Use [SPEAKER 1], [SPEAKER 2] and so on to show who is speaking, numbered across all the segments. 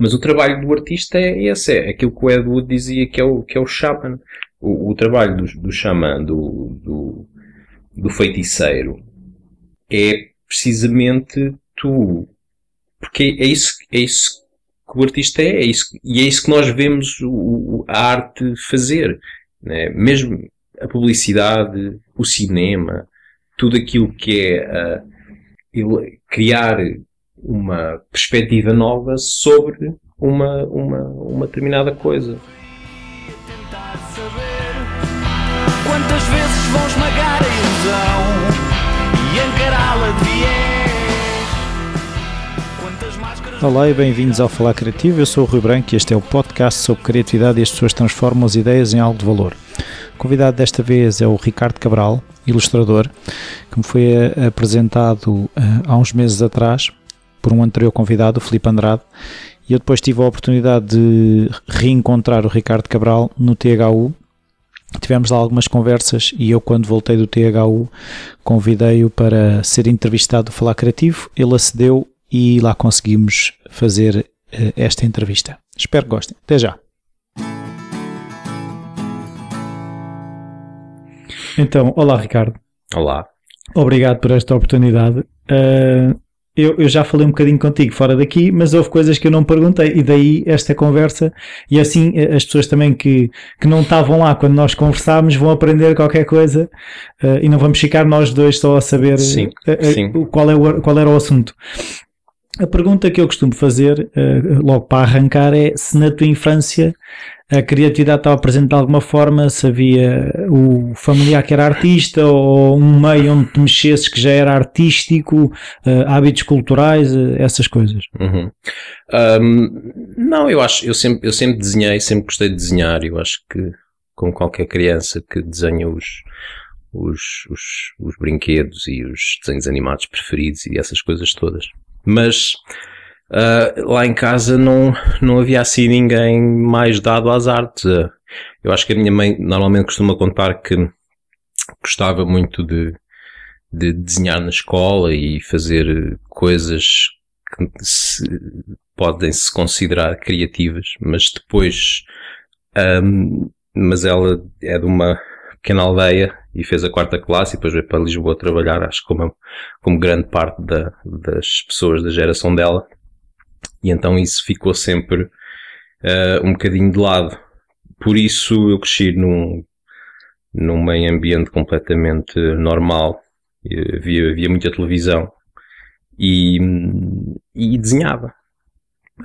[SPEAKER 1] Mas o trabalho do artista é esse, é aquilo que o Ed Wood dizia que é o, que é o shaman. O, o trabalho do, do xamã, do, do, do feiticeiro, é precisamente tu. Porque é isso, é isso que o artista é, é isso, e é isso que nós vemos o, a arte fazer. Né? Mesmo a publicidade, o cinema, tudo aquilo que é uh, criar uma perspectiva nova sobre uma, uma, uma determinada coisa. Quantas vezes vão esmagar a ilusão e encará-la de
[SPEAKER 2] viés? Olá e bem-vindos ao Falar Criativo. Eu sou o Rui Branco e este é o podcast sobre criatividade e as pessoas transformam as ideias em algo de valor. O convidado desta vez é o Ricardo Cabral, ilustrador, que me foi eh, apresentado uh, há uns meses atrás por um anterior convidado, o Felipe Andrade, e eu depois tive a oportunidade de reencontrar o Ricardo Cabral no THU. Tivemos lá algumas conversas e eu, quando voltei do THU, convidei-o para ser entrevistado do Falar Criativo. Ele acedeu e lá conseguimos fazer uh, esta entrevista. Espero que gostem. Até já. Então, olá Ricardo.
[SPEAKER 1] Olá.
[SPEAKER 2] Obrigado por esta oportunidade. Uh, eu, eu, já falei um bocadinho contigo fora daqui, mas houve coisas que eu não perguntei e daí esta conversa e assim eh, as pessoas também que, que não estavam lá quando nós conversámos vão aprender qualquer coisa uh, e não vamos ficar nós dois só a saber
[SPEAKER 1] sim, uh, sim.
[SPEAKER 2] Qual, é o, qual era o assunto. A pergunta que eu costumo fazer, uh, logo para arrancar, é se na tua infância a criatividade estava presente de alguma forma, se havia o familiar que era artista ou um meio onde te mexesses que já era artístico, uh, hábitos culturais, uh, essas coisas.
[SPEAKER 1] Uhum. Um, não, eu acho, eu sempre, eu sempre desenhei, sempre gostei de desenhar, eu acho que como qualquer criança que desenha os, os, os, os brinquedos e os desenhos animados preferidos e essas coisas todas. Mas Uh, lá em casa não, não havia assim ninguém mais dado às artes. Uh, eu acho que a minha mãe normalmente costuma contar que gostava muito de, de desenhar na escola e fazer coisas que se, podem se considerar criativas, mas depois, um, mas ela é de uma pequena aldeia e fez a quarta classe e depois veio para Lisboa trabalhar, acho que como, como grande parte da, das pessoas da geração dela. E então isso ficou sempre uh, um bocadinho de lado. Por isso eu cresci num, num meio ambiente completamente normal. Via, via muita televisão e, e desenhava.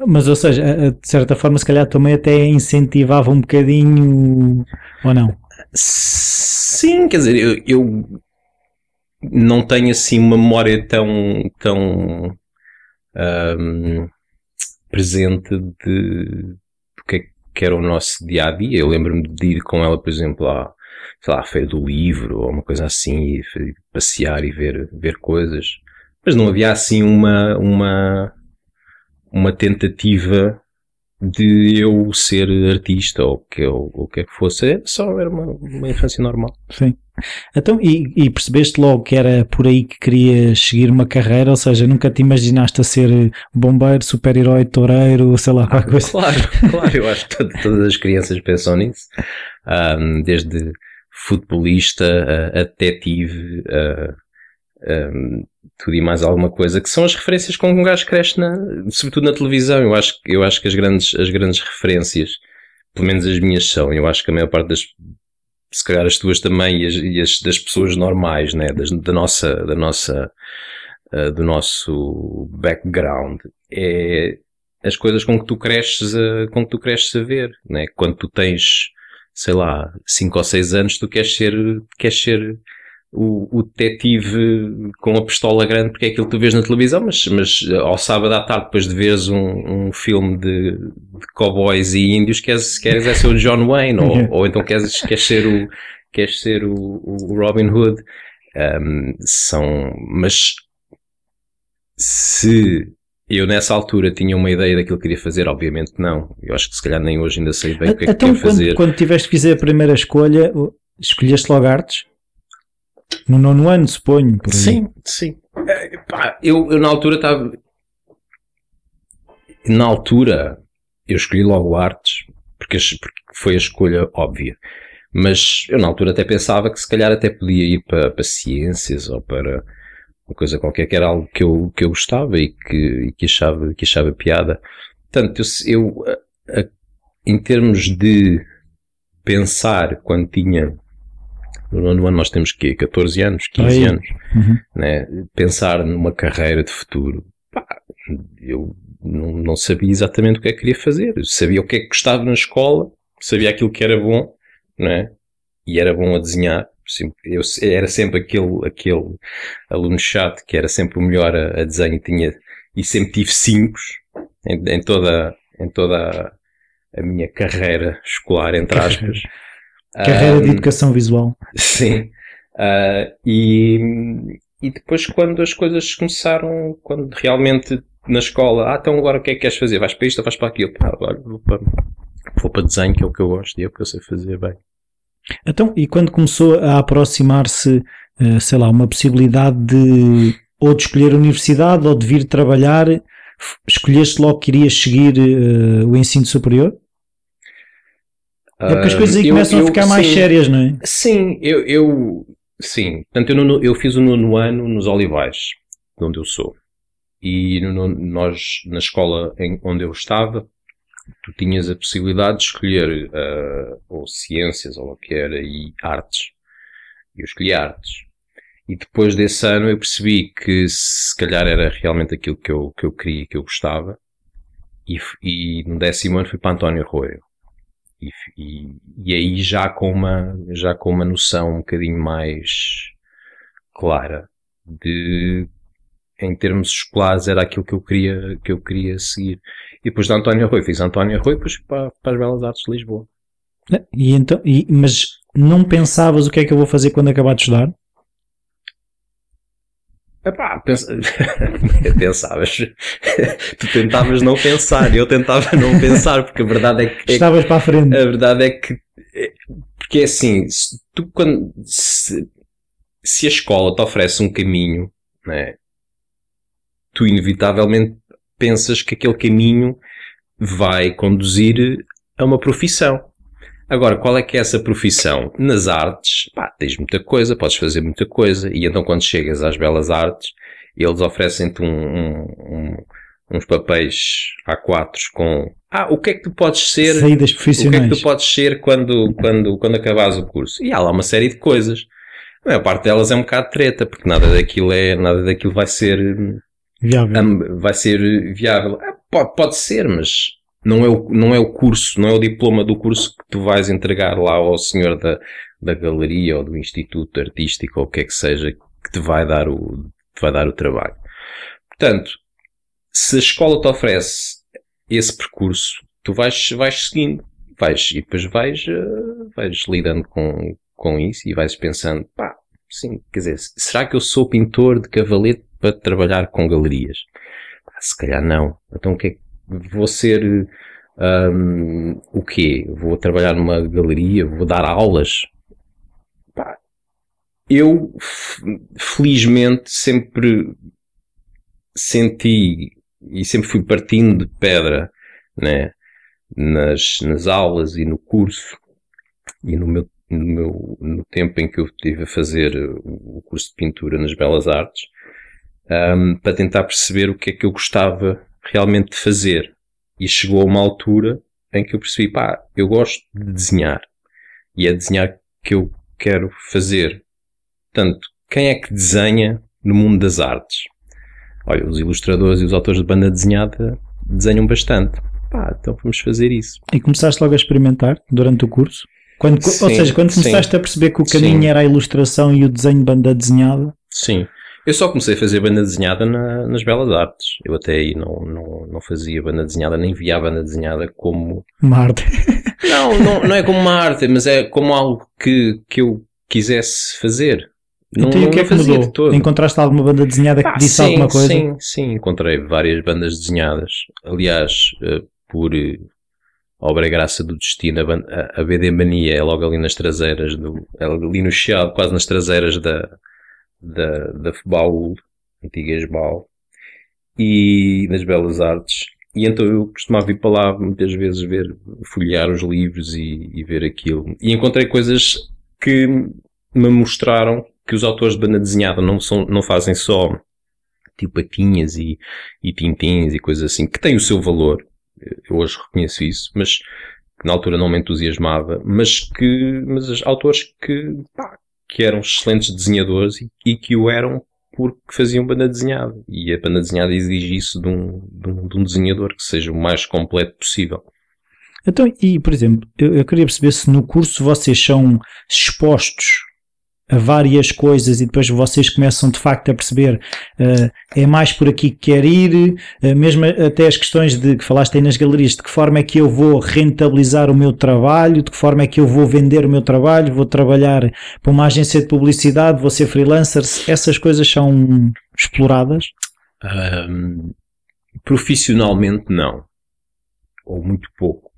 [SPEAKER 2] Mas, ou seja, de certa forma, se calhar também até incentivava um bocadinho, ou não?
[SPEAKER 1] Sim, quer dizer, eu, eu não tenho assim uma memória tão, tão um, presente de do que, é que era o nosso dia a dia. Eu lembro-me de ir com ela, por exemplo, à, sei lá, à feira do livro ou uma coisa assim, e passear e ver, ver coisas. Mas não havia assim uma, uma, uma tentativa de eu ser artista ou que, ou, o que é que fosse. É só era uma, uma infância normal.
[SPEAKER 2] Sim. Então, e, e, percebeste logo que era por aí que querias seguir uma carreira, ou seja, nunca te imaginaste a ser bombeiro, super-herói, toureiro, sei lá, qualquer coisa?
[SPEAKER 1] Claro, claro, eu acho que todas as crianças pensam nisso, um, desde futebolista a, a detetive, a, um, tudo e mais alguma coisa, que são as referências com que um gajo cresce, na, sobretudo na televisão. Eu acho, eu acho que as grandes, as grandes referências, pelo menos as minhas são, eu acho que a maior parte das, se calhar as tuas também e as, e as das pessoas normais, né? Das, da nossa, da nossa, uh, do nosso background, é as coisas com que tu cresces a, com que tu cresces a ver, né? Quando tu tens, sei lá, 5 ou 6 anos, tu queres ser, queres ser o, o detetive com a pistola grande porque é aquilo que tu vês na televisão, mas, mas ao sábado à tarde, depois de veres um, um filme de, de cowboys e índios, queres, queres é ser o John Wayne, ou, ou então queres, queres ser o, queres ser o, o Robin Hood. Um, são, mas se eu nessa altura tinha uma ideia daquilo que queria fazer, obviamente não. Eu acho que se calhar nem hoje ainda sei bem o que é que
[SPEAKER 2] então,
[SPEAKER 1] quero fazer.
[SPEAKER 2] Quando, quando tiveste que fazer a primeira escolha, escolheste logo artes? No nono ano, suponho. Por aí.
[SPEAKER 1] Sim, sim. É, pá, eu, eu na altura estava. Na altura, eu escolhi logo artes porque, porque foi a escolha óbvia. Mas eu na altura até pensava que se calhar até podia ir para, para ciências ou para uma coisa qualquer que era algo que eu, que eu gostava e que, e que, achava, que achava piada. Portanto, eu, eu a, a, em termos de pensar quando tinha no nono ano nós temos que 14 anos, 15 Aí. anos, uhum. né? pensar numa carreira de futuro. Pá, eu não, não, sabia exatamente o que é que queria fazer. Eu sabia o que é que gostava na escola, sabia aquilo que era bom, né? E era bom a desenhar. Eu era sempre aquele, aquele aluno chato que era sempre o melhor a, a desenho e tinha, e sempre tive 5 em, em, toda, em toda a, a minha carreira escolar, entre aspas.
[SPEAKER 2] Carreira um, de educação visual.
[SPEAKER 1] Sim. Uh, e, e depois quando as coisas começaram, quando realmente na escola, ah, então agora o que é que queres fazer? Vais para isto ou vais para aquilo? Agora vou para, vou para desenho, que é o que eu gosto e é o que eu sei fazer bem.
[SPEAKER 2] Então, e quando começou a aproximar-se, uh, sei lá, uma possibilidade de ou de escolher a universidade ou de vir trabalhar, escolheste logo que irias seguir uh, o ensino superior? É porque as coisas aí começam eu, a ficar mais sérias, não é?
[SPEAKER 1] Sim, eu, eu sim. Portanto, eu, eu fiz o nono ano nos Olivais, de onde eu sou. E no, nós, na escola em, onde eu estava, tu tinhas a possibilidade de escolher uh, ou ciências ou o que era e artes. Eu escolhi artes. E depois desse ano eu percebi que se calhar era realmente aquilo que eu, que eu queria, que eu gostava. E, e no décimo ano fui para António Arroio. E, e, e, aí já com uma, já com uma noção um bocadinho mais clara de, em termos escolares, era aquilo que eu queria, que eu queria seguir. E depois de António Arroio, fiz António Arroio, depois para, para as Belas Artes de Lisboa.
[SPEAKER 2] E então, e, mas não pensavas o que é que eu vou fazer quando acabar de estudar?
[SPEAKER 1] Epá, pensa... pensavas. tu tentavas não pensar eu tentava não pensar, porque a verdade é que.
[SPEAKER 2] É Estavas
[SPEAKER 1] que,
[SPEAKER 2] para a frente.
[SPEAKER 1] A verdade é que. Porque é assim, se tu quando. Se, se a escola te oferece um caminho, né, tu inevitavelmente pensas que aquele caminho vai conduzir a uma profissão. Agora, qual é que é essa profissão? Nas artes, pá, tens muita coisa, podes fazer muita coisa, e então quando chegas às belas artes, eles oferecem-te um, um, um, uns papéis A4 com ah, o que é que tu podes ser?
[SPEAKER 2] Saídas profissionais.
[SPEAKER 1] O que é que tu podes ser quando, quando, quando acabares o curso? E há lá uma série de coisas. A maior parte delas é um bocado treta, porque nada daquilo é, nada daquilo vai ser
[SPEAKER 2] viável.
[SPEAKER 1] vai ser viável. Ah, pode, pode ser, mas não é, o, não é o curso, não é o diploma do curso que tu vais entregar lá ao senhor da, da galeria ou do instituto artístico ou o que é que seja que te vai dar o, te vai dar o trabalho. Portanto, se a escola te oferece esse percurso, tu vais, vais seguindo, vais, e depois vais, uh, vais lidando com, com isso e vais pensando, pá, sim, quer dizer, será que eu sou pintor de cavalete para trabalhar com galerias? Se calhar não. Então o que é vou ser um, o quê? Vou trabalhar numa galeria, vou dar aulas. Pá, eu felizmente sempre senti e sempre fui partindo de pedra né, nas, nas aulas e no curso e no meu, no meu no tempo em que eu estive a fazer o curso de pintura nas Belas Artes um, para tentar perceber o que é que eu gostava realmente de fazer. E chegou a uma altura em que eu percebi, pá, eu gosto de desenhar. E é desenhar que eu quero fazer. Portanto, quem é que desenha no mundo das artes? Olha, os ilustradores e os autores de banda desenhada desenham bastante. Pá, então vamos fazer isso.
[SPEAKER 2] E começaste logo a experimentar durante o curso? Quando, sim, ou seja, quando começaste sim, a perceber que o caminho sim. era a ilustração e o desenho de banda desenhada?
[SPEAKER 1] Sim. Eu só comecei a fazer banda desenhada na, nas Belas Artes. Eu até aí não, não, não fazia banda desenhada, nem via a banda desenhada como.
[SPEAKER 2] Uma arte.
[SPEAKER 1] Não, não, não é como uma arte, mas é como algo que, que eu quisesse fazer.
[SPEAKER 2] Não, então, o que é que mudou? Todo. Encontraste alguma banda desenhada que ah, disse sim, alguma coisa?
[SPEAKER 1] Sim, sim, encontrei várias bandas desenhadas. Aliás, eh, por eh, obra e graça do destino, a, a BD Mania é logo ali nas traseiras, do, é ali no Chiado, quase nas traseiras da, da, da FBAUL, antiga ESBAL, e das Belas Artes. e então eu costumava ir para lá muitas vezes ver, folhear os livros e, e ver aquilo. E encontrei coisas que me mostraram que os autores de banda desenhada não, são, não fazem só tipo patinhas e, e tintins e coisas assim, que têm o seu valor. Eu hoje reconheço isso, mas que na altura não me entusiasmava, mas que, mas autores que, pá, que eram excelentes desenhadores e, que o eram porque faziam banda desenhada. E a banda desenhada exige isso de um, de um, de um desenhador que seja o mais completo possível.
[SPEAKER 2] Então, e por exemplo, eu, eu queria perceber se no curso vocês são expostos a várias coisas e depois vocês começam de facto a perceber uh, é mais por aqui que quer ir, uh, mesmo até as questões de que falaste aí nas galerias, de que forma é que eu vou rentabilizar o meu trabalho, de que forma é que eu vou vender o meu trabalho, vou trabalhar para uma agência de publicidade, vou ser freelancer, essas coisas são exploradas? Um,
[SPEAKER 1] profissionalmente não, ou muito pouco.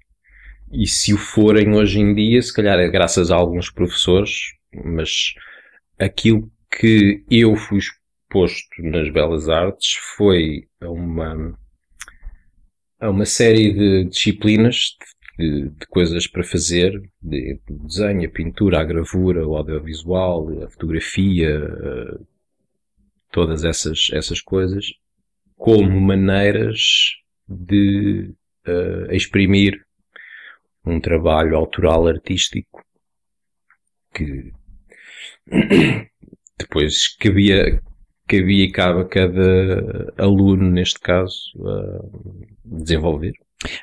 [SPEAKER 1] E se o forem hoje em dia, se calhar é graças a alguns professores, mas aquilo que eu fui exposto nas Belas Artes foi a uma, a uma série de disciplinas de, de coisas para fazer, de desenho, a pintura, a gravura, o audiovisual, a fotografia, todas essas, essas coisas, como maneiras de uh, exprimir um trabalho autoral artístico que depois cabia, cabia e cabe a cada aluno, neste caso, desenvolver.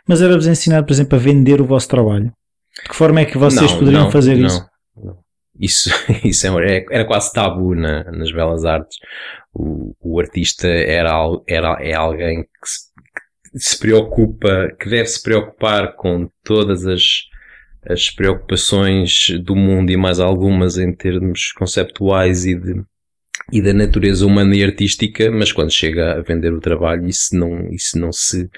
[SPEAKER 2] Mas era-vos ensinado, por exemplo, a vender o vosso trabalho? De que forma é que vocês não, poderiam
[SPEAKER 1] não,
[SPEAKER 2] fazer
[SPEAKER 1] não,
[SPEAKER 2] isso?
[SPEAKER 1] Isso, isso é, era quase tabu na, nas belas artes. O, o artista era, era, é alguém que se, que se preocupa, que deve se preocupar com todas as as preocupações do mundo e mais algumas em termos conceptuais e de e da natureza humana e artística, mas quando chega a vender o trabalho isso não, isso não se,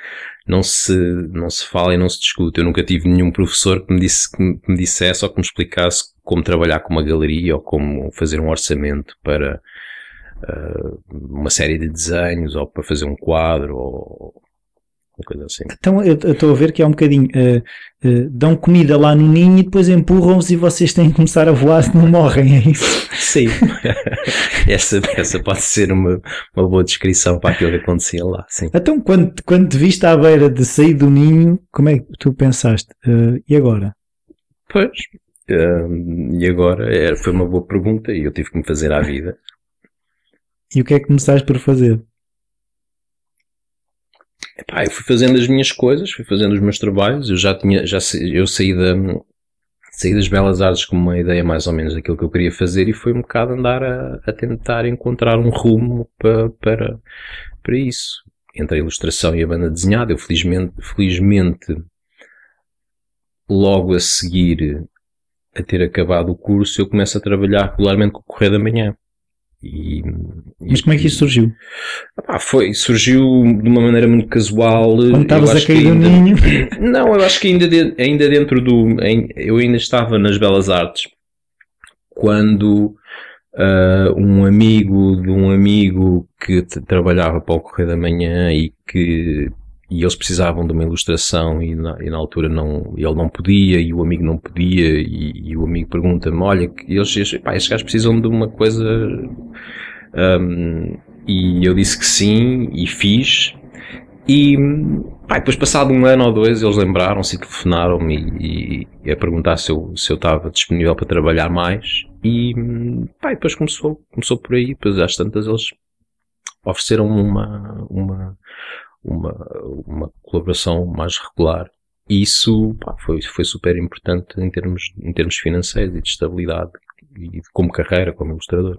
[SPEAKER 1] não se, não se fala e não se discute. Eu nunca tive nenhum professor que me, disse, que me dissesse ou que me explicasse como trabalhar com uma galeria ou como fazer um orçamento para uh, uma série de desenhos ou para fazer um quadro ou, coisa assim.
[SPEAKER 2] Então eu estou a ver que é um bocadinho. Uh, uh, dão comida lá no ninho e depois empurram-os e vocês têm que começar a voar se não morrem, é isso?
[SPEAKER 1] Sim. essa, essa pode ser uma, uma boa descrição para aquilo que acontecia lá. Sim.
[SPEAKER 2] Então quando, quando te viste à beira de sair do ninho, como é que tu pensaste? Uh, e agora?
[SPEAKER 1] Pois. e agora? Foi uma boa pergunta e eu tive que me fazer à vida.
[SPEAKER 2] E o que é que começaste por fazer?
[SPEAKER 1] Epá, eu fui fazendo as minhas coisas, fui fazendo os meus trabalhos, eu já tinha, já eu saí da, saí das belas artes com uma ideia mais ou menos daquilo que eu queria fazer e foi um bocado andar a, a tentar encontrar um rumo para, para, para isso. Entre a ilustração e a banda desenhada, eu felizmente, felizmente logo a seguir a ter acabado o curso, eu começo a trabalhar regularmente com o Correio da Manhã.
[SPEAKER 2] E, Mas como é que isso surgiu?
[SPEAKER 1] Ah, foi, surgiu de uma maneira muito casual.
[SPEAKER 2] Quando estavas a cair ainda, no ninho?
[SPEAKER 1] Não, eu acho que ainda, de, ainda dentro do. Eu ainda estava nas Belas Artes quando uh, um amigo de um amigo que trabalhava para o Correio da Manhã e que e eles precisavam de uma ilustração e na, e na, altura não, ele não podia e o amigo não podia e, e o amigo pergunta-me, olha, eles, estes, pá, estes gajos precisam de uma coisa um, e eu disse que sim e fiz. E pá, depois passado um ano ou dois eles lembraram-se e telefonaram-me e, e, a perguntar se eu, se eu estava disponível para trabalhar mais. E pá, depois começou, começou por aí, depois às tantas eles ofereceram uma, uma uma, uma colaboração mais regular. E isso pá, foi, foi super importante em termos, em termos financeiros e de estabilidade e como carreira, como ilustrador.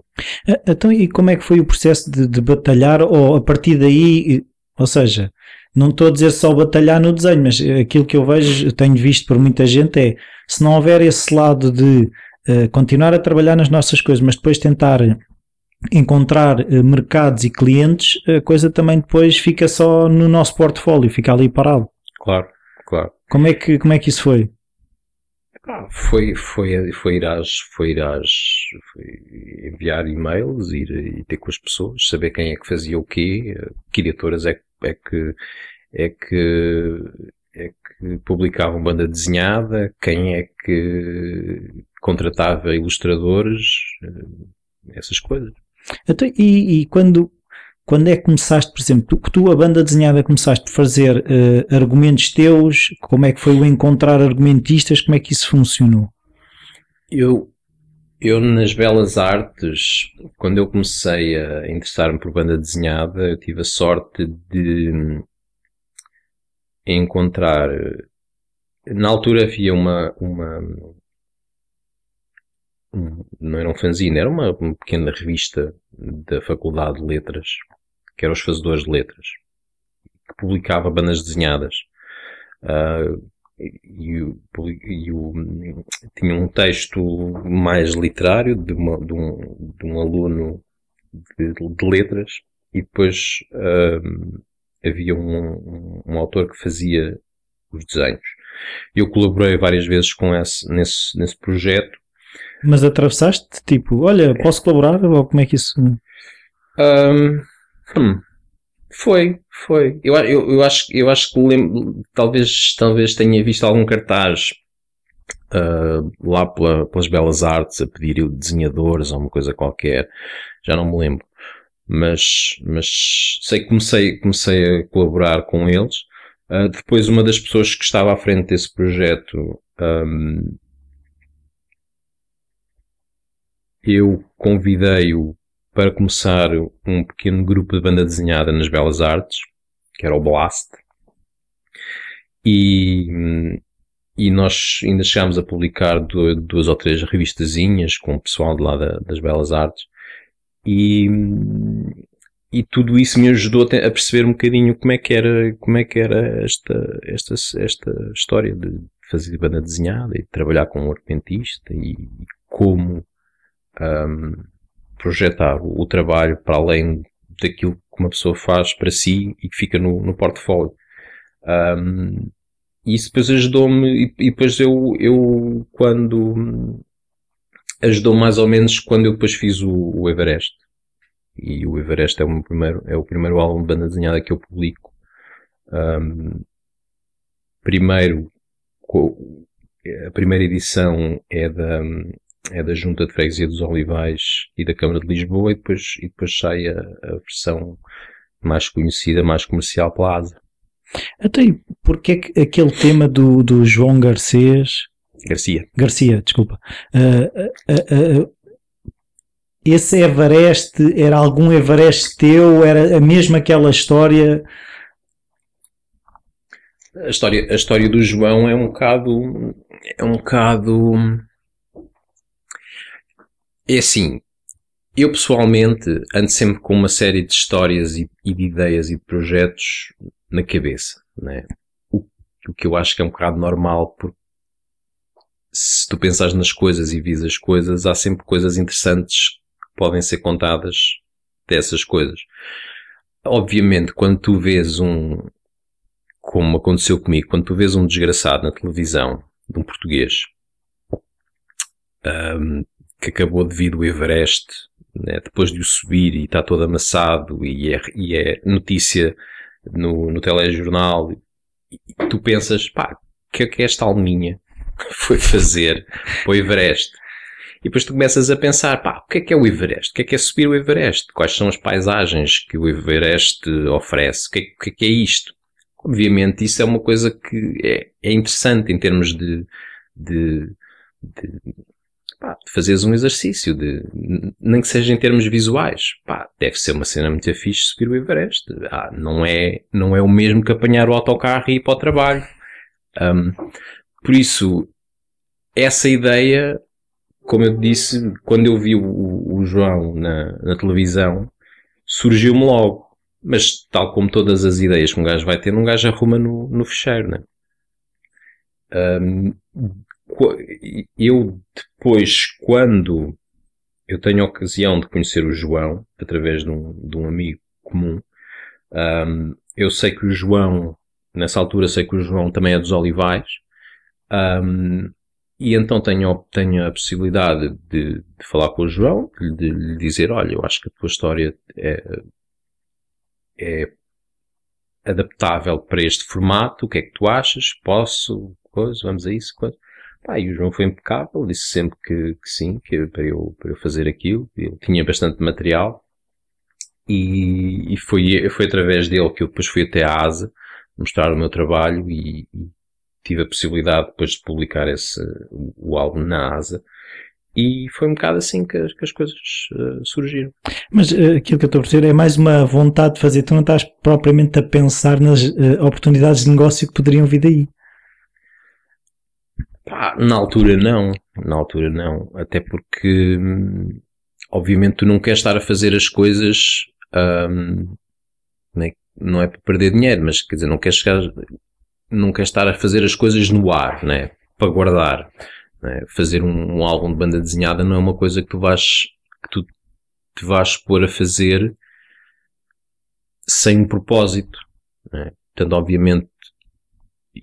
[SPEAKER 2] Então, e como é que foi o processo de, de batalhar, ou a partir daí, ou seja, não estou a dizer só batalhar no desenho, mas aquilo que eu vejo, tenho visto por muita gente é, se não houver esse lado de uh, continuar a trabalhar nas nossas coisas, mas depois tentar encontrar uh, mercados e clientes, a coisa também depois fica só no nosso portfólio, fica ali parado.
[SPEAKER 1] Claro, claro.
[SPEAKER 2] Como é que, como é que isso foi?
[SPEAKER 1] foi, foi, foi ir às, foi ir às, foi enviar e-mails, ir e ter com as pessoas, saber quem é que fazia o quê, que editoras é, é que, é que, é que publicavam banda desenhada, quem é que contratava ilustradores, eh, essas coisas.
[SPEAKER 2] Então, e, e, quando, quando é que começaste, por exemplo, tu, tu a banda desenhada começaste a fazer uh, argumentos teus, como é que foi o encontrar argumentistas, como é que isso funcionou?
[SPEAKER 1] Eu, eu nas belas artes, quando eu comecei a interessar-me por banda desenhada, eu tive a sorte de encontrar. Na altura havia uma, uma não era um fanzine, era uma, uma pequena revista da Faculdade de Letras, que era os Fazedores de Letras, que publicava bandas desenhadas. Uh, e, o, e o, tinha um texto mais literário de, uma, de, um, de um aluno de, de, letras e depois uh, havia um, um, um, autor que fazia os desenhos. Eu colaborei várias vezes com esse, nesse, nesse projeto.
[SPEAKER 2] Mas atravessaste, tipo, olha, posso colaborar ou como é que isso...
[SPEAKER 1] Um, hum, foi, foi. Eu, eu, eu, acho, eu acho que lembro, talvez, talvez tenha visto algum cartaz uh, lá pela, pelas Belas Artes a pedir desenhadores ou uma coisa qualquer. Já não me lembro. Mas, mas sei que comecei, comecei a colaborar com eles. Uh, depois, uma das pessoas que estava à frente desse projeto um, eu convidei-o para começar um pequeno grupo de banda desenhada nas Belas Artes, que era o Blast. E, e nós ainda chegámos a publicar duas ou três revistazinhas com o pessoal de lá da, das Belas Artes. E, e tudo isso me ajudou a perceber um bocadinho como é que era, como é que era esta, esta, esta história de fazer banda desenhada e de trabalhar com um argumentista e como um, projetar o, trabalho para além daquilo que uma pessoa faz para si e que fica no, no portfólio. Um, isso depois ajudou-me, e, e, depois eu, eu quando, ajudou mais ou menos quando eu depois fiz o, o Everest. E o Everest é o, primeiro, é o primeiro álbum de banda desenhada que eu publico. Um, primeiro, a primeira edição é da, é da Junta de Freguesia dos Olivais e da Câmara de Lisboa e depois, e depois sai a, a versão mais conhecida, mais comercial pela ASA.
[SPEAKER 2] Até porque é que aquele tema do, do João Garcês
[SPEAKER 1] Garcia.
[SPEAKER 2] Garcia, desculpa. Uh, uh, uh, esse Everest era algum Everest teu? Era a mesma aquela história?
[SPEAKER 1] A história, a história do João é um bocado, é um bocado é assim, eu pessoalmente ando sempre com uma série de histórias e, e de ideias e de projetos na cabeça, né? O, o, que eu acho que é um bocado normal, porque se tu pensares nas coisas e vis as coisas, há sempre coisas interessantes que podem ser contadas dessas coisas. Obviamente, quando tu vês um, como aconteceu comigo, quando tu vês um desgraçado na televisão, de um português, um, que acabou de vir do Everest, né, depois de o subir e está todo amassado e é, e é notícia no, no telejornal, e tu pensas, pá, o que é que esta alminha foi fazer para o Everest? E depois tu começas a pensar, pá, o que é que é o Everest? O que é que é subir o Everest? Quais são as paisagens que o Everest oferece? O que é, o que, é, que é isto? Obviamente isso é uma coisa que é, é interessante em termos de, de, de pá, fazeres um exercício, de, nem que seja em termos visuais. Pá, deve ser uma cena muito fixe subir o Everest. Ah, não, é, não é o mesmo que apanhar o autocarro e ir para o trabalho. Um, por isso, essa ideia, como eu disse, quando eu vi o, o João na, na televisão, surgiu-me logo. Mas, tal como todas as ideias que um gajo vai ter, um gajo arruma no, no fecheiro, né? Um, eu depois, quando eu tenho a ocasião de conhecer o João, através de um, de um amigo comum, um, eu sei que o João, nessa altura sei que o João também é dos Olivais, um, e então tenho, tenho a possibilidade de, de falar com o João, de, lhe dizer, olha, eu acho que a tua história é, é adaptável para este formato, o que é que tu achas? Posso? Coisa, vamos a isso? Coisa. Pá, e o João foi impecável, disse sempre que, que sim, que para eu, para eu fazer aquilo. Ele tinha bastante material e, e foi, foi através dele que eu depois fui até a ASA mostrar o meu trabalho e, e tive a possibilidade depois de publicar esse, o, o álbum na ASA e foi um bocado assim que, que as coisas uh, surgiram.
[SPEAKER 2] Mas uh, aquilo que eu estou a perceber é mais uma vontade de fazer, tu não estás propriamente a pensar nas uh, oportunidades de negócio que poderiam vir daí.
[SPEAKER 1] Pá, na altura não, na altura não, até porque hum, obviamente tu não queres estar a fazer as coisas um, é não é para perder dinheiro, mas quer dizer, não queres chegar, não queres estar a fazer as coisas no ar, né? Para guardar. Né? Fazer um, um, álbum de banda desenhada não é uma coisa que tu vais, que tu te vais pôr a fazer sem um propósito. Né? Portanto, obviamente,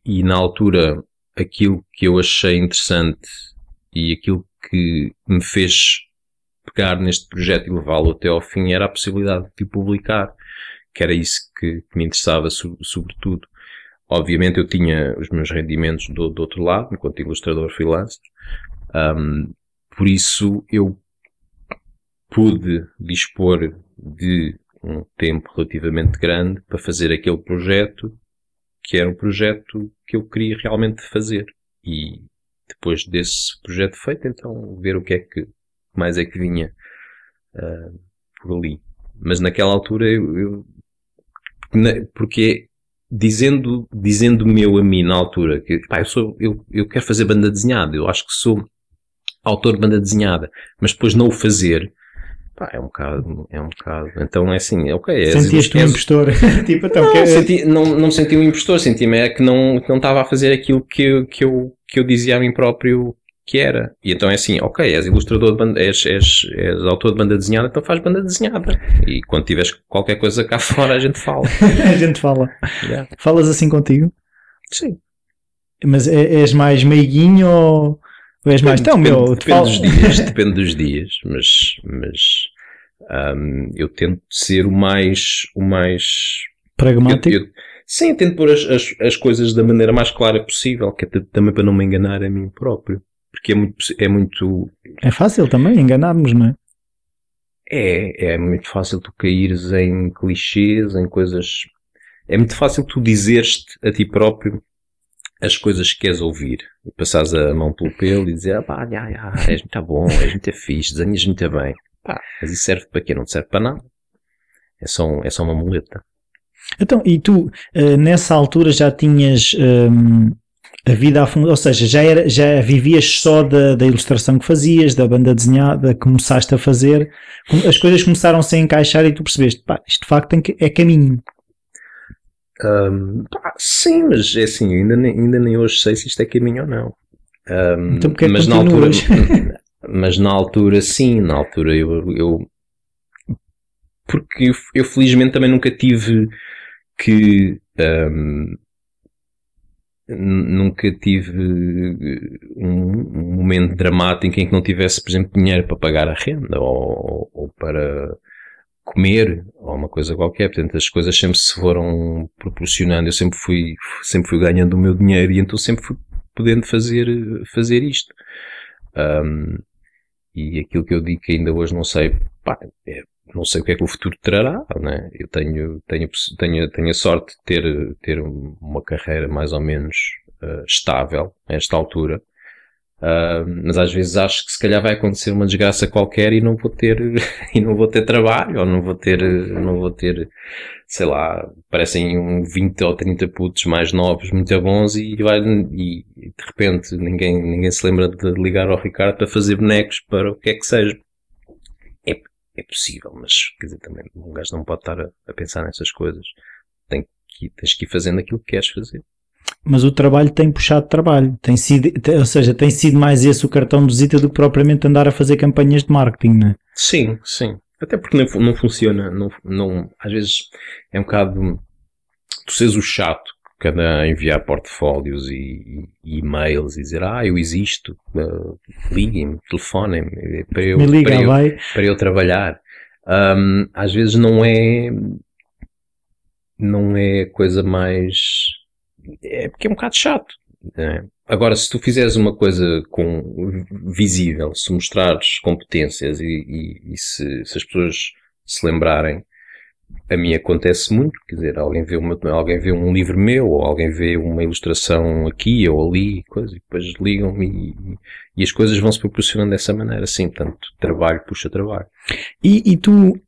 [SPEAKER 1] e na altura, aquilo que eu achei interessante e aquilo que me fez pegar neste projeto e levá-lo até ao fim era a possibilidade de publicar, que era isso que, que me interessava sobretudo. Obviamente eu tinha os meus rendimentos do, do outro lado, enquanto ilustrador freelancer, um, por isso eu pude dispor de um tempo relativamente grande para fazer aquele projeto que era um projeto que eu queria realmente fazer. E depois desse projeto feito, então ver o que é que mais é que vinha uh, por ali. Mas naquela altura eu, eu porque dizendo, dizendo meu a mim na altura que pá, eu, sou, eu, eu quero fazer banda desenhada, eu acho que sou autor de banda desenhada, mas depois não o fazer, pá, é um bocado, é um bocado. Então é assim, ok. É,
[SPEAKER 2] Sentias-te um impostor? tipo, então,
[SPEAKER 1] não,
[SPEAKER 2] que...
[SPEAKER 1] senti, não, não senti um impostor, senti-me é que não, que não estava a fazer aquilo que eu, que, eu, que eu dizia a mim próprio que era. E então é assim, ok, és ilustrador de banda, és, és, és autor de banda desenhada, então faz banda desenhada. E quando tiveres qualquer coisa cá fora, a gente fala.
[SPEAKER 2] a gente fala. Yeah. Falas assim contigo?
[SPEAKER 1] Sim.
[SPEAKER 2] Mas é, és mais meiguinho ou, és mais. Então,
[SPEAKER 1] depende,
[SPEAKER 2] meu,
[SPEAKER 1] depende falo... dos dias, depende dos dias, mas, mas um, eu tento ser o mais. O mais
[SPEAKER 2] Pragmático?
[SPEAKER 1] Eu, eu, sim, tento pôr as, as, as coisas da maneira mais clara possível, que é também para não me enganar a mim próprio porque é muito, é muito.
[SPEAKER 2] É fácil também enganarmos, não é?
[SPEAKER 1] É, é muito fácil tu caíres em clichês, em coisas. É muito fácil tu dizeres-te a ti próprio as coisas que queres ouvir e passares a mão pelo pelo e dizer, ah, pá, já, já, és muito bom, és muito fixe, desenhas muito bem. Pá, mas isso serve para quê? Não serve para nada. É só, um, é só uma muleta.
[SPEAKER 2] Então, e tu, eh, nessa altura já tinhas hum, a vida a fundo, ou seja, já, era, já vivias só da, da ilustração que fazias, da banda desenhada, começaste a fazer, as coisas começaram-se a encaixar e tu percebeste, pá, isto de facto é caminho.
[SPEAKER 1] Um, pá, sim, mas é assim, ainda nem, ainda nem hoje sei se isto é caminho ou não. Um,
[SPEAKER 2] então porque é
[SPEAKER 1] mas
[SPEAKER 2] na altura,
[SPEAKER 1] mas na altura sim, na altura eu, eu porque eu, eu felizmente também nunca tive que um, nunca tive um, um, momento dramático em que não tivesse, por exemplo, dinheiro para pagar a renda ou, ou, para comer ou uma coisa qualquer. Portanto, as coisas sempre se foram proporcionando. Eu sempre fui, sempre fui ganhando o meu dinheiro e então sempre fui podendo fazer, fazer isto. Um, e aquilo que eu digo que ainda hoje não sei, pá, é não sei o que é que o futuro trará, né? Eu tenho, tenho, tenho, tenho a sorte de ter, ter uma carreira mais ou menos uh, estável a esta altura. Mas às vezes acho que se calhar vai acontecer uma desgraça qualquer e não vou ter, e não vou ter trabalho, ou não vou ter, não vou ter, sei lá, parecem um 20 ou 30 putos mais novos, muito bons e, vai, e de repente ninguém, ninguém se lembra de ligar ao Ricardo para fazer bonecos para o que é que seja é possível, mas quer dizer, também um gajo não pode estar a, a pensar nessas coisas. Tem que, tens que ir fazendo aquilo que queres fazer.
[SPEAKER 2] Mas o trabalho tem puxado trabalho, tem sido, ou seja, tem sido mais esse o cartão de visita do que propriamente andar a fazer campanhas de marketing, não é?
[SPEAKER 1] Sim, sim. Até porque não, não funciona, não, não, às vezes é um bocado, tu seres o chato que anda a enviar portfólios e, e, e-mails e dizer, ah, eu existo, uh, liguem-me, telefonem-me para eu,
[SPEAKER 2] Me liga,
[SPEAKER 1] para, eu, para eu trabalhar. Um, às vezes não é, não é a coisa mais. É porque é um bocado chato. Né? Agora, se tu fizeres uma coisa com visível, se mostrares competências e, e, e se, se, as pessoas se lembrarem, a mim acontece muito, quer dizer, alguém vê, uma, alguém vê um livro meu, ou alguém vê uma ilustração aqui ou ali, coisa, e depois ligam-me e, e, as coisas vão se proporcionando dessa maneira, assim, portanto, trabalho puxa trabalho.
[SPEAKER 2] E, e tu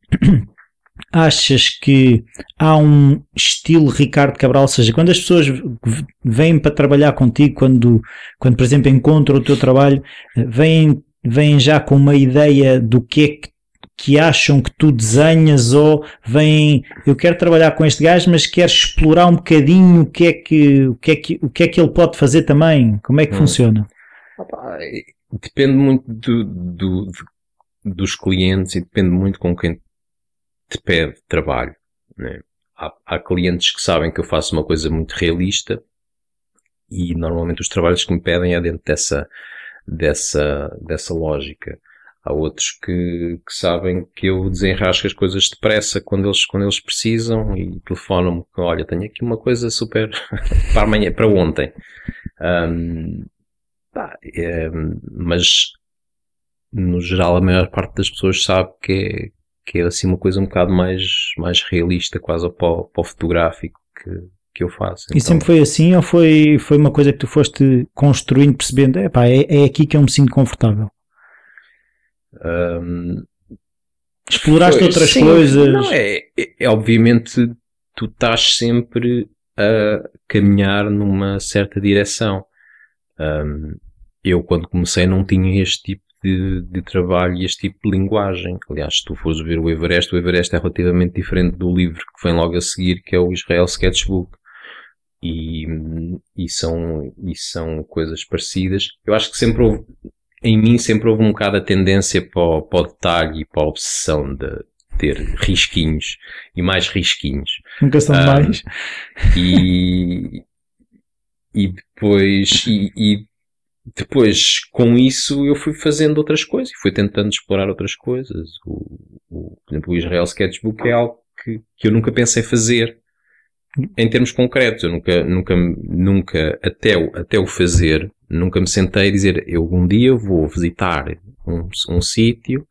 [SPEAKER 2] achas que há um estilo Ricardo Cabral, ou seja, quando as pessoas vêm para trabalhar contigo, quando, quando por exemplo encontram o teu trabalho, vêm, vêm já com uma ideia do que é que que acham que tu desenhas ou vêm, eu quero trabalhar com este gajo, mas quero explorar um bocadinho o que é que, o que, é que, o que, é que ele pode fazer também? Como é que hum. funciona?
[SPEAKER 1] Depende muito do, do, dos clientes e depende muito com quem te pede trabalho. Né? Há, há clientes que sabem que eu faço uma coisa muito realista e normalmente os trabalhos que me pedem é dentro dessa, dessa, dessa lógica. Há outros que, que sabem que eu desenrasco as coisas depressa quando eles, quando eles precisam e telefonam-me que, olha, tenho aqui uma coisa super para amanhã, para ontem. Um, é, mas, no geral, a maior parte das pessoas sabe que é, que é assim uma coisa um bocado mais, mais realista, quase para o, para o fotográfico que, que eu faço.
[SPEAKER 2] Então, e sempre foi assim ou foi, foi uma coisa que tu foste construindo, percebendo, é, é aqui que eu me sinto confortável? Um, Exploraste foi, outras sim, coisas?
[SPEAKER 1] Não, é, é, é, obviamente tu estás sempre a caminhar numa certa direção. Um, eu, quando comecei, não tinha este tipo de, de, trabalho e este tipo de linguagem. Aliás, se tu fores ver o Everest, o Everest é relativamente diferente do livro que vem logo a seguir, que é o Israel Sketchbook. E, e, são, e são coisas parecidas. Eu acho que sempre houve, em mim sempre houve um bocado a tendência para o, para o detalhe e para a obsessão de ter risquinhos e mais risquinhos.
[SPEAKER 2] Nunca são um, mais.
[SPEAKER 1] E, e depois, e, e, depois com isso eu fui fazendo outras coisas e fui tentando explorar outras coisas. O, o, por exemplo, o Israel Sketchbook é algo que, que eu nunca pensei fazer em termos concretos. Eu nunca, nunca, nunca, até o, até o fazer, nunca me sentei a dizer, eu um dia vou visitar um, um sítio,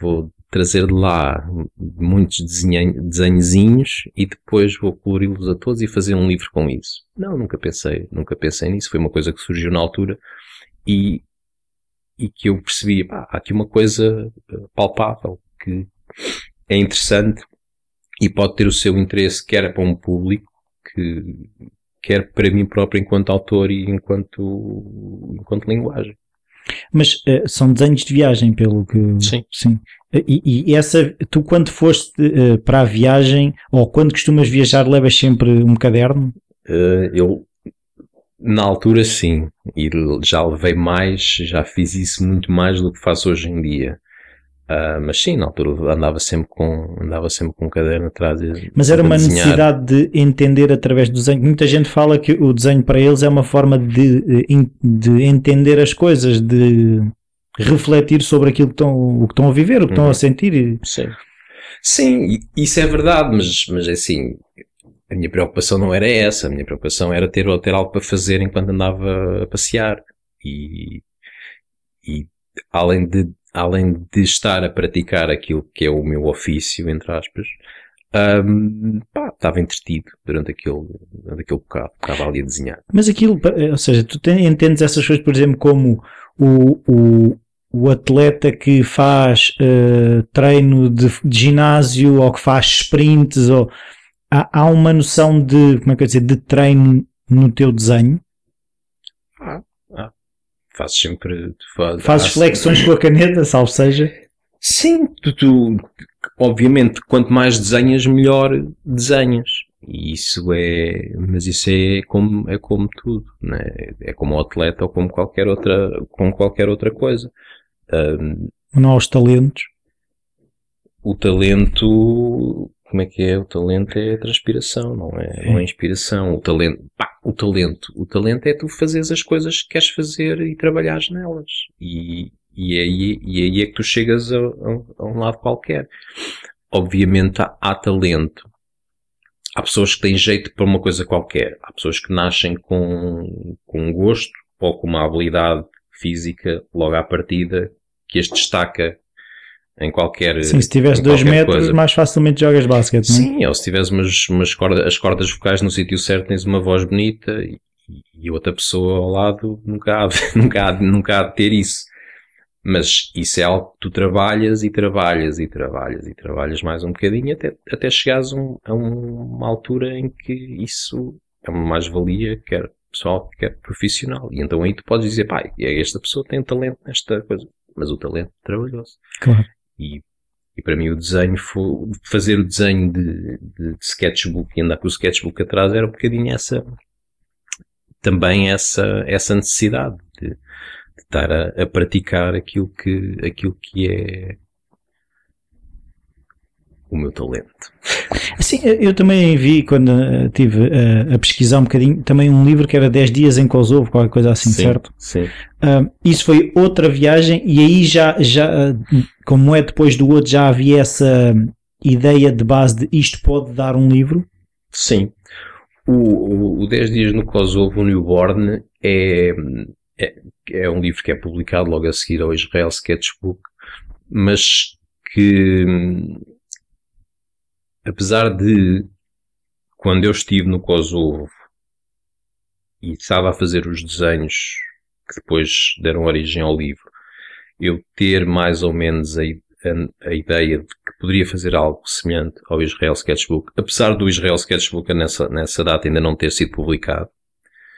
[SPEAKER 1] vou trazer de lá muitos desenhozinhos e depois vou colori-los a todos e fazer um livro com isso. Não, nunca pensei, nunca pensei nisso. Foi uma coisa que surgiu na altura e, e que eu percebi, pá, há aqui uma coisa eh, palpável que é interessante e pode ter o seu interesse quer para um público que quer para mim próprio enquanto autor e enquanto enquanto linguagem.
[SPEAKER 2] Mas uh, são desenhos de viagem, pelo que.
[SPEAKER 1] Sim.
[SPEAKER 2] Sim. E, e essa, tu quando foste uh, para a viagem, ou quando costumas viajar, levas sempre um caderno?
[SPEAKER 1] Uh, eu, na altura, sim. E já levei mais, já fiz isso muito mais do que faço hoje em dia. Uh, mas sim, na altura andava sempre com, andava sempre com um caderno atrás.
[SPEAKER 2] Mas era uma necessidade de entender através do desenho. Muita gente fala que o desenho para eles é uma forma de, de entender as coisas, de refletir sobre aquilo que estão, o que estão a viver, o que uhum. estão a uhum. sentir.
[SPEAKER 1] Sim. Sim, isso é verdade, mas, mas é assim, a minha preocupação não era essa. A minha preocupação era ter, ter algo para fazer enquanto andava a passear. E, e além de além de estar a praticar aquilo que é o meu ofício, entre aspas, um, pá, estava entretido durante aquele, durante aquele bocado, estava ali a desenhar.
[SPEAKER 2] Mas aquilo, ou seja, tu entendes essas coisas, por exemplo, como o, o, o atleta que faz uh, treino de, de, ginásio ou que faz sprints, ou há, há uma noção de, como é que eu dizer, de treino no teu desenho?
[SPEAKER 1] Fazes sempre.
[SPEAKER 2] Faz, Fazes flexões com a caneta, salvo seja?
[SPEAKER 1] Sim, tu, tu, obviamente, quanto mais desenhas, melhor desenhas. E isso é, mas isso é como, é como tudo, né? É como o atleta ou como qualquer outra, como qualquer outra coisa. Um,
[SPEAKER 2] não há os talentos.
[SPEAKER 1] O talento, como é que é? O talento é a transpiração, não é, não é inspiração. O talento, pá, o talento, o talento é tu fazeres as coisas que queres fazer e trabalhares nelas. E, e, é aí, e é aí é que tu chegas a, a, a um lado qualquer. Obviamente há, há, talento há pessoas que têm jeito para uma coisa qualquer. Há pessoas que nascem com, com um gosto ou com uma habilidade física logo à partida que as destaca em qualquer.
[SPEAKER 2] Sim, se tiveres dois metros, coisa. mais facilmente jogas basquete,
[SPEAKER 1] não é? Sim, ou se tiveres umas, umas cordas, as cordas vocais no sítio certo, tens uma voz bonita e, e outra pessoa ao lado nunca há, nunca, há, nunca há de ter isso. Mas isso é algo que tu trabalhas e trabalhas e trabalhas e trabalhas mais um bocadinho até, até chegares um, a uma altura em que isso é uma mais-valia, quer pessoal, quer profissional. E então aí tu podes dizer, pai, esta pessoa tem talento nesta coisa. Mas o talento trabalhou-se.
[SPEAKER 2] Claro.
[SPEAKER 1] E, e para mim o desenho foi, fazer o desenho de, de, de sketchbook e andar com o sketchbook atrás era um bocadinho essa, também essa, essa necessidade de, estar a, a, praticar aquilo que, aquilo que é o meu talento.
[SPEAKER 2] Sim, eu também vi quando estive a, a, pesquisar um bocadinho, também um livro que era 10 dias em Kosovo, qualquer coisa assim,
[SPEAKER 1] sim,
[SPEAKER 2] certo?
[SPEAKER 1] Sim.
[SPEAKER 2] Uh, isso foi outra viagem e aí já, já, como é depois do outro, já havia essa ideia de base de isto pode dar um livro?
[SPEAKER 1] Sim. O, o, o 10 dias no Kosovo, o Newborn, é, é, é um livro que é publicado logo a seguir ao Israel Sketchbook, mas que, apesar de, quando eu estive no Kosovo e estava a fazer os desenhos que depois deram origem ao livro, eu ter mais ou menos a, a, a, ideia de que poderia fazer algo semelhante ao Israel Sketchbook, apesar do Israel Sketchbook nessa, nessa data ainda não ter sido publicado.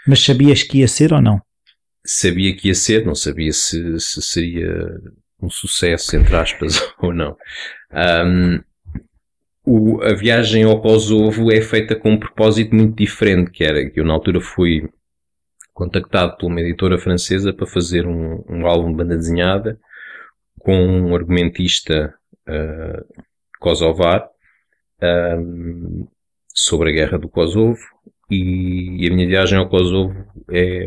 [SPEAKER 2] Mas sabias que ia ser ou não?
[SPEAKER 1] sabia que ia ser, não sabia se, se seria um sucesso, entre aspas, ou não. Um, o, a viagem ao Kosovo é feita com um propósito muito diferente, que era que eu na altura fui contactado por uma editora francesa para fazer um, um álbum de banda desenhada com um argumentista uh, kosovar um, sobre a guerra do Kosovo e, e, a minha viagem ao Kosovo é,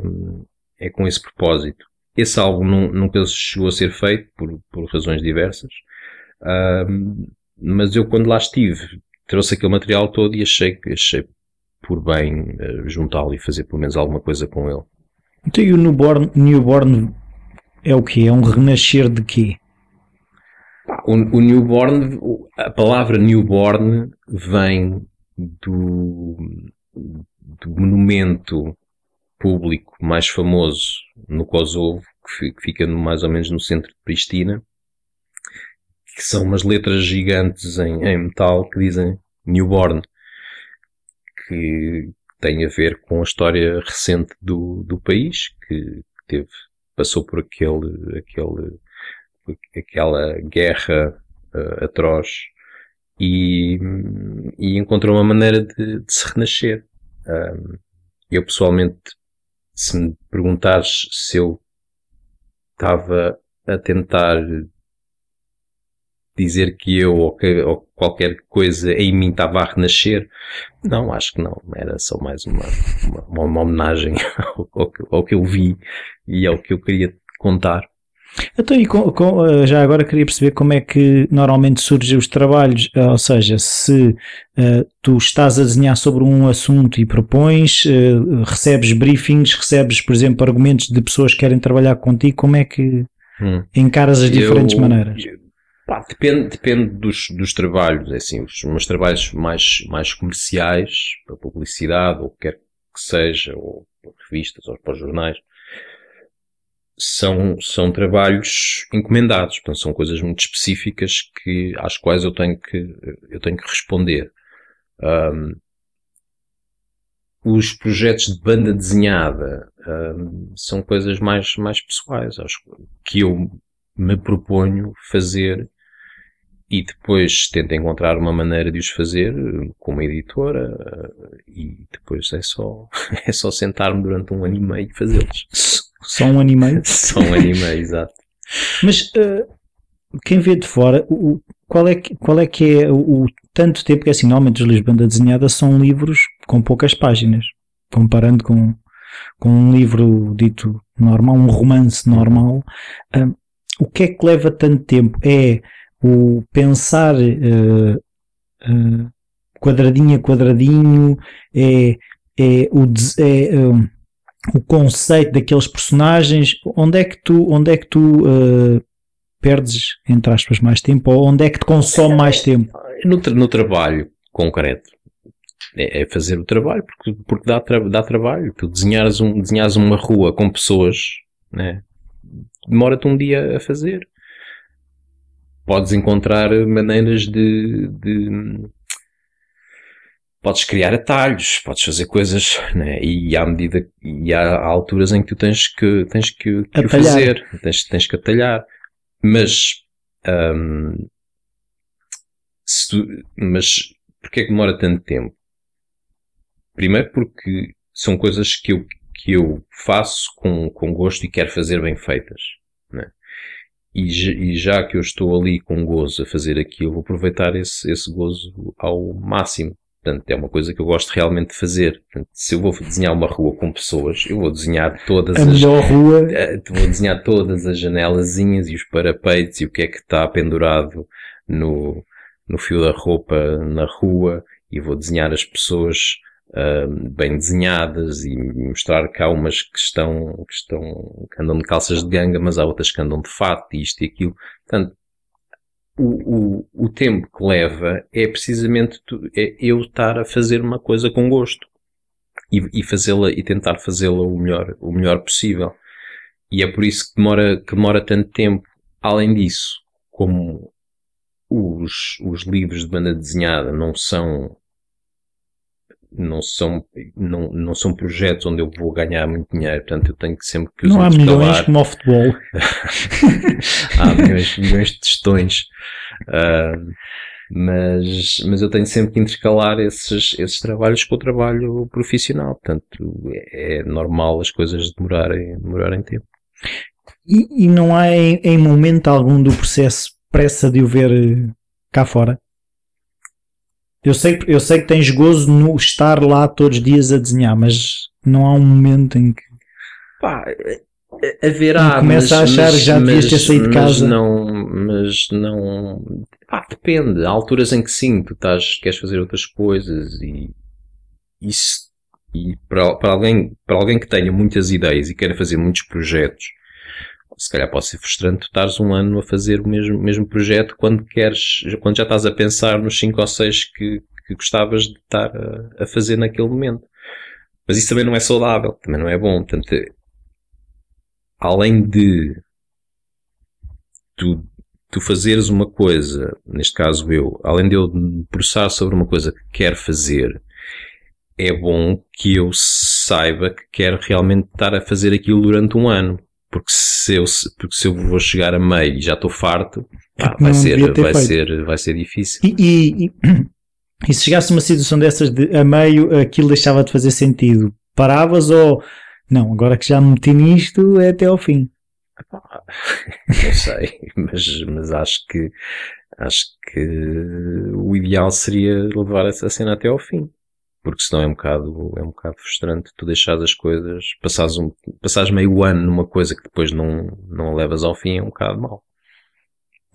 [SPEAKER 1] é com esse propósito. Esse álbum nunca chegou a ser feito por, por razões diversas, uh, mas eu quando lá estive trouxe aquele material todo e achei, achei por bem uh, juntá-lo e fazer pelo menos alguma coisa com ele.
[SPEAKER 2] Então e o newborn, newborn é o quê? É um renascer de quê?
[SPEAKER 1] O, o newborn, a palavra newborn vem do, do monumento público mais famoso no Kosovo, que fica mais ou menos no centro de Pristina, que são umas letras gigantes em, em metal que dizem Newborn, que tem a ver com a história recente do, do país, que teve, passou por aquele, aquele, aquela guerra uh, atroz e, e encontrou uma maneira de, de se renascer. Eu pessoalmente se me perguntares se eu estava a tentar dizer que eu ou, que, ou, qualquer coisa em mim estava a renascer, não, acho que não. Era só mais uma, uma, uma homenagem ao, ao, ao, que eu vi e ao que eu queria contar.
[SPEAKER 2] Então, e com, com, eh, já agora queria perceber como é que normalmente surgem os trabalhos, eh, ou seja, se uh, tu estás a desenhar sobre um assunto e propões, uh, recebes briefings, recebes, por exemplo, argumentos de pessoas que querem trabalhar contigo, como é que hum. encaras as diferentes
[SPEAKER 1] eu,
[SPEAKER 2] maneiras?
[SPEAKER 1] Pá, depende, depende dos, dos trabalhos, é assim, os meus trabalhos mais, mais comerciais, para publicidade, ou quer que seja, ou para revistas, ou para jornais, são, são trabalhos encomendados, portanto, são coisas muito específicas que, às quais eu tenho que, eu tenho que responder. Um, os projetos de banda desenhada um, são coisas mais, mais pessoais, acho que eu me proponho fazer e depois tento encontrar uma maneira de os fazer com uma editora e depois é só, é só sentar-me durante um ano e meio e fazê-los.
[SPEAKER 2] Só um ano e meio?
[SPEAKER 1] Só um ano e meio, exato.
[SPEAKER 2] Mas uh, quem vê de fora, o, qual, é que, qual é que é o, o tanto tempo que é assim, normalmente os livros de banda desenhada são livros com poucas páginas, comparando com, com um livro dito normal, um romance normal. O que é que leva tanto tempo? É o pensar uh, quadradinho a quadradinho, é, é, o, é, um, o conceito daqueles personagens, onde é que tu, onde é que tu uh, perdes, entre aspas, mais tempo, ou onde é que te consome mais tempo?
[SPEAKER 1] No, no trabalho concreto. É, é, fazer o trabalho, porque, porque dá, tra dá trabalho. Tu desenhares, um, desenhares uma rua com pessoas, né? demora-te um dia a fazer. Podes encontrar maneiras de, de podes criar atalhos, podes fazer coisas, né? e à medida, e há alturas em que tu tens que, tens que, que o fazer, tens, tens que atalhar. Mas, um, tu, mas porquê é que demora tanto tempo? Primeiro porque são coisas que eu, que eu faço com, com gosto e quero fazer bem feitas. Né? E, e, já que eu estou ali com gozo a fazer aquilo, vou aproveitar esse, esse gozo ao máximo. Portanto, é uma coisa que eu gosto realmente de fazer. Portanto, se eu vou desenhar uma rua com pessoas, eu vou desenhar todas
[SPEAKER 2] a
[SPEAKER 1] as...
[SPEAKER 2] melhor rua.
[SPEAKER 1] Eh, vou desenhar todas as janelazinhas e os parapeitos e o que é que está pendurado no, no fio da roupa na rua e vou desenhar as pessoas bem desenhadas e mostrar que há umas que estão, que estão, que andam de calças de ganga, mas há outras que andam de fato e isto e aquilo. Portanto, o, o, o tempo que leva é precisamente tu, é eu estar a fazer uma coisa com gosto e, e fazê-la e tentar fazê-la o melhor, o melhor possível. E é por isso que demora, que demora tanto tempo. Além disso, como os, os livros de banda desenhada não são não são, não, não são projetos onde eu vou ganhar muito dinheiro, portanto eu tenho que sempre que os
[SPEAKER 2] Não há milhões como ao futebol.
[SPEAKER 1] há milhões, milhões de testões. Uh, mas, mas eu tenho sempre que intercalar esses, esses trabalhos com o trabalho profissional, portanto é, é normal as coisas demorarem, demorarem tempo.
[SPEAKER 2] E, e não há em, em momento algum do processo pressa de o ver eh, cá fora? Eu sei, eu sei que tens gozo no estar lá todos os dias a desenhar, mas não há um momento em que.
[SPEAKER 1] Pá, haverá.
[SPEAKER 2] Começa a achar que já devias ter saído de casa.
[SPEAKER 1] Mas não. Mas não. Pá, depende. Há alturas em que sim, tu estás, queres fazer outras coisas e. Isso. E para, para, alguém, para alguém que tenha muitas ideias e queira fazer muitos projetos, se calhar pode ser frustrante estares um ano a fazer o mesmo, mesmo projeto quando queres, quando já estás a pensar nos 5 ou 6 que, que gostavas de estar a, a, fazer naquele momento. Mas isso também não é saudável, também não é bom. Portanto, além de tu, tu fazeres uma coisa, neste caso eu, além de eu processar sobre uma coisa que quero fazer, é bom que eu saiba que quero realmente estar a fazer aquilo durante um ano porque se eu, porque se eu vou chegar a meio e já estou farto, pá, vai, ser, vai, ser, vai ser difícil.
[SPEAKER 2] E, e, e, e, se chegasse a uma situação dessas de a meio, aquilo deixava de fazer sentido, paravas ou não, agora que já me meti nisto é até ao fim?
[SPEAKER 1] Não sei, mas, mas acho que acho que o ideal seria levar essa cena até ao fim porque senão é um bocado, é um bocado frustrante tu deixares as coisas, passares, um, passares meio ano numa coisa que depois não, não levas ao fim, é um bocado mau.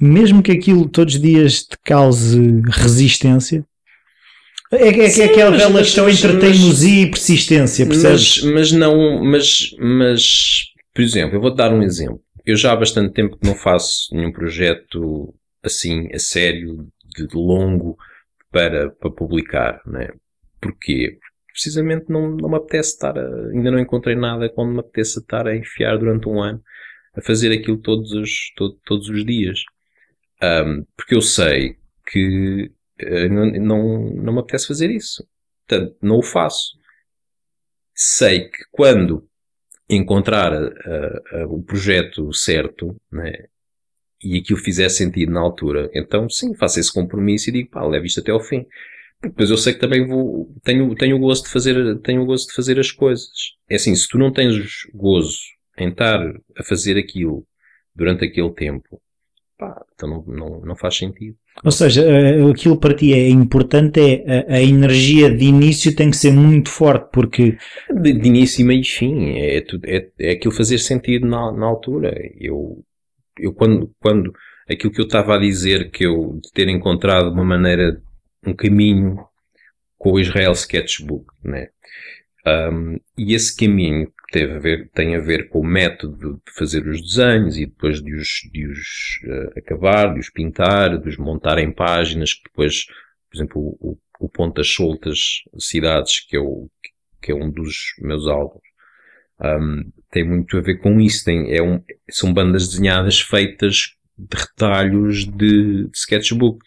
[SPEAKER 2] Mesmo que aquilo todos os dias te cause resistência, é, é, Sim, é aquela mas, questão entre teimosia e persistência, percebes?
[SPEAKER 1] Mas, mas não, mas, mas, por exemplo, eu vou-te dar um exemplo. Eu já há bastante tempo que não faço nenhum projeto assim, a sério, de longo, para, para publicar, né? Porquê? Precisamente não, não me apetece estar a, ainda não encontrei nada quando me apetece estar a enfiar durante um ano a fazer aquilo todos os, todo, todos os dias. Um, porque eu sei que uh, não, não, não me apetece fazer isso. Portanto, não o faço. Sei que quando encontrar uh, uh, o projeto certo, né, e aquilo fizer sentido na altura, então sim, faço esse compromisso e digo, pá, leve isto até ao fim. Pois eu sei que também vou, tenho, tenho o gozo de fazer, tenho o gozo de fazer as coisas. É assim, se tu não tens gozo em estar a fazer aquilo durante aquele tempo, pá, então não, não, não faz sentido.
[SPEAKER 2] Ou seja, eh, aquilo para ti é importante é a, a energia de início tem que ser muito forte porque
[SPEAKER 1] de, de início e meio fim é, é, é aquilo fazer sentido na, na altura. Eu, eu quando, quando aquilo que eu estava a dizer que eu de ter encontrado uma maneira um caminho com o Israel Sketchbook, né? Um, e esse caminho que teve a ver, tem a ver com o método de fazer os desenhos e depois de os, de os uh, acabar, de os pintar, de os montar em páginas, que depois, por exemplo, o, o Pontas Soltas Cidades, que é, o, que é um dos meus álbuns, um, tem muito a ver com isso. Tem, é um, são bandas desenhadas feitas de retalhos de, de sketchbook.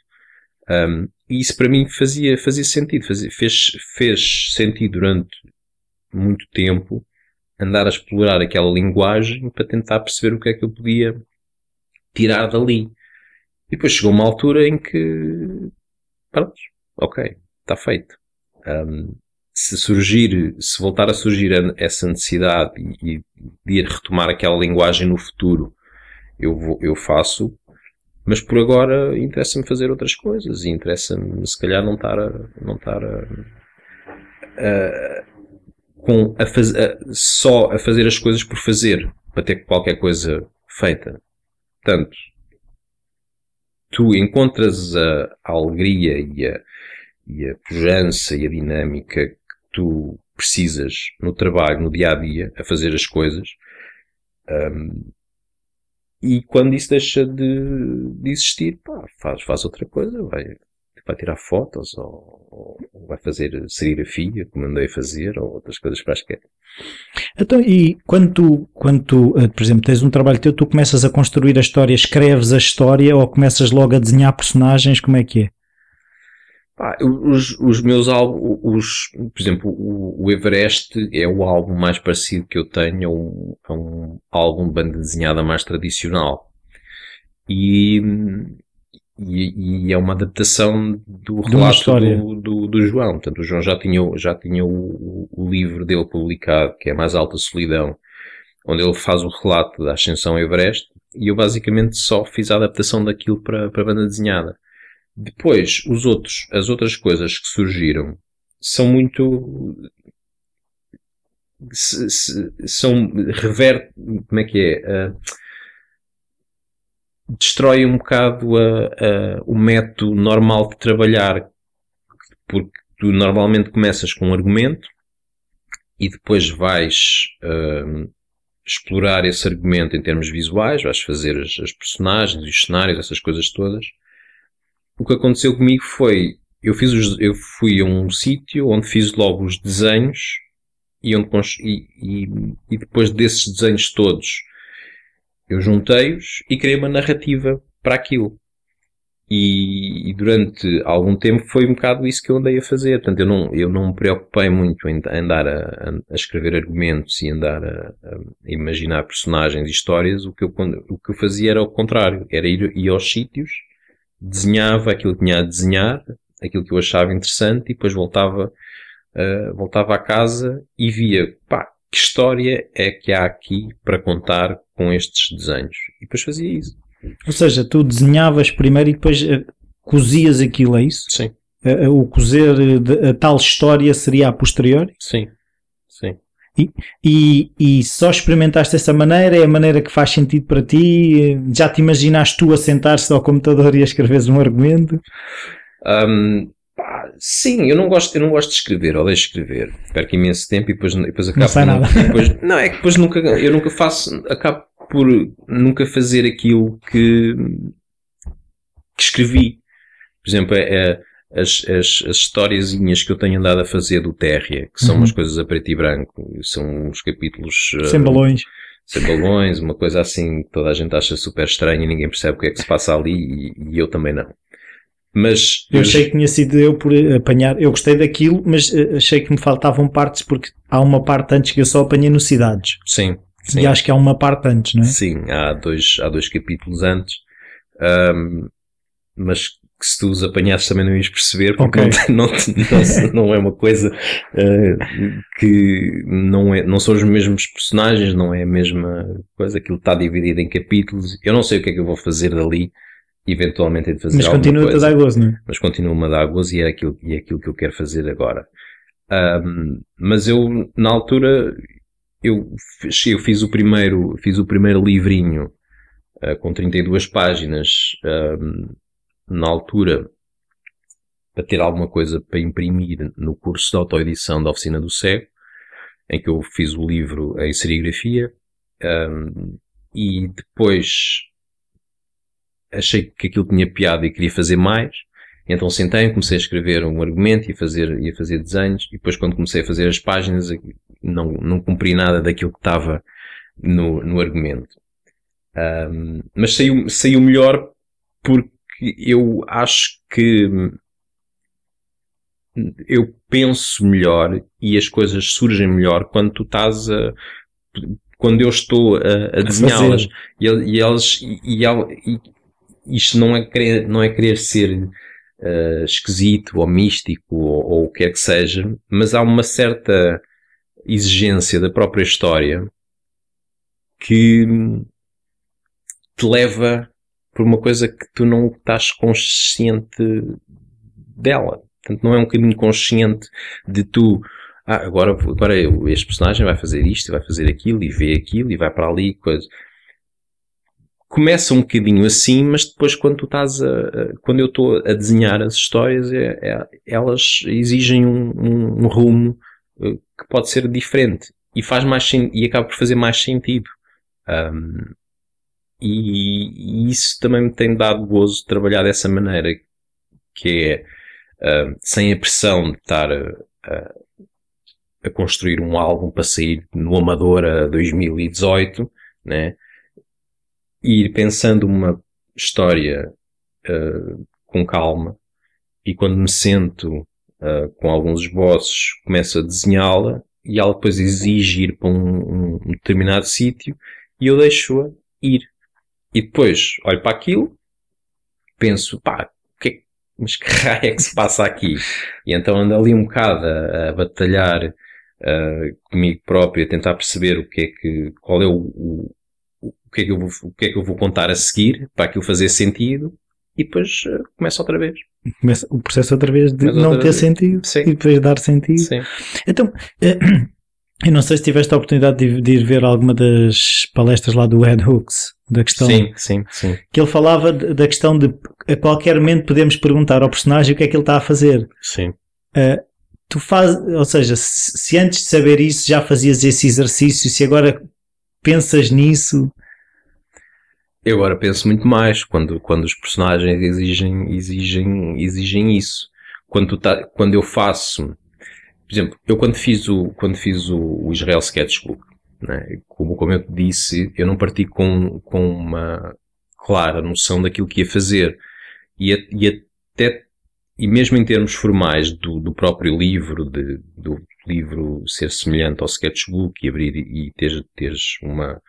[SPEAKER 1] Um, e isso para mim fazia, fazia sentido, fazia, fez, fez sentido durante muito tempo andar a explorar aquela linguagem para tentar perceber o que é que eu podia tirar dali. E depois chegou uma altura em que, pronto, ok, está feito. Um, se surgir, se voltar a surgir essa necessidade e, e de ir retomar aquela linguagem no futuro, eu, vou, eu faço, mas por agora interessa-me fazer outras coisas e interessa-me se calhar não estar a, não estar a, a com a faz, a, só a fazer as coisas por fazer, para ter qualquer coisa feita. Portanto, tu encontras a, a alegria e a, e a pujança e a dinâmica que tu precisas no trabalho, no dia a dia, a fazer as coisas. Um, e quando isso deixa de, de existir, pá, faz, faz outra coisa, vai, vai tirar fotos ou, ou vai fazer serigrafia, como andei a fazer, ou outras coisas quaisquer.
[SPEAKER 2] Então, e quando tu, quando tu, eh, por exemplo, tens um trabalho teu, tu começas a construir a história, escreves a história ou começas logo a desenhar personagens, como é que é?
[SPEAKER 1] Ah, os, os meus álbuns, os, por exemplo, o, o, Everest é o álbum mais parecido que eu tenho a um, a um álbum de banda desenhada mais tradicional. E, e, e, é uma adaptação do relato do, do, do, João. Portanto, o João já tinha, já tinha o, o, livro dele publicado, que é Mais Alta Solidão, onde ele faz o relato da Ascensão Everest, e eu basicamente só fiz a adaptação daquilo para, para a banda desenhada. Depois, os outros, as outras coisas que surgiram são muito. Se, se, são. reverte. como é que é? Uh, destrói um bocado a, a, o método normal de trabalhar, porque tu normalmente começas com um argumento e depois vais uh, explorar esse argumento em termos visuais, vais fazer as, as, personagens, os cenários, essas coisas todas. O que aconteceu comigo foi, eu, fiz os, eu fui a um sítio onde fiz logo os desenhos e, onde, e, e, e depois desses desenhos todos eu juntei-os e criei uma narrativa para aquilo. E, e, durante algum tempo foi um bocado isso que eu andei a fazer. Portanto, eu não, eu não me preocupei muito em andar a, a escrever argumentos e andar a, a, imaginar personagens e histórias. O que, eu, o que eu fazia era o contrário. Era ir, ir aos sítios, desenhava aquilo que tinha a desenhar, aquilo que eu achava interessante e depois voltava, uh, voltava à casa e via, pá, que história é que há aqui para contar com estes desenhos. E depois fazia isso.
[SPEAKER 2] Ou seja, tu desenhavas primeiro e depois uh, cozias aquilo, é isso?
[SPEAKER 1] Sim.
[SPEAKER 2] Uh, o cozer de, a tal história seria a posteriori?
[SPEAKER 1] Sim.
[SPEAKER 2] E, e, e, só experimentaste dessa maneira? É a maneira que faz sentido para ti? Já te imaginaste tu a sentar-se ao computador e a escreveres um argumento?
[SPEAKER 1] Um, pá, sim, eu não gosto, eu não gosto de escrever, ou deixo escrever. Perco imenso tempo e depois, depois acabo.
[SPEAKER 2] Não sai nada.
[SPEAKER 1] Depois, não, é que depois nunca, eu nunca faço, acabo por nunca fazer aquilo que, que escrevi. Por exemplo, é, é as, as, as historiazinhas que eu tenho andado a fazer do Terria, que são uhum. umas coisas a preto e branco, são uns capítulos.
[SPEAKER 2] Sem uh, balões.
[SPEAKER 1] Sem balões, uma coisa assim que toda a gente acha super estranha e ninguém percebe o que é que se passa ali e, e eu também não. Mas
[SPEAKER 2] eu achei que tinha sido eu por apanhar. Eu gostei daquilo, mas eh, achei que me faltavam partes porque há uma parte antes que eu só apanhei no Cidades.
[SPEAKER 1] Sim. sim.
[SPEAKER 2] E acho que há uma parte antes, não é?
[SPEAKER 1] Sim, há dois, há dois capítulos antes. Um, mas que se tu os apanhasses também não ias perceber porque okay. não, não, não, é uma coisa uh, que não, é, não são os mesmos personagens, não é a mesma coisa, aquilo está dividido em capítulos. Eu não sei o que é que eu vou fazer dali eventualmente é de fazer
[SPEAKER 2] Mas continua-te a dar gozo, não é?
[SPEAKER 1] Mas continua-me a dar gozo e é aquilo, e é aquilo que eu quero fazer agora. Um, mas eu, na altura, eu, eu fiz o primeiro, fiz o primeiro livrinho uh, com 32 páginas um, na altura para ter alguma coisa para imprimir no curso de autoedição da Oficina do Cego, em que eu fiz o livro em serigrafia, um, e depois achei que aquilo tinha piada e queria fazer mais, então sentei, comecei a escrever um argumento e a fazer, e fazer desenhos, e depois quando comecei a fazer as páginas, não, não cumpri nada daquilo que estava no, no argumento. Um, mas saiu, saiu melhor porque eu acho que eu penso melhor e as coisas surgem melhor quando tu estás a quando eu estou a, a desenhá-las. e, e elas e, e, e, isto não é querer, não é querer ser uh, esquisito ou místico ou, ou o que quer que seja, mas há uma certa exigência da própria história que te leva por uma coisa que tu não estás consciente dela. Portanto, não é um caminho consciente de tu, ah, agora, agora este personagem vai fazer isto, vai fazer aquilo, e vê aquilo, e vai para ali, coisa. Começa um bocadinho assim, mas depois quando tu estás a, quando eu estou a desenhar as histórias, é, é, elas exigem um, um, um, rumo eh, que pode ser diferente e faz mais e acaba por fazer mais sentido. Um, e, e, isso também me tem dado gozo trabalhar dessa maneira, que é uh, sem a pressão de estar a, a, construir um álbum para sair no Amadora 2018, né? E ir pensando uma história uh, com calma e quando me sento uh, com alguns esboços começo a desenhá-la e ela depois exige ir para um, um determinado sítio e eu deixo-a ir. E depois olho para aquilo, penso, pá, mas que raio é que se passa aqui? E então ando ali um bocado a, a batalhar uh, comigo próprio, a tentar perceber o que é que, qual é o, o, o, que é que eu vou, o que é que eu vou contar a seguir para aquilo fazer sentido e depois uh, começa outra vez.
[SPEAKER 2] Começa o processo outra vez de Mas não ter vez. sentido
[SPEAKER 1] Sim.
[SPEAKER 2] e depois dar sentido.
[SPEAKER 1] Sim.
[SPEAKER 2] Então, uh, eu não sei se tiveste a oportunidade de, de, ir ver alguma das palestras lá do Ed Hooks, da questão.
[SPEAKER 1] Sim, sim, sim.
[SPEAKER 2] Que ele falava da questão de a qualquer momento podemos perguntar ao personagem o que é que ele está a fazer.
[SPEAKER 1] Sim.
[SPEAKER 2] Uh, tu faz, ou seja, se, se, antes de saber isso já fazias esse exercício, se agora pensas nisso.
[SPEAKER 1] Eu agora penso muito mais quando, quando os personagens exigem, exigem, exigem isso. Quando, tá, quando eu faço por exemplo, eu quando fiz o, quando fiz o, o Israel Sketchbook, né, como, como eu disse, eu não parti com, com uma clara noção daquilo que ia fazer. E, e até, e mesmo em termos formais do, do próprio livro, de, do livro ser semelhante ao sketchbook e abrir e teres, teres uma,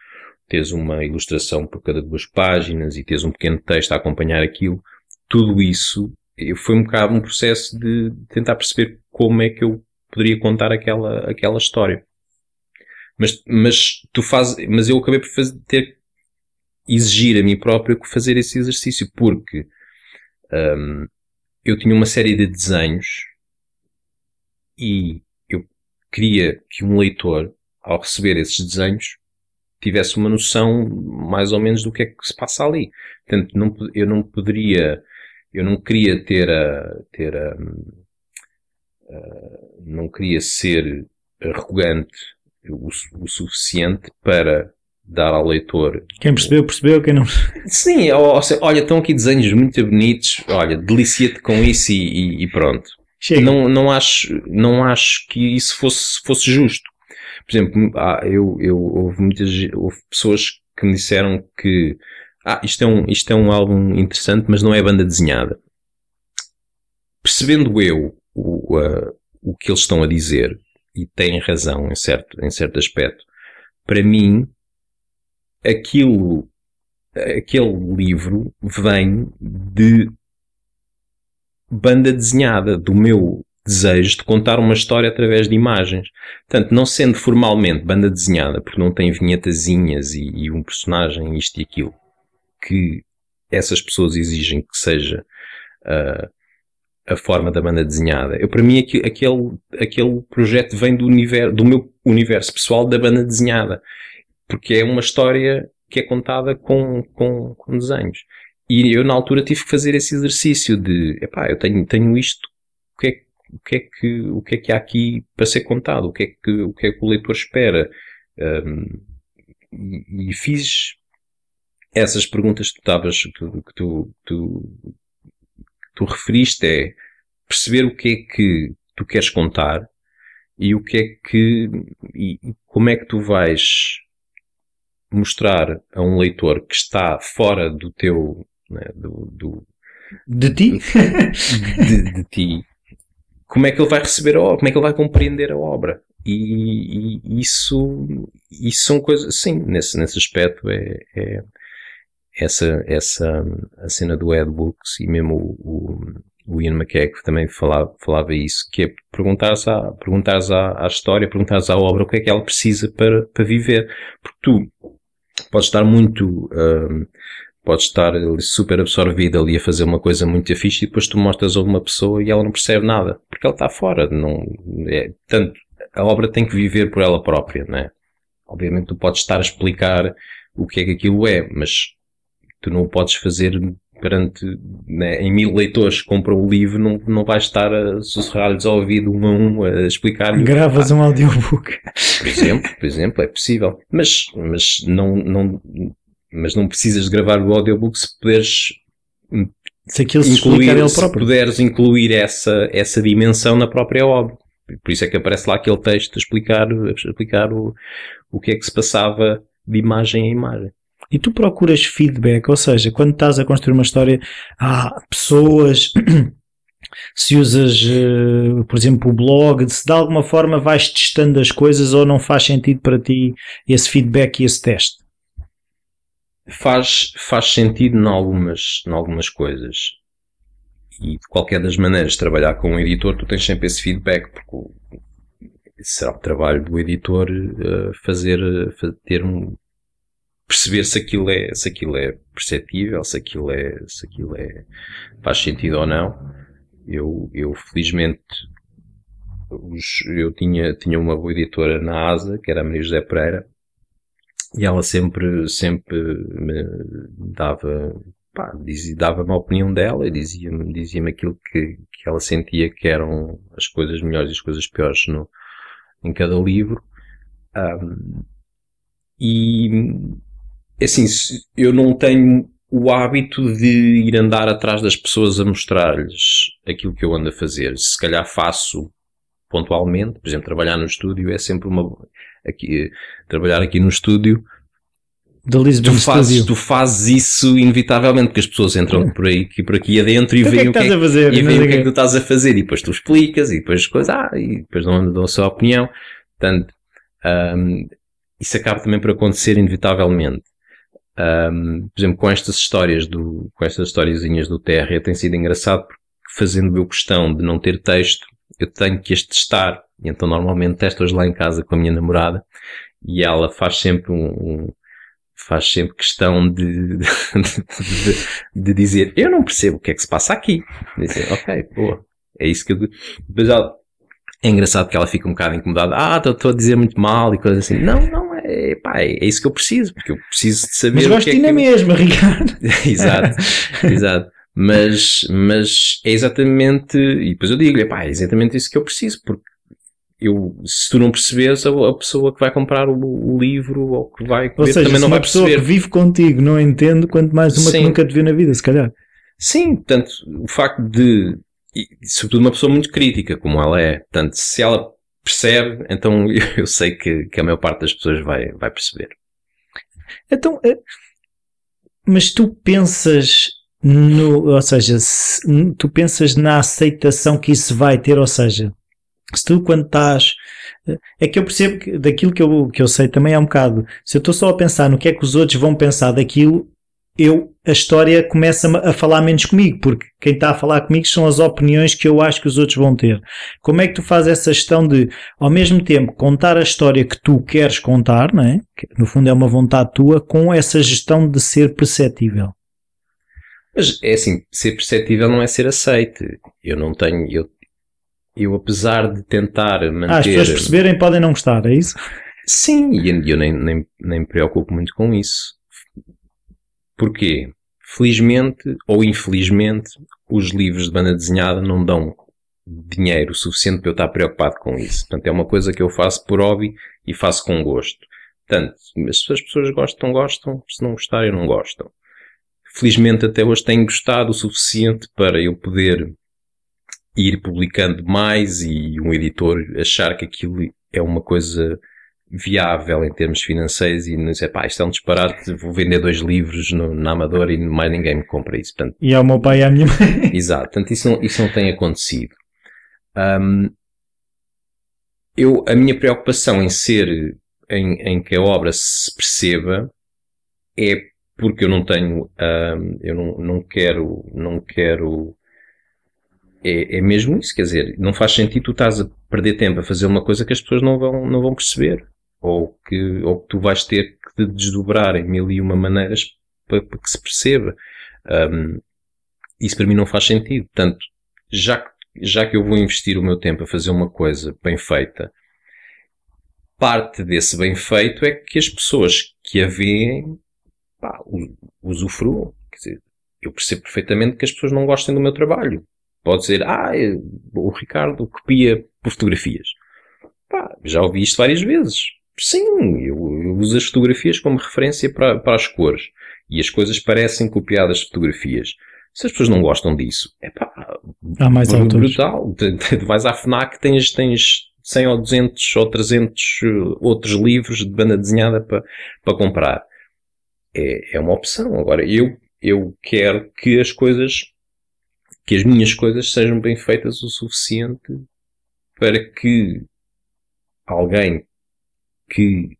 [SPEAKER 1] teres uma ilustração por cada duas páginas e teres um pequeno texto a acompanhar aquilo, tudo isso foi um bocado um processo de tentar perceber como é que eu poderia contar aquela, aquela história. Mas, mas tu fazes, mas eu acabei por fazer, ter exigir a mim próprio fazer esse exercício porque um, eu tinha uma série de desenhos e eu queria que um leitor, ao receber esses desenhos, tivesse uma noção mais ou menos do que é que se passa ali. Portanto, não, eu não poderia, eu não queria ter a, ter a, uh, não queria ser arrogante o, o, suficiente para dar ao leitor.
[SPEAKER 2] Quem percebeu, percebeu, quem não.
[SPEAKER 1] Sim, ou, ou seja, olha, estão aqui desenhos muito bonitos, olha, delicia-te com isso e, e, e pronto.
[SPEAKER 2] Chega.
[SPEAKER 1] Não, não, acho, não acho que isso fosse, fosse justo. Por exemplo, ah, eu, eu, houve muitas houve pessoas que me disseram que ah, isto, é um, isto é um álbum interessante, mas não é banda desenhada. Percebendo eu o, uh, o que eles estão a dizer, e têm razão em certo, em certo aspecto, para mim, aquilo, aquele livro vem de banda desenhada, do meu desejo de contar uma história através de imagens. Portanto, não sendo formalmente banda desenhada, porque não tem vinhetazinhas e, e um personagem, isto e aquilo, que essas pessoas exigem que seja uh, a forma da banda desenhada. Eu, para mim, aquele, aquele projeto vem do, universo, do meu universo pessoal da banda desenhada. Porque é uma história que é contada com, com, com desenhos. E eu, na altura, tive que fazer esse exercício de, epá, eu tenho, tenho isto o que é que, o que é que há aqui para ser contado, o que é que, o que, é que o leitor espera. Um, e, e, fiz essas perguntas que tu estavas, que, que tu, tu, tu referiste é perceber o que é que tu queres contar e o que é que, e como é que tu vais mostrar a um leitor que está fora do teu, né, do, do,
[SPEAKER 2] de ti?
[SPEAKER 1] de, de, ti. Como é que ele vai receber a obra? Como é que ele vai compreender a obra? E, e isso, isso são coisas, sim, nesse, nesse aspecto é, é essa, essa, a cena do Ed Books e mesmo o, o, o Ian McKeag também falava, falava isso, que é perguntares à, perguntares à, à história, perguntares à obra o que é que ela precisa para, para viver. Porque tu podes estar muito, um, podes estar super absorvido ali a fazer uma coisa muito fixe e depois tu mostras a uma pessoa e ela não percebe nada, porque ela está fora. Não, é, tanto, a obra tem que viver por ela própria, não é? Obviamente tu podes estar a explicar o que é que aquilo é, mas tu não o podes fazer perante né, em mil leitores que compram o livro, não, não vais estar a sussurrar-lhes ao ouvido um a um a explicar
[SPEAKER 2] Gravas ah, um audiobook.
[SPEAKER 1] Por exemplo, por exemplo, é possível. Mas, mas não, não, mas não precisas de gravar o audiobook se puderes
[SPEAKER 2] se aquilo se incluir, ele próprio. Se
[SPEAKER 1] puderes incluir essa, essa dimensão na própria obra. Por isso é que aparece lá aquele texto a explicar, a explicar o, o que é que se passava de imagem a imagem.
[SPEAKER 2] E tu procuras feedback, ou seja, quando estás a construir uma história, há pessoas, se usas, eh, por exemplo, o blog, se de alguma forma vais testando as coisas ou não faz sentido para ti esse feedback e esse teste?
[SPEAKER 1] Faz, faz sentido em algumas, em algumas coisas. E de qualquer das maneiras, trabalhar com um editor, tu tens sempre esse feedback, porque será o trabalho do editor uh, fazer, uh, ter um, perceber se aquilo é, se aquilo é perceptível, se aquilo é, se aquilo é, faz sentido ou não. Eu, eu felizmente, os, eu tinha, tinha uma boa editora na ASA, que era a Maria José Pereira, e ela sempre, sempre me dava, pá, dava-me a opinião dela e dizia-me dizia aquilo que, que ela sentia que eram as coisas melhores e as coisas piores no, em cada livro. Um, e assim, eu não tenho o hábito de ir andar atrás das pessoas a mostrar-lhes aquilo que eu ando a fazer. Se calhar faço pontualmente, por exemplo, trabalhar no estúdio é sempre uma. Aqui, trabalhar aqui no estúdio.
[SPEAKER 2] Da Lisbon
[SPEAKER 1] tu fazes, tu fazes isso inevitavelmente, porque as pessoas entram por aí, por aqui adentro e
[SPEAKER 2] então,
[SPEAKER 1] veem
[SPEAKER 2] o que, é que, fazer,
[SPEAKER 1] e veem o que é que tu estás a fazer e depois tu explicas e depois coisas, ah, e depois dão, dão a sua opinião. Portanto, um, isso acaba também por acontecer inevitavelmente. Um, por exemplo, com estas histórias do, com estas historiezinhas do TR tem sido engraçado porque fazendo eu questão de não ter texto, eu tenho que as testar. Então normalmente testo-as lá em casa com a minha namorada e ela faz sempre um, um faz sempre questão de, de, de, de, dizer eu não percebo o que é que se passa aqui. Dizer, ok, boa. É isso que eu. Depois ela, é engraçado que ela fica um bocado incomodada. Ah, estou a dizer muito mal e coisas assim. Não, não, é, pá, é isso que eu preciso, porque eu preciso de saber.
[SPEAKER 2] Mas gosto de é na mesma, Ricardo.
[SPEAKER 1] exato, exato. Mas, mas é exatamente, e depois eu digo-lhe, pá, é exatamente isso que eu preciso, porque eu, se tu não percebes, a, a pessoa que vai comprar o, o, livro ou que vai
[SPEAKER 2] ou seja, também não vai perceber. uma pessoa que vive contigo não entende, quanto mais uma Sim. que nunca te viu na vida, se calhar.
[SPEAKER 1] Sim, portanto, o facto de, e, sobretudo uma pessoa muito crítica, como ela é, portanto, se ela percebe, então eu sei que, que a maior parte das pessoas vai, vai perceber.
[SPEAKER 2] Então, eh, mas tu pensas no, ou seja, se, tu pensas na aceitação que isso vai ter, ou seja, se tu quando estás, eh, é que eu percebo que daquilo que eu, que eu sei também é um bocado, se eu estou só a pensar no que é que os outros vão pensar daquilo, eu, a história começa a falar menos comigo, porque quem está a falar comigo são as opiniões que eu acho que os outros vão ter. Como é que tu fazes essa gestão de, ao mesmo tempo, contar a história que tu queres contar, não é? Que no fundo é uma vontade tua, com essa gestão de ser perceptível?
[SPEAKER 1] Mas é assim, ser perceptível não é ser aceite. Eu não tenho, eu, eu apesar de tentar manter... Ah,
[SPEAKER 2] as pessoas perceberem podem não gostar, é isso?
[SPEAKER 1] Sim, e eu nem, nem, nem me preocupo muito com isso. Porquê? Felizmente ou infelizmente, os livros de banda desenhada não dão dinheiro suficiente para eu estar preocupado com isso. Portanto, é uma coisa que eu faço por hobby e faço com gosto. Portanto, se as pessoas gostam, gostam. Se não gostarem, não gostam. Felizmente até hoje tenho gostado o suficiente para eu poder ir publicando mais e um editor achar que aquilo é uma coisa viável em termos financeiros e não dizer, pá, isto é um disparate, vou vender dois livros no, na Amadora e mais ninguém me compra isso. Portanto,
[SPEAKER 2] e ao meu pai e à minha mãe.
[SPEAKER 1] Exato, portanto isso não, isso não tem acontecido. Um, eu, a minha preocupação em ser, em, em que a obra se perceba é porque eu não tenho, um, eu não, não quero, não quero, é, é mesmo isso, quer dizer, não faz sentido tu estás a perder tempo a fazer uma coisa que as pessoas não vão, não vão perceber. Ou que, ou que tu vais ter que desdobrar em mil e uma maneiras para, para que se perceba. Um, isso para mim não faz sentido. Portanto, já que já que eu vou investir o meu tempo a fazer uma coisa bem feita, parte desse bem feito é que as pessoas que a veem pá, usufruam. Quer dizer, eu percebo perfeitamente que as pessoas não gostem do meu trabalho. Pode dizer, ah, o Ricardo copia por fotografias. Pá, já ouvi isto várias vezes. Sim, eu, eu uso as fotografias como referência para, para as cores. E as coisas parecem copiadas de fotografias. Se as pessoas não gostam disso, é pá,
[SPEAKER 2] Há mais
[SPEAKER 1] brutal. Tu vais à FNAC, tens, tens 100 ou 200 ou 300 uh, outros livros de banda desenhada para, para comprar. É, é uma opção. Agora, eu, eu quero que as coisas, que as minhas coisas sejam bem feitas o suficiente para que alguém que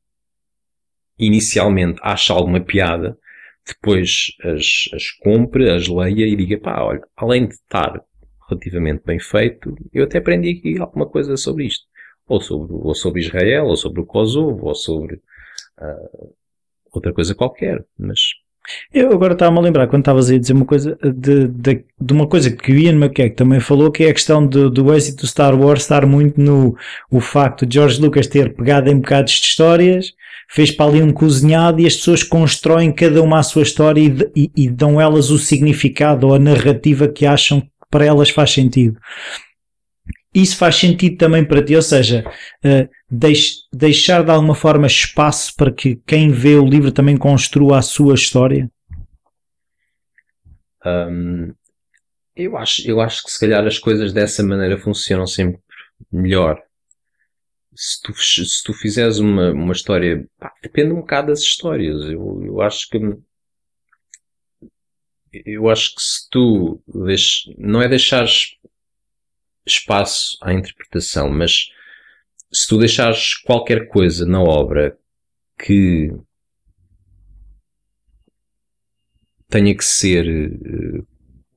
[SPEAKER 1] inicialmente acha alguma piada depois as, as compre, as leia e diga, pá, olha, além de estar relativamente bem feito, eu até aprendi aqui alguma coisa sobre isto. Ou sobre, ou sobre Israel, ou sobre o Kosovo, ou sobre uh, outra coisa qualquer. Mas
[SPEAKER 2] eu agora estava-me a lembrar, quando estavas a dizer uma coisa, de, de, de, uma coisa que o Ian McKeck também falou, que é a questão do, do êxito do Star Wars estar muito no o facto de George Lucas ter pegado em bocados de histórias fez para ali um cozinhado e as pessoas constroem cada uma a sua história e, e, e dão elas o significado ou a narrativa que acham que para elas faz sentido. Isso faz sentido também para ti, ou seja, uh, deix, deixar de alguma forma espaço para que quem vê o livro também construa a sua história?
[SPEAKER 1] Um, eu, acho, eu acho que se calhar as coisas dessa maneira funcionam sempre melhor se tu, se tu fizeres uma, uma história, pá, depende um bocado das histórias. Eu, eu acho que eu acho que se tu não é deixares espaço à interpretação, mas se tu deixares qualquer coisa na obra que tenha que ser uh,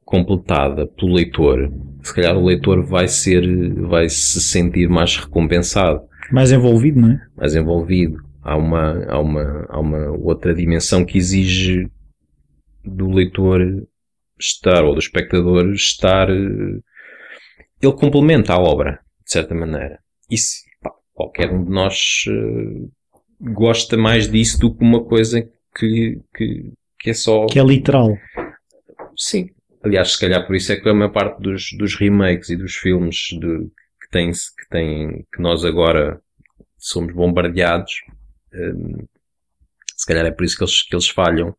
[SPEAKER 1] completada pelo leitor, se calhar o leitor vai ser, vai se sentir mais recompensado.
[SPEAKER 2] Mais envolvido, não é?
[SPEAKER 1] Mais envolvido. Há uma, há uma, há uma outra dimensão que exige do leitor estar, ou do espectador estar, ele complementa a obra, de certa maneira. Isso, pá, qualquer um de nós uh, gosta mais disso do que uma coisa que, que, que é só...
[SPEAKER 2] Que é literal.
[SPEAKER 1] Sim, Aliás, se calhar por isso é que a maior parte dos, dos remakes e dos filmes de, que, tem, que, tem, que nós agora somos bombardeados, um, se calhar é por isso que eles, que eles falham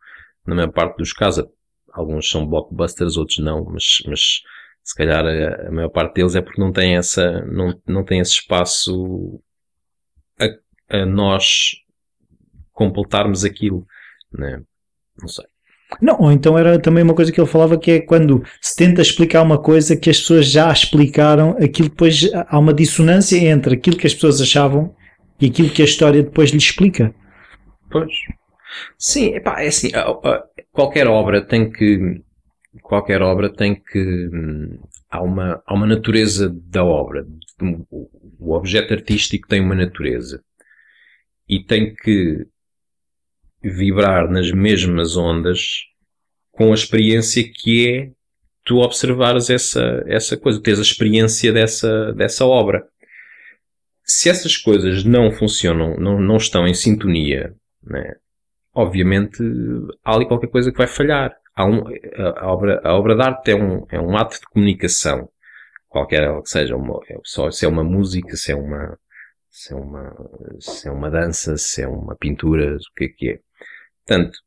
[SPEAKER 1] na maior parte dos casos. Alguns são blockbusters, outros não, mas, mas se calhar a, a maior parte deles é porque não tem essa, não, não tem esse espaço a, a nós completarmos aquilo, né? Não sei.
[SPEAKER 2] Não, ou então era também uma coisa que ele falava que é quando se tenta explicar uma coisa que as pessoas já explicaram, aquilo depois há uma dissonância entre aquilo que as pessoas achavam e aquilo que a história depois lhe explica.
[SPEAKER 1] Pois. Sim, epá, é assim, qualquer obra tem que qualquer obra tem que há uma, há uma natureza da obra. O objeto artístico tem uma natureza e tem que vibrar nas mesmas ondas com a experiência que é tu observares essa, essa coisa, teres a experiência dessa, dessa obra. Se essas coisas não funcionam, não, não estão em sintonia, né, obviamente há ali qualquer coisa que vai falhar. Um, a, obra, a obra de arte é um, é um ato de comunicação qualquer ela que seja, uma, é só se é uma música, se é uma, se é uma, se é uma dança, se é uma pintura, o que é que é. Portanto,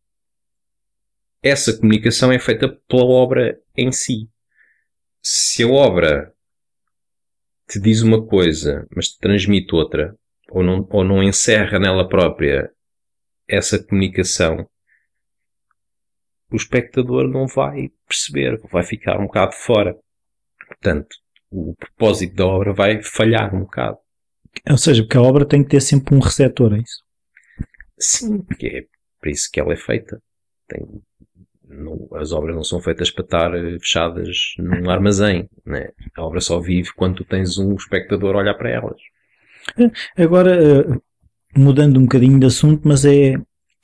[SPEAKER 1] essa comunicação é feita pela obra em si. Se a obra te diz uma coisa, mas te transmite outra, ou não, ou não encerra nela própria essa comunicação, o espectador não vai perceber, vai ficar um bocado fora. Portanto, o propósito da obra vai falhar um bocado.
[SPEAKER 2] Ou seja, porque a obra tem que ter sempre um receptor, é isso?
[SPEAKER 1] Sim, porque é para isso que ela é feita. Tem, não, as obras não são feitas para estar eh, fechadas num armazém. Né? A obra só vive quando tu tens um espectador a olhar para elas.
[SPEAKER 2] Agora, eh, mudando um bocadinho de assunto, mas é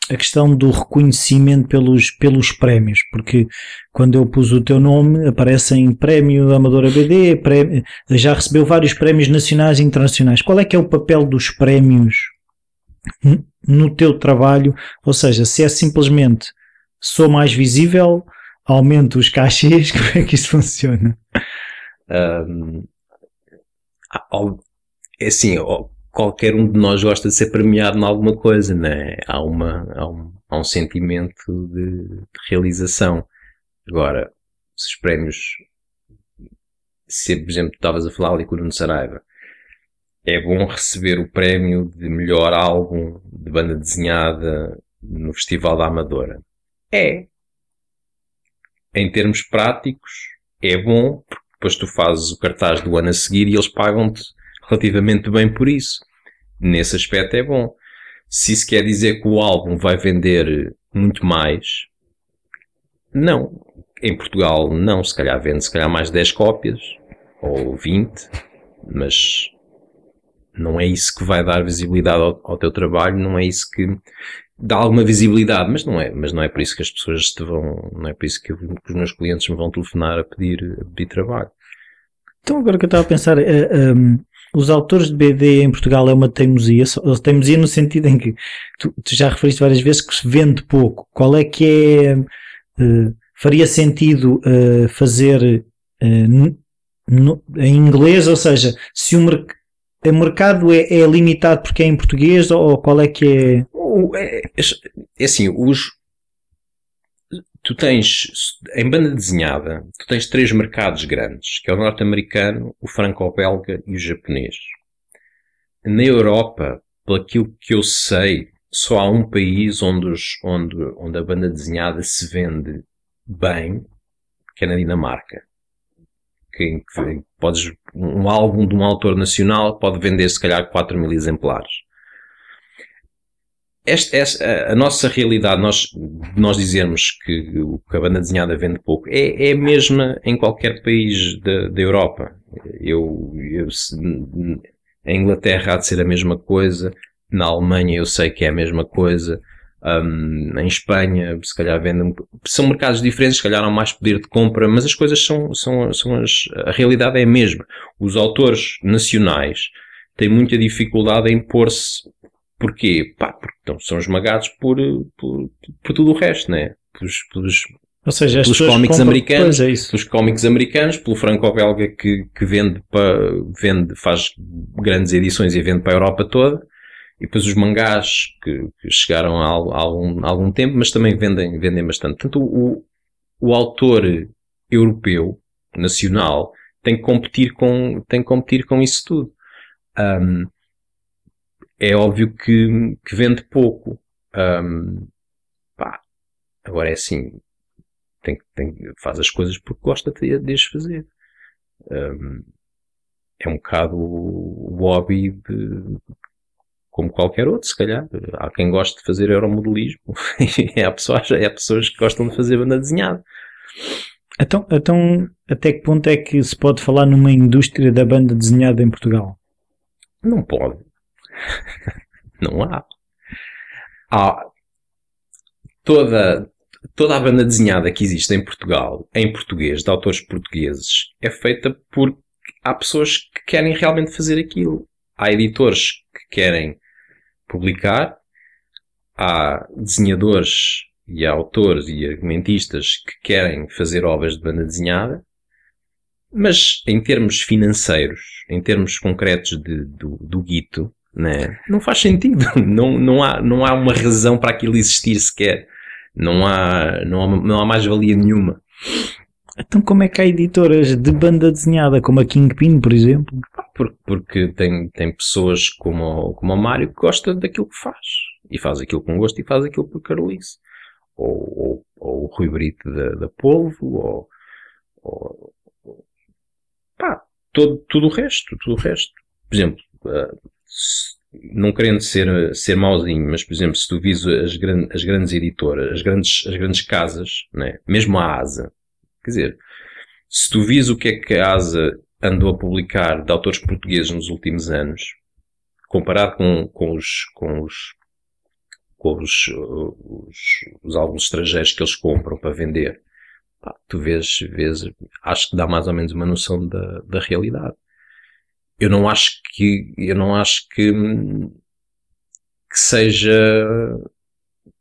[SPEAKER 2] a questão do reconhecimento pelos, pelos prémios, porque quando eu pus o teu nome aparecem prémio Amadora BD, prémio, já recebeu vários prémios nacionais e internacionais. Qual é que é o papel dos prémios no teu trabalho? Ou seja, se é simplesmente sou mais visível, aumento os cachês, como é que isso funciona?
[SPEAKER 1] Um, é assim, qualquer um de nós gosta de ser premiado em alguma coisa, né? Há, uma, há, um, há um sentimento de, de realização. Agora, se os prémios, se por exemplo estavas a falar ali com o Nuno Saraiva, é bom receber o prémio de melhor álbum de banda desenhada no Festival da Amadora. É. Em termos práticos, é bom, porque depois tu fazes o cartaz do ano a seguir e eles pagam-te relativamente bem por isso nesse aspecto é bom. Se isso quer dizer que o álbum vai vender muito mais, não. Em Portugal, não. Se calhar vende se calhar mais 10 cópias ou 20, mas não é isso que vai dar visibilidade ao, ao, teu trabalho, não é isso que dá alguma visibilidade, mas não é, mas não é por isso que as pessoas te vão, não é por isso que, que os meus clientes me vão telefonar a pedir, a pedir trabalho.
[SPEAKER 2] Então agora que eu estava a pensar, eh, ehm, os autores de BD em Portugal é uma teimosia, teimosia no sentido em que tu, tu, já referiste várias vezes que se vende pouco. Qual é que é, uh, faria sentido uh, fazer uh, no, em inglês, ou seja, se o, o mercado é, é, limitado porque é em português ou qual é que é?
[SPEAKER 1] É, é, é assim, os, tu tens, em banda desenhada, tu tens três mercados grandes, que é o norte-americano, o franco-belga e o japonês. Na Europa, pelo que eu sei, só há um país onde, os, onde, onde a banda desenhada se vende bem, que é na Dinamarca. Que, que podes, um álbum de um autor nacional pode vender se calhar 4 mil exemplares esta, esta, a nossa realidade, nós, nós dizermos que, que a banda desenhada vende pouco, é, é a mesma em qualquer país da, da Europa. Eu, eu em Inglaterra há de ser a mesma coisa, na Alemanha eu sei que é a mesma coisa, um, em Espanha se calhar vendem, são mercados diferentes, se calhar há mais poder de compra, mas as coisas são, são, são as, a realidade é a mesma. Os autores nacionais têm muita dificuldade em pôr-se Porquê? Pá, porque então, são esmagados por, por, por tudo o resto, né? Pelos, pelos,
[SPEAKER 2] ou seja,
[SPEAKER 1] pelos cómics americanos, é pelos cómics americanos, pelo franco-belga que, que vende para, vende, faz grandes edições e vende para a Europa toda, e depois os mangás que, que chegaram há, há, algum, há algum tempo, mas também vendem, vendem bastante. Portanto, o, o autor europeu, nacional, tem que competir com, tem que competir com isso tudo. Um, é óbvio que, que vende pouco. Um, pá, agora é assim, tem, tem, faz as coisas porque gosta de, de as fazer. Um, é um bocado o hobby de, como qualquer outro, se calhar. Há quem goste de fazer aeromodelismo. e há pessoas, há pessoas que gostam de fazer banda desenhada.
[SPEAKER 2] Então, então, até que ponto é que se pode falar numa indústria da banda desenhada em Portugal?
[SPEAKER 1] Não pode. Não há. Há toda, toda a banda desenhada que existe em Portugal, em português, de autores portugueses, é feita por há pessoas que querem realmente fazer aquilo. Há editores que querem publicar, há desenhadores e há autores e argumentistas que querem fazer obras de banda desenhada Mas em termos financeiros, em termos concretos de, do, do guito, né, não faz sentido. Não, não, há, não há uma razão para aquilo existir sequer. Não há, não há, não há mais-valia nenhuma.
[SPEAKER 2] Então como é que há editoras de banda desenhada, como a Kingpin, por exemplo?
[SPEAKER 1] Porque, porque tem, tem pessoas como, o- como o Mário que gosta daquilo que faz. E faz aquilo com gosto e faz aquilo por Carolice. Ou, ou, ou o Rui Brito da, da Polvo, ou, ou, pá, todo, tudo o resto, tudo o resto. Por exemplo, não querendo ser, ser mauzinho, mas por exemplo, se tu vis as, gran- as grandes editoras, as grandes, as grandes casas, né? mesmo a ASA, quer dizer, se tu vis o que é que a ASA andou a publicar de autores portugueses nos últimos anos, comparado com, com os, com os, com os, os, os álbuns estrangeiros que eles compram para vender, pá, tu vês, vês, acho que dá mais ou menos uma noção da, da realidade. Eu não acho que, eu não acho que, que seja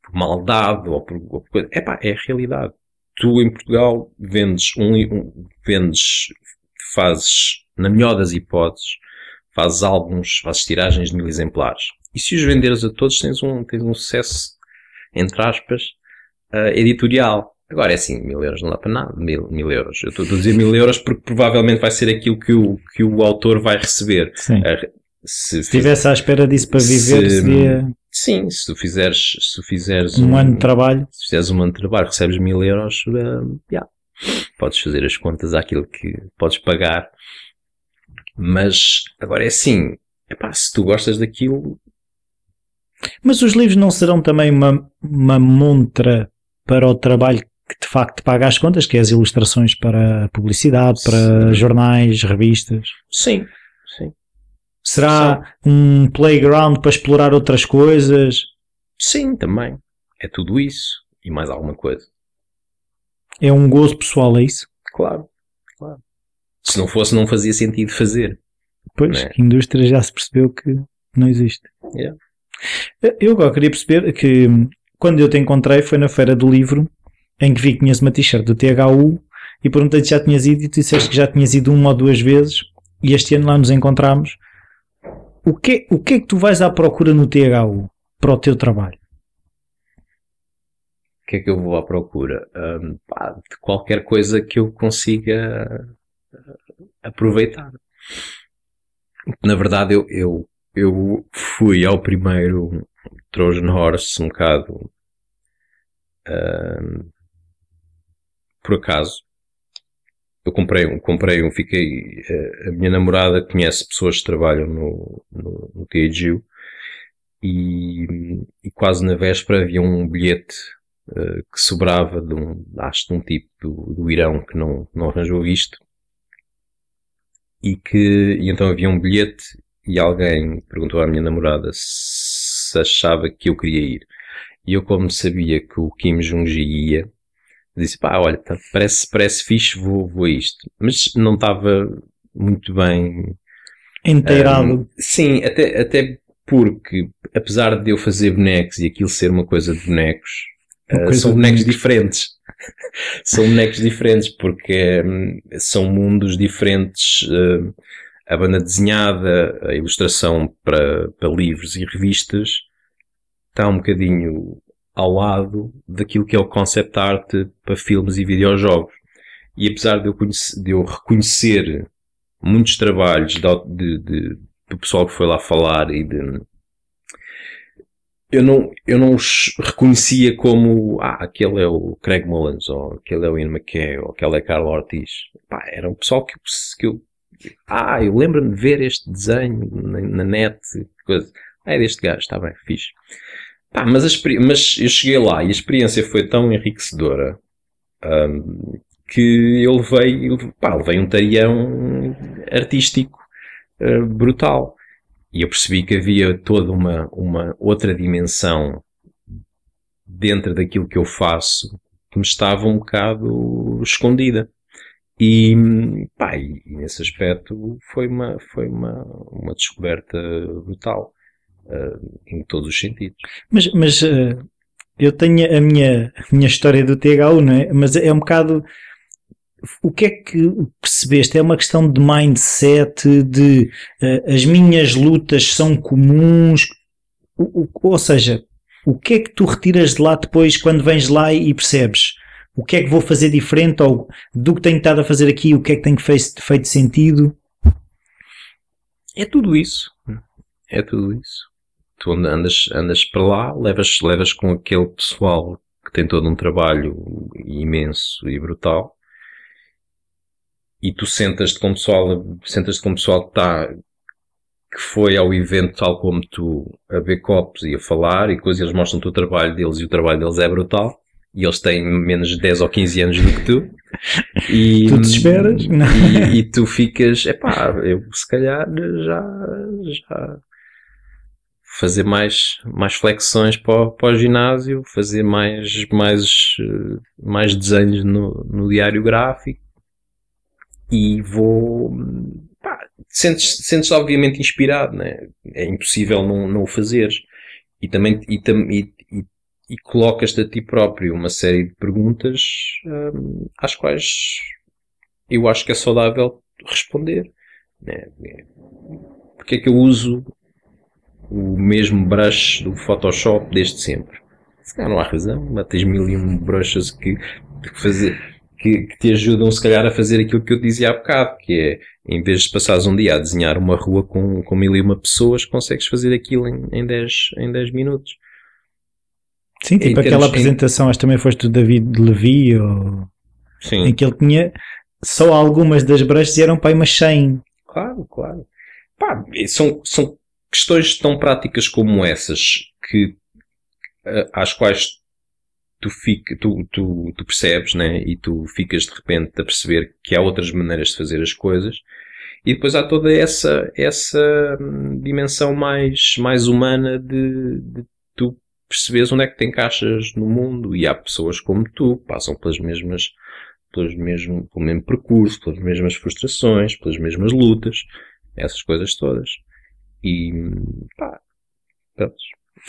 [SPEAKER 1] por maldade ou por, ou por coisa. Epá, é a realidade. Tu em Portugal vendes um, um vendes, fazes, na melhor das hipóteses, fazes álbuns, fazes tiragens de mil exemplares. E se os venderes a todos, tens um, tens um sucesso, entre aspas, ah, editorial. Agora é assim, mil euros não dá para nada. Mil, mil euros. Eu estou a dizer mil euros porque provavelmente vai ser aquilo que o, que o autor vai receber.
[SPEAKER 2] Sim.
[SPEAKER 1] Se,
[SPEAKER 2] Se estivesse à espera disso para viver,
[SPEAKER 1] Se-
[SPEAKER 2] seria
[SPEAKER 1] Sim, se tu fizeres, se tu fizeres
[SPEAKER 2] um ano de trabalho.
[SPEAKER 1] se fizeres um ano de trabalho, recebes mil euros, eh, yeah, podes fazer as contas àquilo que podes pagar. Mas agora é assim, epá, se tu gostas daquilo,
[SPEAKER 2] Mas os livros não serão também uma, uma montra para o trabalho que de facto paga as contas, que é as ilustrações para publicidade, para
[SPEAKER 1] Sim.
[SPEAKER 2] jornais, revistas.
[SPEAKER 1] sim, sim.
[SPEAKER 2] Será um playground para explorar outras coisas?
[SPEAKER 1] Sim, também. É tudo isso e mais alguma coisa.
[SPEAKER 2] É um gozo pessoal, é isso?
[SPEAKER 1] Claro, claro. Se não fosse, não fazia sentido fazer.
[SPEAKER 2] Pois,
[SPEAKER 1] É.
[SPEAKER 2] que a indústria já se percebeu que não existe.
[SPEAKER 1] Yeah.
[SPEAKER 2] Eu agora queria perceber que hum, quando eu te encontrei foi na feira do livro em que vi que tinhas uma t-shirt do THU e perguntei-te já tinhas ido e tu disseste que já tinhas ido uma ou duas vezes e este ano lá nos encontramos. O que, o que é que tu vais à procura no THU para o teu trabalho?
[SPEAKER 1] O que é que eu vou à procura? Ahm, pá, de qualquer coisa que eu consiga ah, aproveitar. Na verdade, eu, eu, eu fui ao primeiro Trojan Horse um bocado ahm, por acaso. Eu comprei um, comprei um, fiquei, eh, a minha namorada conhece pessoas que trabalham no, no, no e, e quase na véspera havia um bilhete eh, que sobrava de um, acho de um tipo do, do Irão que não, não arranjou visto e que e então havia um bilhete e alguém perguntou à minha namorada se achava que eu queria ir e eu como sabia que o Kim Jong-gi ia disse pá olha tá- parece, parece fixe vou, vou a isto mas não estava muito bem
[SPEAKER 2] Inteirado.
[SPEAKER 1] um, sim, até, até porque, apesar de eu fazer bonecos e aquilo ser uma coisa de bonecos, uh,
[SPEAKER 2] coisa
[SPEAKER 1] são
[SPEAKER 2] de
[SPEAKER 1] bonecos
[SPEAKER 2] bonecos.
[SPEAKER 1] diferentes. são bonecos diferentes porque hum, são mundos diferentes. uh, a banda desenhada, a ilustração para, para livros e revistas está um bocadinho ao lado daquilo que é o concept art para filmes e videojogos. E apesar de eu, conhece- de eu reconhecer muitos trabalhos de, de- do pessoal que foi lá falar e de eu não, eu não os reconhecia como ah, aquele é o Craig Mullins ou aquele é o Ian McKay ou aquele é Carlo Ortiz Pá, era um pessoal que, que eu ah, eu lembro-me de ver este desenho na, na net coisa. Ah, é deste gajo, está bem, fixe Pá, mas, a mas eu cheguei lá e a experiência foi tão enriquecedora hum, que eu levei, pá, levei um tarião artístico eh, brutal. E eu percebi que havia toda uma, uma outra dimensão dentro daquilo que eu faço que me estava um bocado escondida. E, pá, e nesse aspecto foi uma, foi uma, uma descoberta brutal. Eh, em todos os sentidos.
[SPEAKER 2] Mas, mas eh, eu tenho a minha, a minha história do THU, não é? Mas é um bocado. o que é que percebeste? É uma questão de mindset, de uh, as minhas lutas são comuns, o, o, ou seja, o que é que tu retiras de lá depois quando vens lá e percebes? O que é que vou fazer diferente ou do que tenho estado a fazer aqui, o que é que tem feito, feito sentido?
[SPEAKER 1] É tudo isso. É tudo isso. Tu andas, andas para lá, levas, levas com aquele pessoal que tem todo um trabalho imenso e brutal e tu sentas-te com pessoal, sentas-te com pessoal que está que foi ao evento tal como tu a ver copos e a falar e coisas, eles mostram-te o trabalho deles e o trabalho deles é brutal e eles têm menos de 10 ou 15 anos do que tu.
[SPEAKER 2] E tu te esperas?
[SPEAKER 1] e, e, tu ficas epá, eu se calhar já, já fazer mais, mais flexões para, para o ginásio, fazer mais, mais, mais desenhos no, no diário gráfico e vou sentes, sentes obviamente inspirado, né? é impossível não, não o fazeres. E também e, e, e, e colocas-te a ti próprio uma série de perguntas hum, às quais eu acho que é saudável responder. Né? Porque é que eu uso o mesmo brush do Photoshop desde sempre? Se calhar não há razão, mas tens mil e um brushes que, que fazer que, que, te ajudam, se calhar, a fazer aquilo que eu dizia há bocado, que é, em vez de passares um dia a desenhar uma rua com, com mil e uma pessoas, consegues fazer aquilo em, em, 10, em 10 minutos.
[SPEAKER 2] Sim, tipo em aquela termos, apresentação, em... acho que também foste do David Levy, ou... Sim. em que ele tinha só algumas das brushes e eram para aí umas 100.
[SPEAKER 1] Claro, claro. Pá, são, são questões tão práticas como essas que eh, às quais tu, fica, tu, tu, tu percebes, né? E tu ficas de repente a perceber que há outras maneiras de fazer as coisas. E depois há toda essa, essa hum, dimensão mais, mais humana de, de tu perceberes onde é que te encaixas no mundo e há pessoas como tu que passam pelas mesmas, pelos mesmo, pelo mesmo percurso, pelas mesmas frustrações, pelas mesmas lutas, essas coisas todas. E pá, pronto,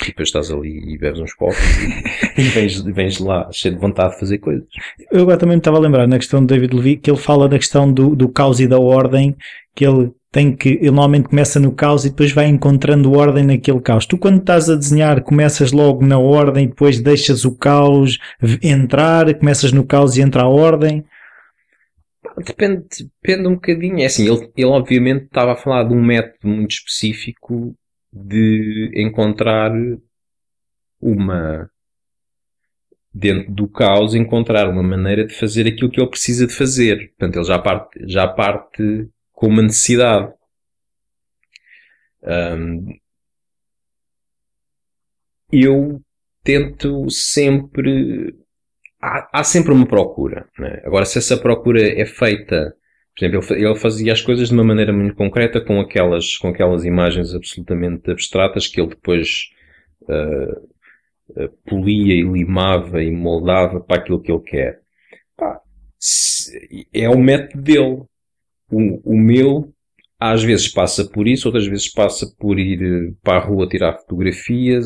[SPEAKER 1] e depois estás ali e bebes uns copos e, e vens, vens lá cheio de vontade de fazer coisas.
[SPEAKER 2] Eu agora também me estava a lembrar na questão de David Levy que ele fala da questão do, do caos e da ordem, que ele tem que, ele normalmente começa no caos e depois vai encontrando ordem naquele caos. Tu quando estás a desenhar começas logo na ordem e depois deixas o caos entrar, começas no caos e entra a ordem.
[SPEAKER 1] Depende, depende um bocadinho. É assim, ele, ele obviamente estava a falar de um método muito específico de encontrar uma dentro do caos encontrar uma maneira de fazer aquilo que ele precisa de fazer. Portanto, ele já parte, já parte com uma necessidade. Um, eu tento sempre. Há, sempre uma procura. Né? Agora, se essa procura é feita por exemplo, ele fazia as coisas de uma maneira muito concreta com aquelas, com aquelas imagens absolutamente abstratas que ele depois uh, uh, polia e limava e moldava para aquilo que ele quer. Pá, é o método dele. O, o meu às vezes passa por isso, outras vezes passa por ir eh, para a rua tirar fotografias.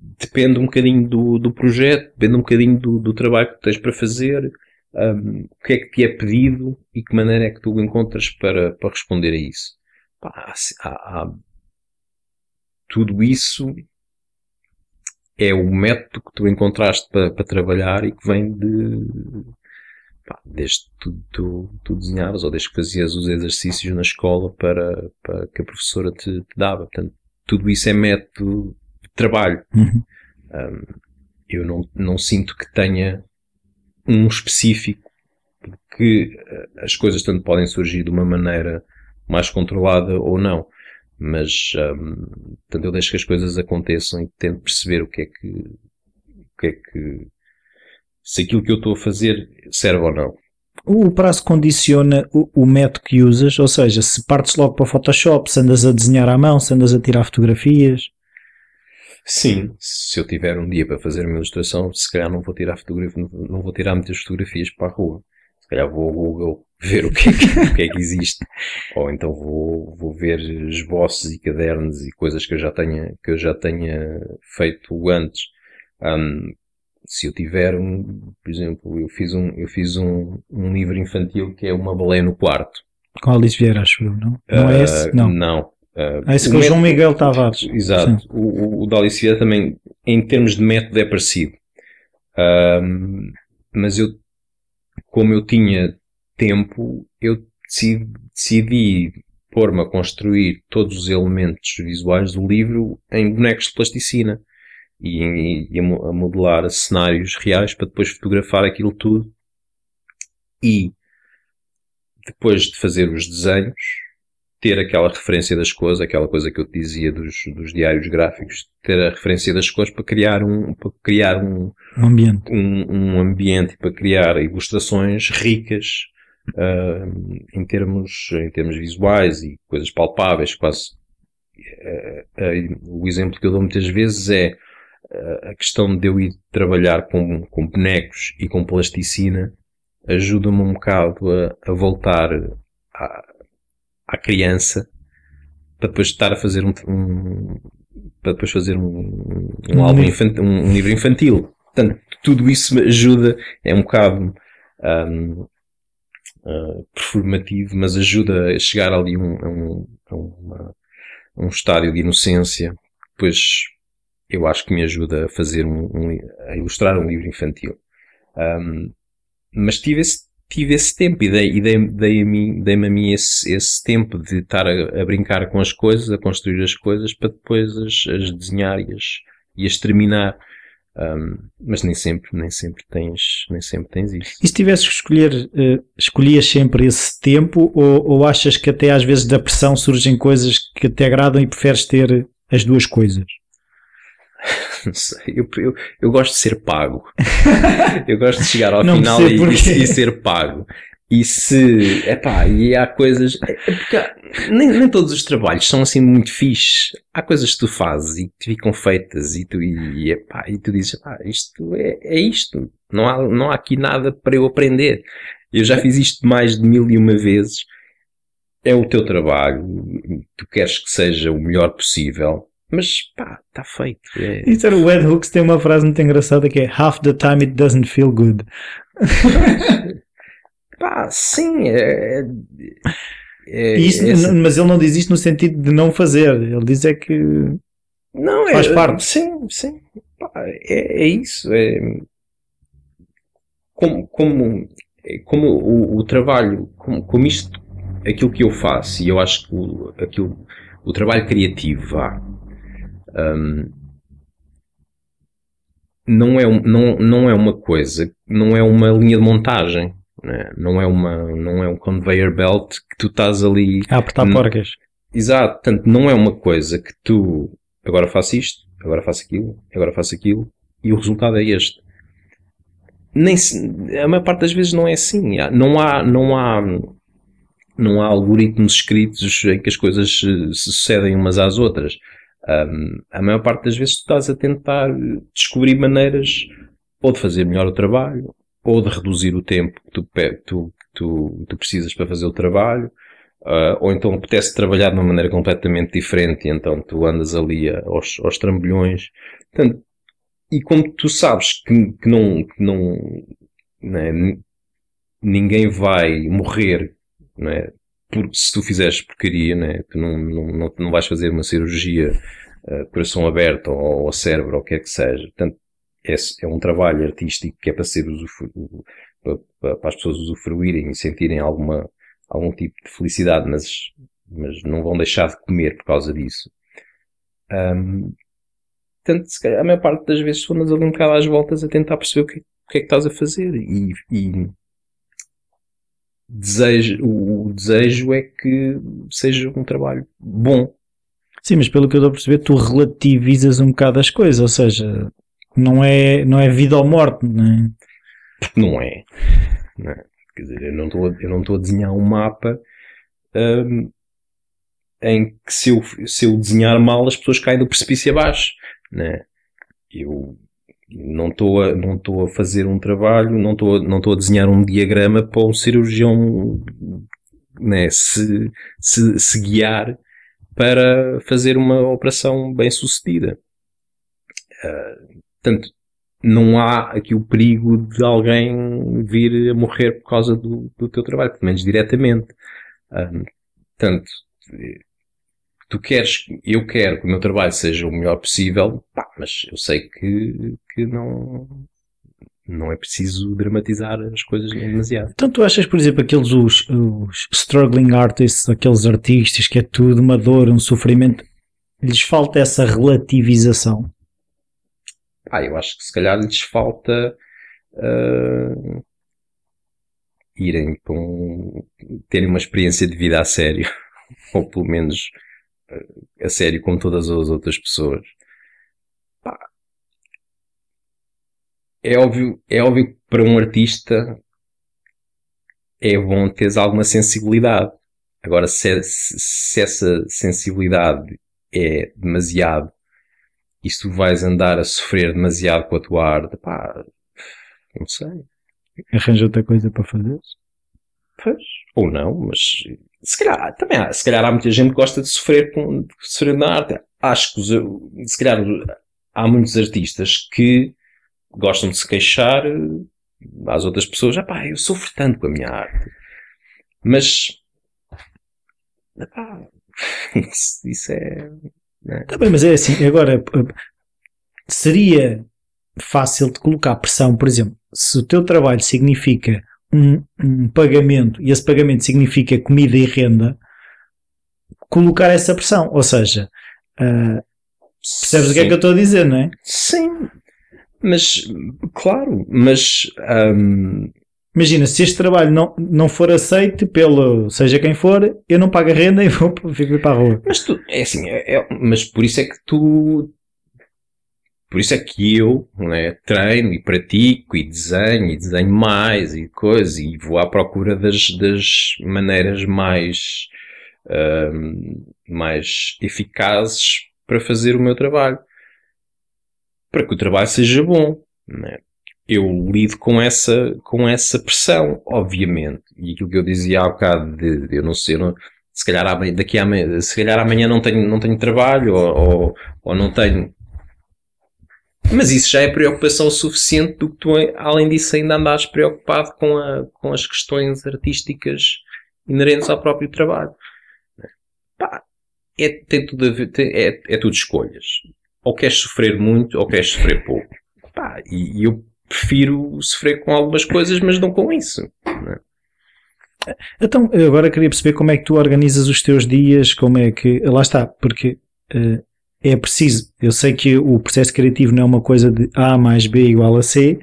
[SPEAKER 1] Depende um bocadinho do, do projeto, depende um bocadinho do, do trabalho que tens para fazer um, o que é que te é pedido e que maneira é que tu encontras para, para responder a isso. Pá, há, há, tudo isso é o método que tu encontraste para, para trabalhar e que vem de pá, desde tu, tu, tu desenhavas ou desde que fazias os exercícios na escola para, para que a professora te, te dava. Portanto, tudo isso é método trabalho. Uhum. Um, eu não, não sinto que tenha um específico, porque eh, as coisas tanto podem surgir de uma maneira mais controlada ou não. Mas, um, portanto, eu deixo que as coisas aconteçam e tento perceber o que é que, o que é que, se aquilo que eu estou a fazer serve ou não.
[SPEAKER 2] O prazo condiciona o, o, método que usas, ou seja, se partes logo para o Photoshop, se andas a desenhar à mão, se andas a tirar fotografias.
[SPEAKER 1] Sim, se eu tiver um dia para fazer uma ilustração, se calhar não vou tirar fotografia, não vou tirar muitas fotografias para a rua. Se calhar vou ao Google ver o que é que, o que, é que existe. Ou então vou, vou ver esboços e cadernos e coisas que eu já tenha, que eu já tenha feito antes. Um, se eu tiver um, por exemplo, eu fiz um, eu fiz um, um livro infantil que é uma baleia no quarto.
[SPEAKER 2] Com Alice Vieira, acho eu, não? Não é esse?
[SPEAKER 1] Uh,
[SPEAKER 2] Não.
[SPEAKER 1] Não. Uh,
[SPEAKER 2] Ah, esse
[SPEAKER 1] o
[SPEAKER 2] com o João Miguel Tavares.
[SPEAKER 1] Exato.
[SPEAKER 2] Sim.
[SPEAKER 1] O, o, o também, em termos de método, é parecido. Ahm, mas eu, como eu tinha tempo, eu decidi, decidi pôr-me a construir todos os elementos visuais do livro em bonecos de plasticina e, e a modelar cenários reais para depois fotografar aquilo tudo e depois de fazer os desenhos ter aquela referência das cores, aquela coisa que eu te dizia dos, dos diários gráficos, ter a referência das cores para criar um, para criar um,
[SPEAKER 2] Um ambiente.
[SPEAKER 1] um, um ambiente para criar ilustrações ricas ah, em, termos, em termos visuais e coisas palpáveis, quase. Ah, ah, o exemplo que eu dou muitas vezes é ah, a questão de eu ir trabalhar com, com bonecos e com plasticina ajuda-me um bocado a, a voltar à, à criança para depois estar a fazer um, um- para depois fazer um, um,
[SPEAKER 2] Um
[SPEAKER 1] álbum
[SPEAKER 2] livro.
[SPEAKER 1] infantil, um, um livro infantil. Portanto, tudo isso me ajuda, é um bocado ahm, ah, performativo, mas ajuda a chegar ali a um, a um, uma- a um estádio de inocência. Depois eu acho que me ajuda a fazer um, um a ilustrar um livro infantil. Ahm, mas tive esse, tive esse tempo e dei, e dei, dei a mim, dei-me a mim esse, esse tempo de estar a, a brincar com as coisas, a construir as coisas para depois as, as desenhar e as, e as terminar. Ahm, mas nem sempre, nem sempre tens, nem sempre tens isso.
[SPEAKER 2] E se tivesses que escolher, eh, escolhias sempre esse tempo ou, ou achas que até às vezes da pressão surgem coisas que te agradam e preferes ter as duas coisas?
[SPEAKER 1] Não sei, eu, eu, eu gosto de ser pago. eu gosto de chegar ao
[SPEAKER 2] Não
[SPEAKER 1] final e,
[SPEAKER 2] porquê.
[SPEAKER 1] e ser pago. E se, epá, e há coisas, é é porque nem, nem todos os trabalhos são assim muito fixe. Há coisas que tu fazes e que ficam feitas e tu, e, epá, e tu dizes, epá, isto é, é isto. Não há, não há aqui nada para eu aprender. Eu já fiz isto mais de mil e uma vezes. É o teu trabalho. Tu queres que seja o melhor possível. Mas, pá, está feito. É,
[SPEAKER 2] Isso era o Ed Hooks tem uma frase muito engraçada que é Half the time it doesn't feel good.
[SPEAKER 1] Pá, sim, é. é,
[SPEAKER 2] isso,
[SPEAKER 1] é-
[SPEAKER 2] n- mas ele não diz isto no sentido de não fazer. Ele diz é que
[SPEAKER 1] não, é,
[SPEAKER 2] faz parte.
[SPEAKER 1] Sim, sim. Pá, é, é isso. É, como, como, é como o, o trabalho, como, como isto, aquilo que eu faço, e eu acho que o, aquilo, o trabalho criativo, vá, hum, não, é, um- não, não é uma coisa, não é uma linha de montagem. né? Não é uma, não é um conveyor belt que tu estás ali
[SPEAKER 2] a apertar porcas.
[SPEAKER 1] Exato, portanto, não é uma coisa que tu agora faço isto, agora faço aquilo, agora faço aquilo e o resultado é este. Nem se- a maior parte das vezes não é assim. Não há, não há, não há algoritmos escritos em que as coisas se, se sucedem umas às outras. Ahm, a maior parte das vezes tu estás a tentar descobrir maneiras ou de fazer melhor o trabalho ou de reduzir o tempo que tu, tu, tu, tu precisas para fazer o trabalho Uh, ou então apetece trabalhar de uma maneira completamente diferente e então tu andas ali aos, aos trambolhões. Portanto, e como tu sabes que, que não, que não né, ninguém vai morrer né, por, se tu fizeres porcaria, né, tu não, não, não, vais fazer uma cirurgia uh, coração aberto ou ao cérebro ou o que é que seja. Portanto, é, é um trabalho artístico que é para ser usufru, para, para, as pessoas usufruírem e sentirem alguma algum tipo de felicidade, mas, mas não vão deixar de comer por causa disso. Ahm, portanto, se calhar, a maior parte das vezes tu andas ali um bocado às voltas a tentar perceber o que, o que é que estás a fazer e, e desejo, o, o desejo é que seja um trabalho bom.
[SPEAKER 2] Sim, mas pelo que eu estou a perceber, tu relativizas um bocado as coisas, ou seja, não é, não é vida ou morte, não é?
[SPEAKER 1] Não é. Não é? Quer dizer, eu não estou a- eu não estou a desenhar um mapa ahm, em que se eu, se eu desenhar mal as pessoas caem do precipício abaixo. Né? Eu não estou a, não estou a fazer um trabalho, não estou, não estou a desenhar um diagrama para um cirurgião né, se, se, se guiar para fazer uma operação bem sucedida. Ah, portanto, não há aqui o perigo de alguém vir a morrer por causa do, do teu trabalho, pelo menos diretamente. Um, portanto, tu queres, eu quero que o meu trabalho seja o melhor possível, pá, mas eu sei que, que não, não é preciso dramatizar as coisas demasiado.
[SPEAKER 2] Então tu achas, por exemplo, aqueles os, os struggling artists, aqueles artistas que é tudo uma dor, um sofrimento, lhes falta essa relativização?
[SPEAKER 1] Ah, eu acho que se calhar lhes falta uh, irem para um, terem uma experiência de vida a sério, ou pelo menos a sério com todas as outras pessoas. Pá. É óbvio, é óbvio que para um artista é bom teres alguma sensibilidade. Agora, se, se essa sensibilidade é demasiado e se tu vais andar a sofrer demasiado com a tua arte, pá, não sei.
[SPEAKER 2] Arranja outra coisa para fazer?
[SPEAKER 1] Pois, ou não, mas se calhar, também há, se calhar há muita gente que gosta de sofrer, com, de sofrer na arte. Acho que os, se calhar há muitos artistas que gostam de se queixar às outras pessoas, ah pá, eu sofro tanto com a minha arte. Mas, pá, isso, isso é,
[SPEAKER 2] é? Bem, mas é assim, agora seria fácil de colocar pressão, por exemplo, se o teu trabalho significa um, um, pagamento e esse pagamento significa comida e renda, colocar essa pressão. Ou seja, uh, percebes Sim. o que é que eu estou a dizer, não é?
[SPEAKER 1] Sim, mas claro, mas um,
[SPEAKER 2] Imagina, se este trabalho não, não for aceito pelo seja quem for, eu não pago a renda e vou vir para a rua.
[SPEAKER 1] Mas tu, é assim, é, é, mas por isso é que tu, por isso é que eu né, treino e pratico e desenho e desenho mais e coisas e vou à procura das, das maneiras mais, uh, mais eficazes para fazer o meu trabalho. Para que o trabalho seja bom. Né? eu lido com essa, com essa pressão, obviamente. E aquilo que eu dizia há bocado de, eu não sei, eu não, se calhar daqui a, se calhar amanhã não tenho, não tenho trabalho ou, ou, ou, não tenho. Mas isso já é preocupação suficiente do que tu, além disso, ainda andares preocupado com, a, com as questões artísticas inerentes ao próprio trabalho. Pá, é, tem tudo a ver, é, é tudo escolhas. Ou queres sofrer muito ou queres sofrer pouco. Pá, e, e eu prefiro sofrer com algumas coisas, mas não com isso. É?
[SPEAKER 2] Então, agora queria perceber como é que tu organizas os teus dias, como é que. Lá está, porque uh, é preciso. Eu sei que o processo criativo não é uma coisa de A mais B igual a C,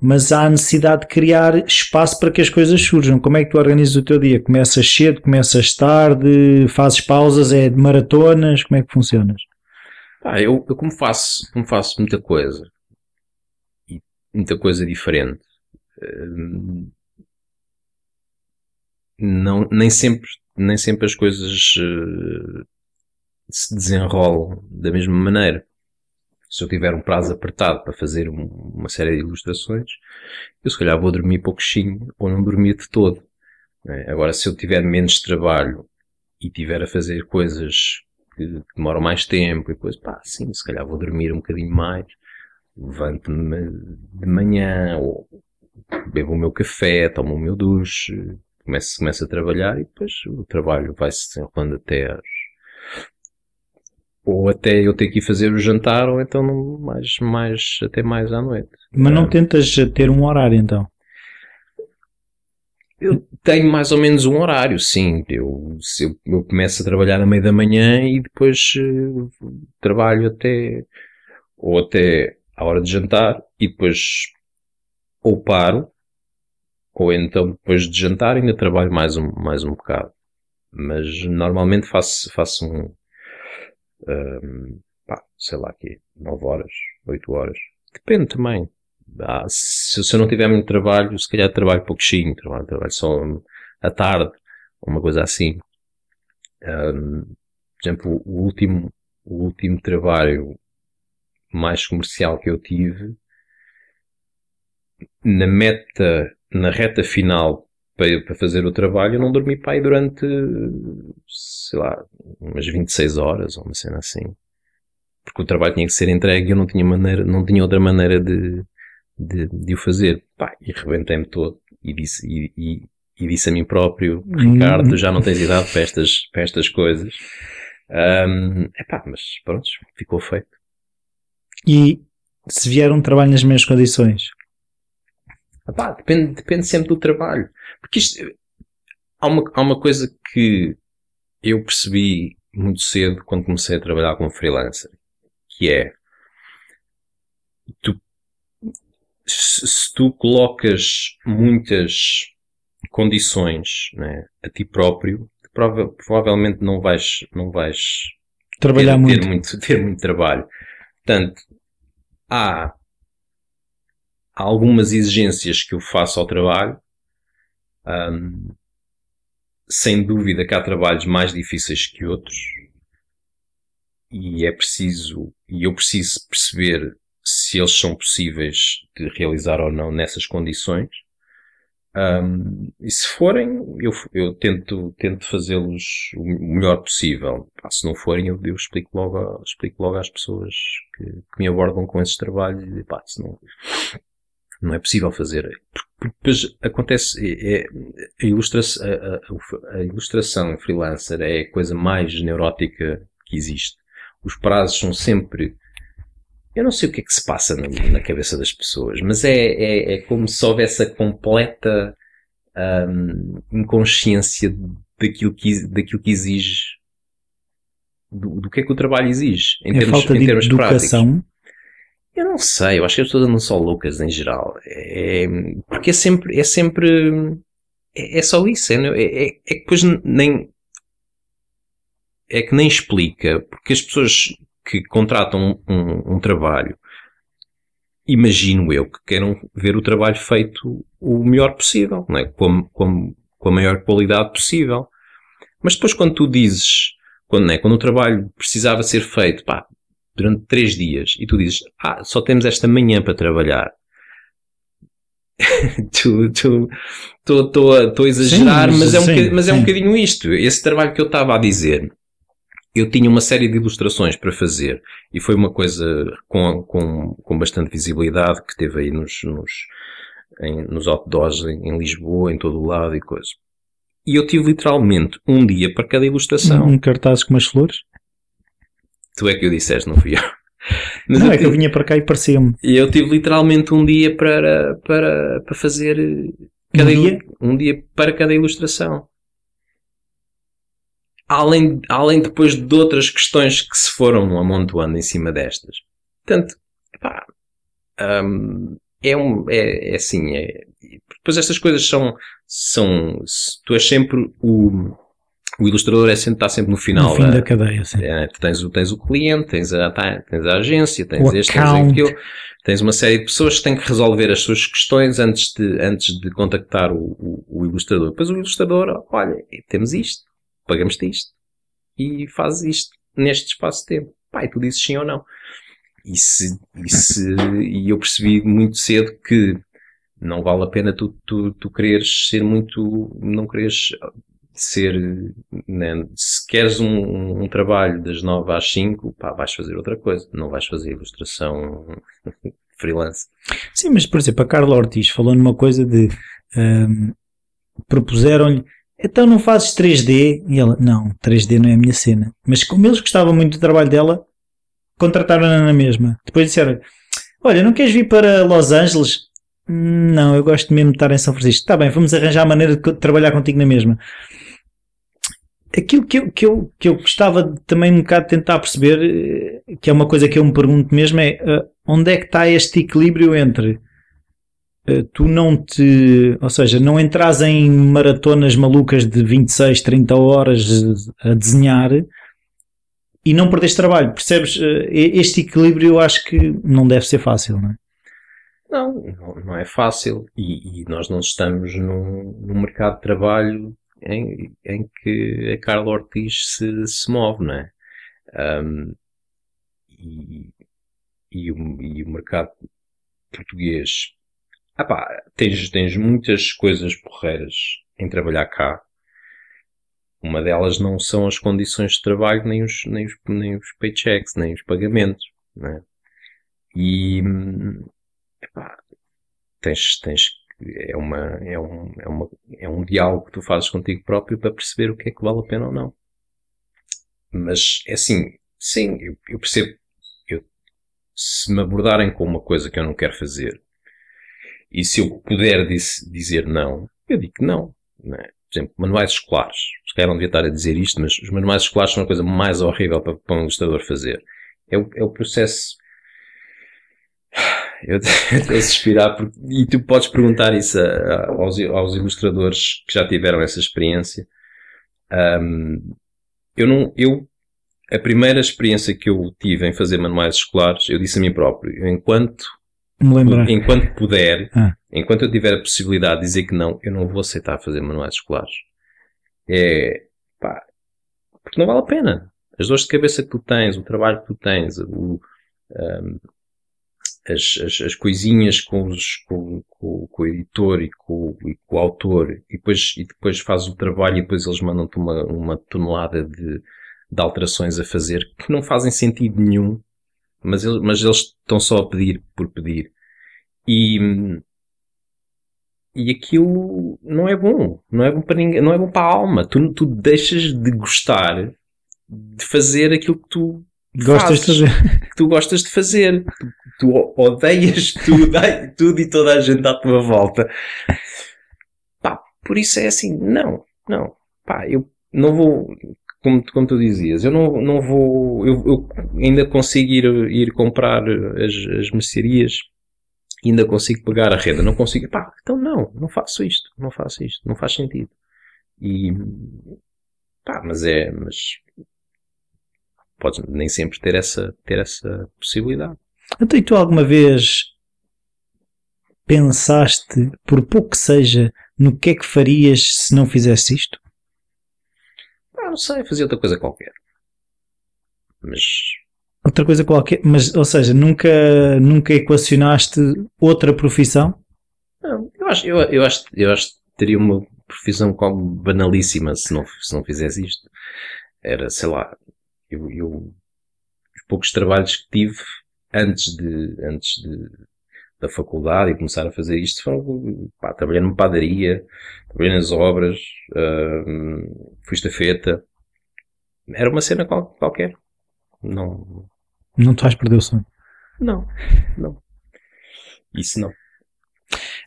[SPEAKER 2] mas há necessidade de criar espaço para que as coisas surjam. Como é que tu organizas o teu dia? Começas cedo, começas tarde, fazes pausas, é de maratonas? Como é que funcionas?
[SPEAKER 1] Ah, eu, eu como faço, como faço muita coisa, muita coisa diferente. Hum, não, nem sempre, nem sempre as coisas uh, se desenrolam da mesma maneira. Se eu tiver um prazo apertado para fazer um, uma série de ilustrações, eu se calhar vou dormir pouquinho ou não dormir de todo. É? Agora, se eu tiver menos trabalho e tiver a fazer coisas que demoram mais tempo e depois, pá, sim, se calhar vou dormir um bocadinho mais levanto-me de manhã, ou bebo o meu café, tomo o meu duche, começo, começo a trabalhar e depois o trabalho vai-se desenrolando até às ou até eu ter que ir fazer o jantar, ou então mais, mais, até mais à noite.
[SPEAKER 2] Mas não tentas ter um horário então?
[SPEAKER 1] Eu tenho mais ou menos um horário, sim. Eu, eu, eu começo a trabalhar à meia da manhã e depois uh, trabalho até, ou até à hora de jantar e depois ou paro, ou então depois de jantar ainda trabalho mais um, mais um bocado. Mas normalmente faço, faço um, um pá, sei lá aqui, 9 horas, 8 horas. Depende também. Ah, se, se, eu não tiver muito trabalho, se calhar trabalho pouquinho, trabalho, trabalho só à tarde, uma coisa assim. Um, por exemplo, o último, o último trabalho mais comercial que eu tive, na meta, na reta final para, para fazer o trabalho, eu não dormi para aí durante, sei lá, umas 26 horas ou uma cena assim. porque o trabalho tinha que ser entregue e eu não tinha, maneira, não tinha outra maneira de, de, de o fazer. Pá, e rebentei-me todo e disse, e, e, e, disse a mim próprio, Ricardo, tu já não tens idade para estas, para estas coisas. Um, epá, mas pronto, ficou feito.
[SPEAKER 2] E se vier um trabalho nas mesmas condições?
[SPEAKER 1] Epá, depende, depende sempre do trabalho. Porque isto, há uma, há uma coisa que eu percebi muito cedo quando comecei a trabalhar como freelancer, que é tu, se, se tu colocas muitas condições né, a ti próprio, prova, provavelmente não vais, não vais
[SPEAKER 2] trabalhar
[SPEAKER 1] ter,
[SPEAKER 2] muito.
[SPEAKER 1] Ter, muito. ter muito trabalho. Portanto, há, há algumas exigências que eu faço ao trabalho. Um, sem dúvida que há trabalhos mais difíceis que outros e é preciso, e eu preciso perceber se eles são possíveis de realizar ou não nessas condições. Um, e se forem, eu, eu tento, tento fazê-los o melhor possível. se não forem, eu, eu explico, logo, explico logo às pessoas que, que, me abordam com esses trabalhos e pá, se não, não é possível fazer. Porque depois acontece, é, é, a, ilustração, a, a, a ilustração freelancer é a coisa mais neurótica que existe. Os prazos são sempre eu não sei o que é que se passa na, na cabeça das pessoas, mas é, é, é, como se houvesse a completa um, inconsciência daquilo que, daquilo que exige, do, do que é que o trabalho exige, em
[SPEAKER 2] é
[SPEAKER 1] termos,
[SPEAKER 2] falta
[SPEAKER 1] em
[SPEAKER 2] de
[SPEAKER 1] termos
[SPEAKER 2] educação.
[SPEAKER 1] práticos. Eu não sei, eu acho que as pessoas não são loucas em geral. É, porque é sempre, é sempre, é, é só isso. É, é, é que depois nem, é que nem explica, porque as pessoas que contratam um, um, trabalho, imagino eu que queiram ver o trabalho feito o melhor possível, não é? com, com, com a maior qualidade possível. Mas depois quando tu dizes, quando, é? quando o trabalho precisava ser feito pá, durante três dias e tu dizes, ah, só temos esta manhã para trabalhar. Estou a exagerar, sim, mas, é um, sim, mas é um bocadinho isto. Esse trabalho que eu estava a dizer eu tinha uma série de ilustrações para fazer e foi uma coisa com, com, com bastante visibilidade que teve aí nos, nos, em, nos outdoors em, em, Lisboa, em todo o lado e coisa. E eu tive literalmente um dia para cada ilustração.
[SPEAKER 2] Um cartaz com umas flores?
[SPEAKER 1] Tu é que o disseste, não fui eu.
[SPEAKER 2] Mas não, eu é que eu vinha para cá e parecia-me.
[SPEAKER 1] E eu tive literalmente um dia para, para, para fazer cada
[SPEAKER 2] um dia?
[SPEAKER 1] um dia para cada ilustração além, além depois de outras questões que se foram amontoando em cima destas. Portanto, pá, um, é, um, é, é assim, é, depois estas coisas são, são, tu és sempre o, o ilustrador é sempre, está sempre no final.
[SPEAKER 2] No fim da cadeia, sim.
[SPEAKER 1] É, tens, tens o cliente, tens a, tá, tens a agência, tens o este, account. tens aquilo. Tens uma série de pessoas que têm que resolver as suas questões antes de, antes de contactar o, o, o ilustrador. Depois o ilustrador, olha, temos isto pagamos-te isto. E fazes isto neste espaço de tempo. Pai, tu dizes sim ou não. E, se, e, se, e eu percebi muito cedo que não vale a pena tu, tu, tu quereres ser muito, não quereres ser, né? se queres um, um, trabalho das 9 às 5, pá, vais fazer outra coisa, não vais fazer ilustração freelance.
[SPEAKER 2] Sim, mas por exemplo, a Carla Ortiz falou numa coisa de um, propuseram-lhe então não fazes 3D? E ela, não, 3D não é a minha cena. Mas como eles gostavam muito do trabalho dela, contrataram-na na mesma. Depois disseram, olha, não queres vir para Los Angeles? Não, eu gosto mesmo de estar em São Francisco. Está bem, vamos arranjar a maneira de trabalhar contigo na mesma. Aquilo que eu, que eu, que eu gostava também um bocado de tentar perceber, eh, que é uma coisa que eu me pergunto mesmo, é uh, onde é que está este equilíbrio entre eh, tu não te, ou seja, não entras em maratonas malucas de 26, 30 horas a desenhar e não perdes trabalho, percebes? Eh, este equilíbrio eu acho que não deve ser fácil, não é?
[SPEAKER 1] Não, não é fácil e, e nós não estamos num, num, mercado de trabalho em, em que a Carla Ortiz se, se move, não é? Um, e, e, o, e o mercado português ah pá, tens, tens muitas coisas porreiras em trabalhar cá. Uma delas não são as condições de trabalho, nem os, nem os, nem os paychecks, nem os pagamentos. Né? E epá, tens, tens, é, uma, é, um, é, uma, é um diálogo que tu fazes contigo próprio para perceber o que é que vale a pena ou não. Mas é assim, sim, eu, eu percebo. Eu, se me abordarem com uma coisa que eu não quero fazer, e se eu puder dizer não, eu digo não. não é? Por exemplo, manuais escolares. Se calhar não devia estar a dizer isto, mas os manuais escolares são a coisa mais horrível para, para um ilustrador fazer. É o, é o processo. Eu estou a suspirar, porque, e tu podes perguntar isso a, a, aos, aos, ilustradores que já tiveram essa experiência. Um, eu não, eu, a primeira experiência que eu tive em fazer manuais escolares, eu disse a mim próprio, enquanto. Enquanto puder, ah. enquanto eu tiver a possibilidade de dizer que não, eu não vou aceitar fazer manuais escolares. É, pá, porque não vale a pena. As dores de cabeça que tu tens, o trabalho que tu tens, o, um, as, as, as, coisinhas com, os, com, com, com, o editor e com, e com o autor, e depois, e depois fazes o trabalho e depois eles mandam-te uma, uma tonelada de, de alterações a fazer que não fazem sentido nenhum mas, ele, mas eles estão só a pedir por pedir. E, e aquilo não é bom. Não é bom para ninguém, não é bom para a alma. Tu, tu deixas de gostar de fazer aquilo que tu
[SPEAKER 2] gostas
[SPEAKER 1] fazes,
[SPEAKER 2] de fazer.
[SPEAKER 1] Que tu gostas de fazer. Tu, tu odeias tudo, tudo e toda a gente à tua volta. Pá, por isso é assim, não, não. Pá, eu não vou como, como tu dizias, eu não, não vou, eu, eu ainda consigo ir, ir comprar as, as mercearias, ainda consigo pegar a renda, não consigo, pá, então não, não faço isto, não faço isto, não faz sentido. E, pá, mas é, mas podes nem sempre ter essa, ter essa possibilidade.
[SPEAKER 2] Então, e tu alguma vez pensaste, por pouco que seja, no que é que farias se não fizesse isto?
[SPEAKER 1] não sei, fazia outra coisa qualquer. Mas.
[SPEAKER 2] Outra coisa qualquer, mas, ou seja, nunca, nunca equacionaste outra profissão?
[SPEAKER 1] Não, eu acho, eu, eu acho, eu acho que teria uma profissão como banalíssima se não, se não fizesse isto. Era, sei lá, eu, eu os poucos trabalhos que tive antes de, antes de, da faculdade e começar a fazer isto foram, pá, trabalhei numa padaria, trabalhei nas obras, uh, fui estafeta. Era uma cena qual, qualquer. Não.
[SPEAKER 2] Não te vais perder o sonho?
[SPEAKER 1] Não, não. Isso não.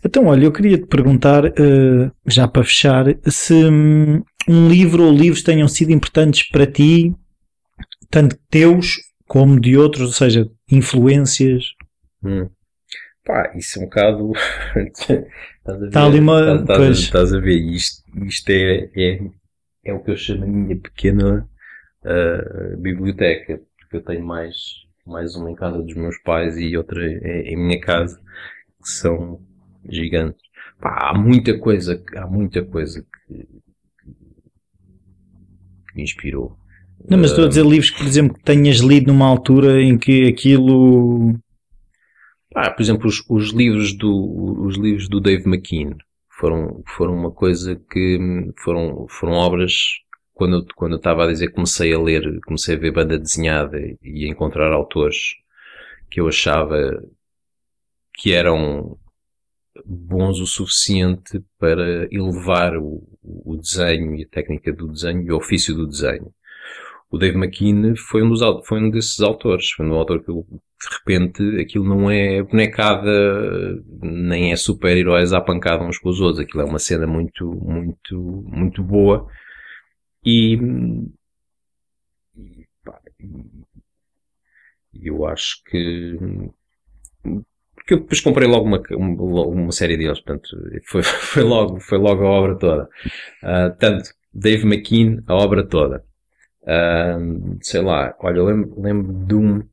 [SPEAKER 2] Então, olha, eu queria te perguntar, uh, já para fechar, se um, um livro ou livros tenham sido importantes para ti, tanto teus como de outros, ou seja, influências.
[SPEAKER 1] Hum. Pá, isso é um bocado.
[SPEAKER 2] Está ali uma.
[SPEAKER 1] Estás, estás, estás, a ver, isto, isto é, é, é o que eu chamo a minha pequena uh, biblioteca, porque eu tenho mais, mais uma em casa dos meus pais e outra em, em minha casa, que são gigantes. Pá, há muita coisa, há muita coisa que, que me inspirou.
[SPEAKER 2] Não, mas estou a dizer livros, por exemplo, que tenhas lido numa altura em que aquilo
[SPEAKER 1] ah, por exemplo, os, os, livros do, os livros do Dave McKean foram, foram uma coisa que foram, foram obras quando eu, quando eu estava a dizer comecei a ler, comecei a ver banda desenhada e a encontrar autores que eu achava que eram bons o suficiente para elevar o, o desenho e a técnica do desenho e o ofício do desenho. O Dave McKean foi um, dos, foi um desses autores, foi um autor que de repente aquilo não é bonecada, nem é super-heróis à pancada uns com os outros. Aquilo é uma cena muito, muito, muito boa. E, e, pá, eu acho que porque eu depois comprei logo uma, uma, uma série deles, portanto, foi, foi, logo, foi logo a obra toda. Uh, tanto Dave McKean, a obra toda. Sei lá, olha, lembro, lembro de um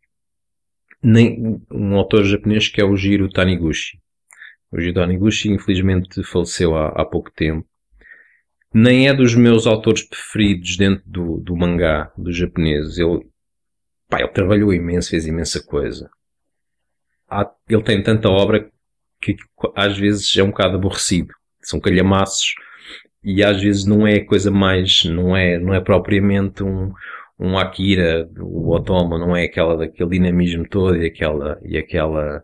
[SPEAKER 1] nem um autor japonês que é o Jiro Taniguchi. O Jiro Taniguchi infelizmente faleceu há, há pouco tempo. Nem é dos meus autores preferidos dentro do, do mangá dos japoneses. Ele, pá, ele trabalhou imenso, fez imensa coisa. Há, ele tem tanta obra que às vezes é um bocado aborrecido. São calhamaços e às vezes não é coisa mais, não é, não é propriamente um, um Akira, o Otoma, não é aquela daquele dinamismo todo e aquela, e aquela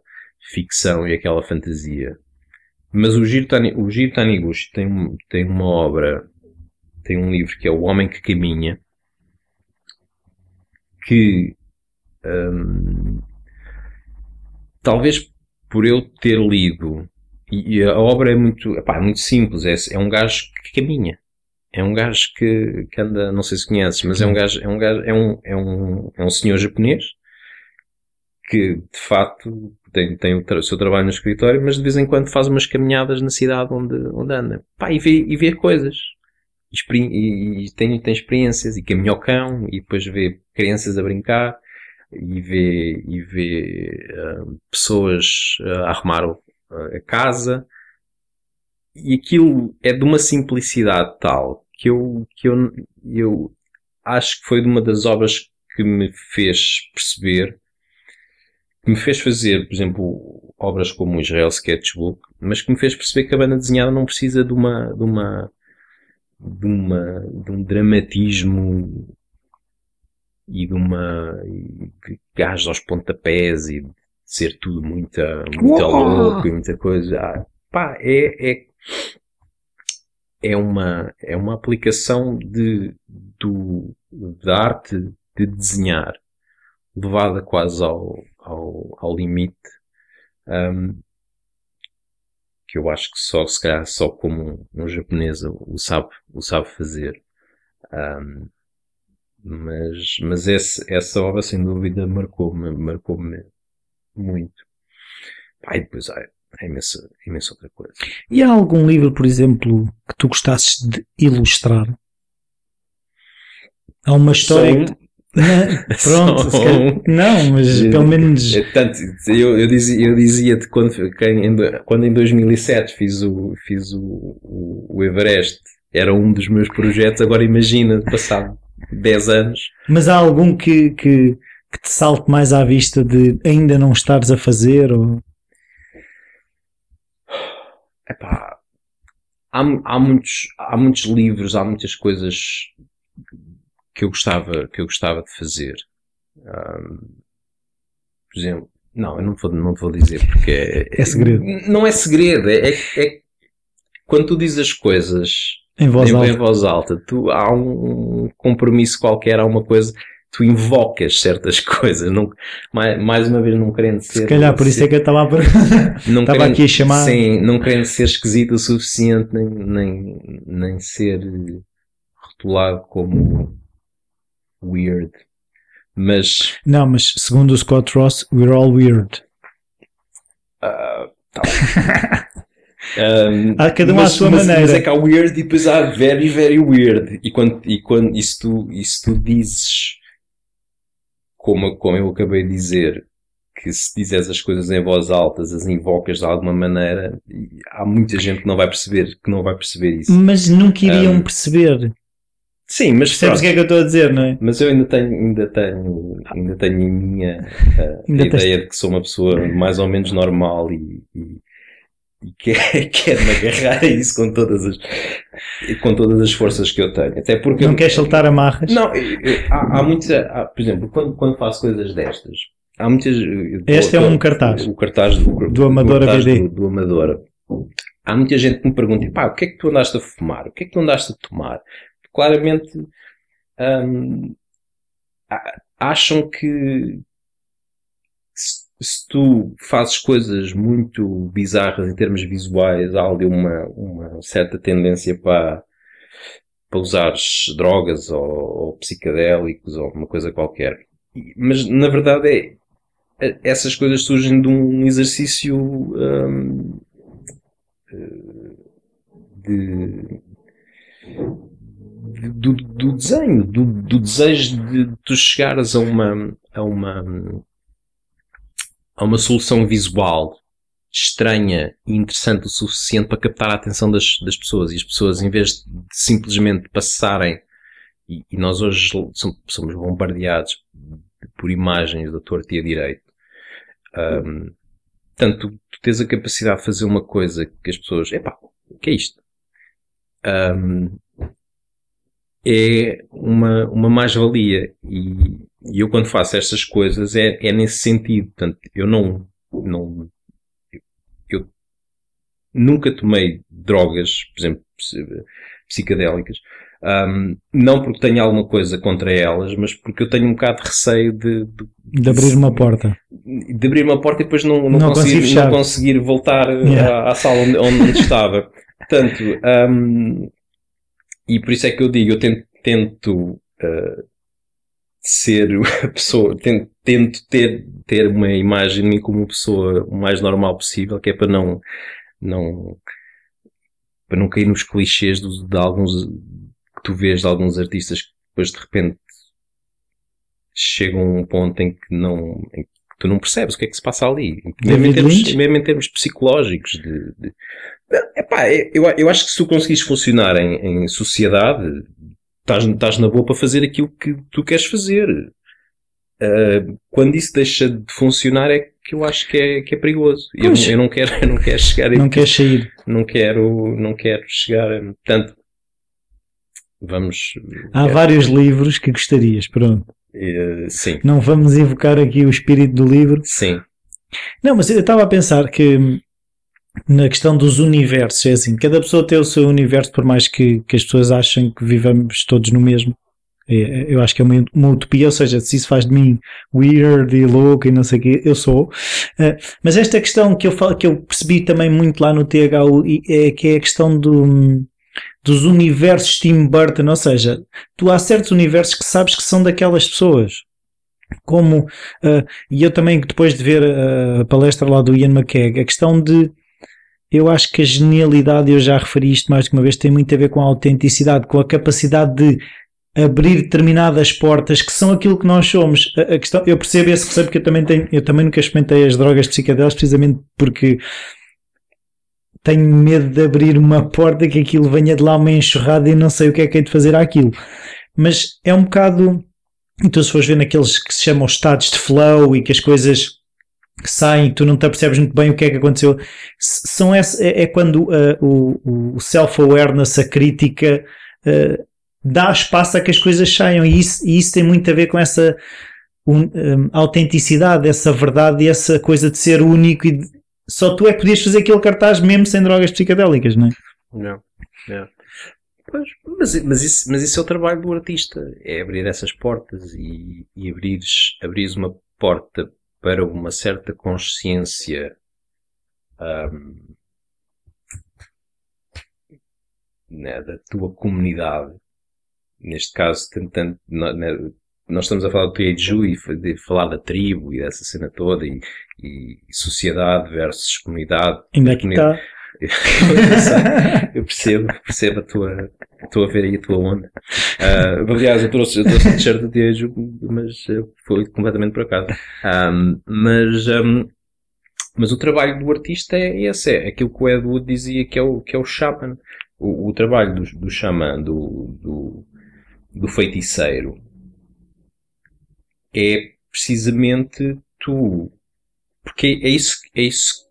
[SPEAKER 1] ficção e aquela fantasia. Mas o Giro, Tani, o Giro Taniguchi tem, tem uma obra, tem um livro que é O Homem que Caminha, que hum, talvez por eu ter lido, e, a obra é muito, epá, é muito simples, é, é um gajo que caminha. É um gajo que, que anda, não sei se conheces, mas é um gajo, é um gajo, é um, é um, é um senhor japonês que de facto tem, tem o, seu trabalho no escritório, mas de vez em quando faz umas caminhadas na cidade onde, onde anda. Pá, e vê, e vê coisas. E, e, e tem, tem experiências, e caminha ao cão, e depois vê crianças a brincar, e vê, e vê uh, pessoas uh, a arrumar a casa. E aquilo é de uma simplicidade tal que eu, que eu, eu acho que foi de uma das obras que me fez perceber, que me fez fazer, por exemplo, obras como o Israel Sketchbook, mas que me fez perceber que a banda desenhada não precisa de uma, de uma, de uma, de um dramatismo e de uma de gás aos pontapés e de ser tudo muita, muita louco e muita coisa. Ah, pá, é, é, é uma, é uma aplicação de, do, da arte de desenhar levada quase ao, ao, ao limite. Um, que eu acho que só, se calhar, só como um, um japonês o sabe, o sabe fazer. Um, mas, mas esse, essa obra, sem dúvida, marcou-me, marcou-me muito. Pá, e depois há, há imensa, imensa outra coisa.
[SPEAKER 2] E há algum livro, por exemplo, que tu gostasses de ilustrar? Há uma história. Pronto, calhar- não, mas pelo menos.
[SPEAKER 1] É tanto, eu, eu dizia, eu dizia quando, em, quando em 2007 fiz o, fiz o, o, o Everest, era um dos meus projetos, agora imagina, passado 10 anos,
[SPEAKER 2] Mas há algum que, que, que te salte mais à vista de ainda não estares a fazer? Ou...
[SPEAKER 1] epá, há, há, muitos, há muitos livros, há muitas coisas que eu gostava, que eu gostava de fazer. Ahm, por exemplo, não, eu não vou, não te vou dizer porque é,
[SPEAKER 2] É segredo.
[SPEAKER 1] Não é segredo, é, é, é quando tu dizes as coisas
[SPEAKER 2] Em voz
[SPEAKER 1] em,
[SPEAKER 2] alta.
[SPEAKER 1] em voz alta, tu, há um compromisso qualquer, há uma coisa, tu invocas certas coisas. Não, mais, mais uma vez, não querendo ser.
[SPEAKER 2] Se calhar por isso é que eu estava a
[SPEAKER 1] não
[SPEAKER 2] estava
[SPEAKER 1] querendo-
[SPEAKER 2] aqui a chamar.
[SPEAKER 1] Sim, não querendo ser esquisito o suficiente, nem, nem, nem ser rotulado como weird. Mas
[SPEAKER 2] Não, mas segundo o Scott Ross, we're all weird.
[SPEAKER 1] ah, tá. Um,
[SPEAKER 2] Há cada um
[SPEAKER 1] mas,
[SPEAKER 2] à sua
[SPEAKER 1] mas-
[SPEAKER 2] maneira.
[SPEAKER 1] Mas é que há weird e depois há very, very weird. E quando, e quando isso tu, isso tu dizes, como, como eu acabei de dizer, que se dizes as coisas em voz alta, as invocas de alguma maneira, há muita gente que não vai perceber, que não vai perceber isso.
[SPEAKER 2] Mas nunca iriam
[SPEAKER 1] Um,
[SPEAKER 2] perceber.
[SPEAKER 1] Sim, mas
[SPEAKER 2] Percebes o que é que eu estou a dizer, não é?
[SPEAKER 1] Mas eu ainda tenho, ainda tenho, ainda tenho em minha
[SPEAKER 2] Ainda
[SPEAKER 1] a
[SPEAKER 2] tens-
[SPEAKER 1] ideia de que sou uma pessoa mais ou menos normal e, e, e quero, quero-me agarrar a isso com todas as, com todas as forças que eu tenho. Até porque
[SPEAKER 2] Não queres saltar amarras?
[SPEAKER 1] Não, eu- eu- há, há muita, há, por exemplo, quando, quando faço coisas destas, há muitas. eu
[SPEAKER 2] Este é um cartaz.
[SPEAKER 1] O cartaz do,
[SPEAKER 2] Do
[SPEAKER 1] cartaz. Do, do Amador. Há muita gente que me pergunta, pá, o que é que tu andaste a fumar? O que é que tu andaste a tomar? Claramente, hum, acham que se, tu fazes coisas muito bizarras em termos visuais, há ali uma, uma certa tendência para, para usares drogas ou, ou psicadélicos ou uma coisa qualquer. Mas na verdade é eh, essas coisas surgem de um exercício hum, eh, de, de- do, do desenho, do, do desejo de tu chegares a uma, a uma, a uma solução visual estranha e interessante o suficiente para captar a atenção das, das pessoas. E as pessoas, em vez de simplesmente passarem, e, e nós hoje som- somos bombardeados por imagens da torta e a direito. Ahm, Portanto, tu tens a capacidade de fazer uma coisa que as pessoas, epá, o que é isto? um, é uma, uma mais-valia. E, e, eu, quando faço estas coisas, é, é nesse sentido. Portanto, eu não. não eu, nunca tomei drogas, por exemplo, psicadélicas. Um, não porque tenha alguma coisa contra elas, mas porque eu tenho um bocado de receio de, de,
[SPEAKER 2] de abrir uma porta.
[SPEAKER 1] De abrir uma porta e depois não, não, não conseguir, não conseguir voltar yeah. à, à, sala onde, onde estava. Portanto, um, e por isso é que eu digo, eu tento, tento uh, ser a pessoa, tento, tento, ter, ter uma imagem de mim como uma pessoa o mais normal possível, que é para não, não, para não cair nos clichês de, de alguns, que tu vês de alguns artistas que depois de repente chegam a um ponto em que não, em que tu não percebes o que é que se passa ali. Mesmo em, termos, mesmo em termos psicológicos. De, de, epá, eu, eu acho que se tu conseguires funcionar em, em sociedade, estás, estás na boa para fazer aquilo que tu queres fazer. Uh, quando isso deixa de funcionar é que eu acho que é, que é perigoso. Eu, eu, não quero, eu não quero chegar
[SPEAKER 2] Não quero sair.
[SPEAKER 1] Não quero, não quero chegar. Portanto, vamos.
[SPEAKER 2] Há
[SPEAKER 1] quero...
[SPEAKER 2] vários livros que gostarias, pronto.
[SPEAKER 1] Uh, sim.
[SPEAKER 2] Não vamos invocar aqui o espírito do livro.
[SPEAKER 1] Sim.
[SPEAKER 2] Não, mas eu estava a pensar que na questão dos universos, é assim, cada pessoa tem o seu universo, por mais que, que as pessoas achem que vivamos todos no mesmo. É, eu acho que é uma, uma, utopia, ou seja, se isso faz de mim weird e louco e não sei o quê, eu sou. Uh, mas esta questão que eu, falo, que eu percebi também muito lá no THU é que é a questão do, dos universos Tim Burton, ou seja, tu há certos universos que sabes que são daquelas pessoas. Como, uh, e eu também depois de ver a palestra lá do Ian McKeg, a questão de eu acho que a genialidade, eu já referi isto mais de uma vez, tem muito a ver com a autenticidade, com a capacidade de abrir determinadas portas que são aquilo que nós somos. A, a questão, eu percebo esse receio porque eu também tenho, eu também nunca experimentei as drogas psicodélicas precisamente porque tenho medo de abrir uma porta que aquilo venha de lá uma enxurrada e não sei o que é que é de fazer àquilo. Mas é um bocado, então se fores ver naqueles que se chamam estados de flow e que as coisas que saem, tu não te apercebes muito bem o que é que aconteceu, são esse, é, é quando uh, o, o self-awareness, a crítica, uh, dá espaço a que as coisas saiam e isso, e isso tem muito a ver com essa um, um, autenticidade, essa verdade e essa coisa de ser único de, só tu é que podias fazer aquele cartaz mesmo sem drogas psicadélicas, não é?
[SPEAKER 1] Não, não. Pois, mas, mas, isso, mas isso é o trabalho do artista, é abrir essas portas e, e abrires, abrires uma porta para uma certa consciência um, né, da tua comunidade neste caso, tentando, nós estamos a falar do Teiju e de falar da tribo e dessa cena toda e, e sociedade versus comunidade.
[SPEAKER 2] Ainda está.
[SPEAKER 1] eu percebo, percebo a tua, estou a ver aí a tua onda. Uh, aliás, eu trouxe, eu trouxe um t-shirt do mas foi completamente por acaso. Um, mas, um, mas o trabalho do artista é esse, é aquilo que o Ed dizia que é o, que é o shaman. O, o trabalho do, do do, do, do feiticeiro é precisamente tu. Porque é isso, é isso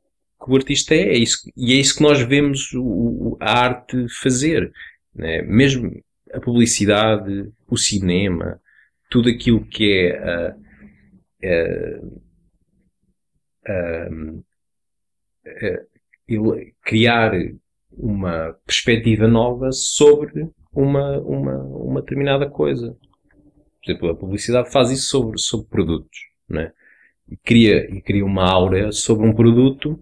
[SPEAKER 1] que o artista é, é isso, e é isso que nós vemos o, a arte fazer. Né? Mesmo a publicidade, o cinema, tudo aquilo que é criar uma perspectiva nova sobre uma, uma, uma determinada coisa. Por exemplo, a publicidade faz isso sobre, sobre produtos, né? E cria, e cria uma aura sobre um produto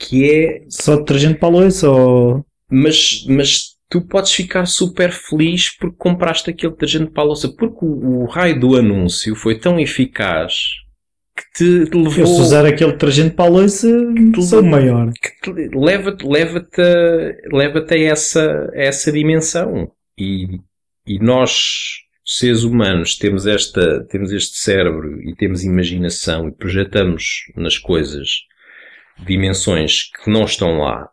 [SPEAKER 1] que é...
[SPEAKER 2] Só detergente para a louça ou...
[SPEAKER 1] Mas, mas tu podes ficar super feliz porque compraste aquele detergente para a louça. Porque o, o raio do anúncio foi tão eficaz que te levou. Eu
[SPEAKER 2] se usar aquele detergente para a louça, sou maior.
[SPEAKER 1] Leva-te leva leva a essa, a essa dimensão. E, e nós, seres humanos, temos, esta, temos este cérebro e temos imaginação e projetamos nas coisas dimensões que não estão lá.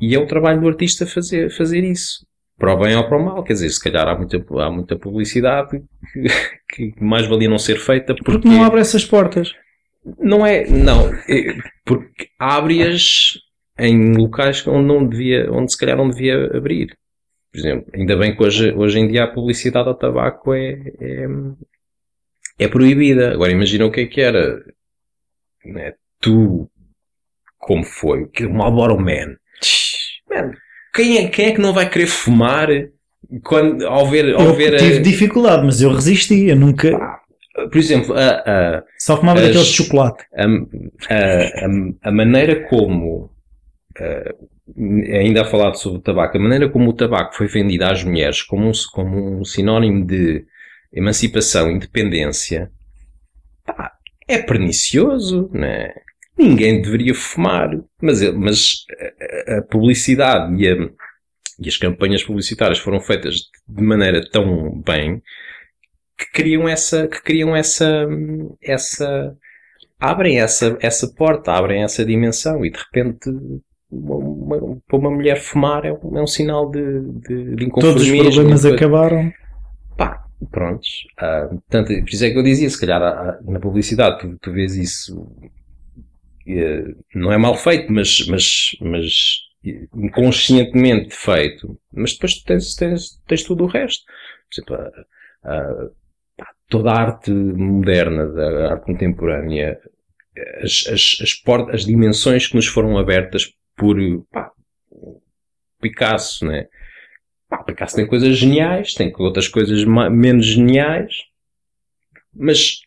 [SPEAKER 1] E é o trabalho do artista fazer, fazer isso para o bem ou para o mal. Quer dizer, se calhar há muita, há muita publicidade que, que mais valia não ser feita
[SPEAKER 2] porque, porque não abre essas portas.
[SPEAKER 1] Não é, não, é, porque abre-as em locais onde não devia, onde se calhar não devia abrir. Por exemplo, ainda bem que hoje, hoje em dia a publicidade ao tabaco é, é, é proibida. Agora imagina o que é que era. Né? Tu, como foi? Que Marlboro Man. Man, quem é, quem é que não vai querer fumar quando, ao ver, ao
[SPEAKER 2] eu
[SPEAKER 1] ver
[SPEAKER 2] tive
[SPEAKER 1] a,
[SPEAKER 2] dificuldade, mas eu resisti. Eu nunca.
[SPEAKER 1] por exemplo, a, a,
[SPEAKER 2] Só fumava
[SPEAKER 1] As-
[SPEAKER 2] daqueles de chocolate.
[SPEAKER 1] a, a, a, maneira como, eh, ainda a falar sobre o tabaco, a maneira como o tabaco foi vendido às mulheres como um, como um sinónimo de emancipação, independência, pá, é pernicioso, né? Ninguém deveria fumar, mas, ele- mas a, a publicidade e, a- e as campanhas publicitárias foram feitas de maneira tão bem que criam essa, que criam essa, essa, abrem essa, essa porta, abrem essa dimensão e de repente uma, uma, para uma mulher fumar é um, é um sinal de, de, de
[SPEAKER 2] Todos os
[SPEAKER 1] inconformismo.
[SPEAKER 2] problemas acabaram.
[SPEAKER 1] Pá, prontos. Ah, portanto, por isso é que eu dizia, se calhar ah, na publicidade tu, tu vês isso, eh, não é mal feito, mas, mas, mas inconscientemente feito, mas depois tens, tens, tens tudo o resto. Por exemplo, a- a- toda a arte moderna, da arte contemporânea, as, as, as, port- as dimensões que nos foram abertas por pá, Picasso, né? Pá, Picasso tem coisas geniais, tem outras coisas menos geniais, mas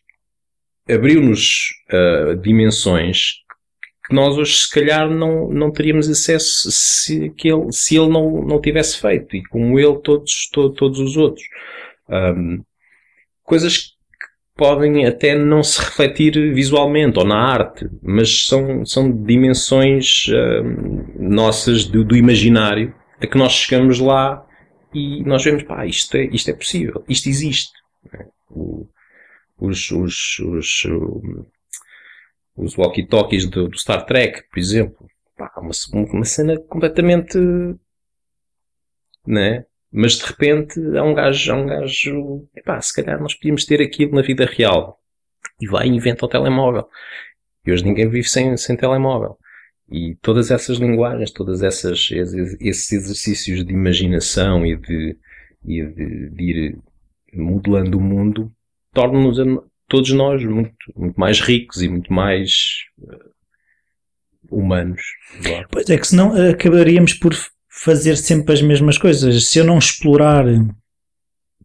[SPEAKER 1] abriu-nos ah, dimensões que nós hoje se calhar não, não teríamos acesso se, que ele, se ele não, não tivesse feito, e como ele todos, to- todos os outros. Ahm, coisas que podem até não se refletir visualmente ou na arte, mas são, são dimensões ahm, nossas do, do imaginário a que nós chegamos lá e nós vemos, pá, isto é, isto é possível, isto existe. O- os, os, os, os walkie-talkies do, do Star Trek, por exemplo, pá, uma, uma cena completamente, né? Mas de repente há um gajo, há um gajo, epá, se calhar nós podíamos ter aquilo na vida real. E vai e inventa o telemóvel. E hoje ninguém vive sem, sem telemóvel. E todas essas linguagens, todas essas, esses exercícios de imaginação e de, e de, de ir modelando o mundo tornam-nos todos nós muito, muito mais ricos e muito mais eh, humanos. vá.
[SPEAKER 2] Pois é que senão eh, acabaríamos por fazer sempre as mesmas coisas. Se eu não explorar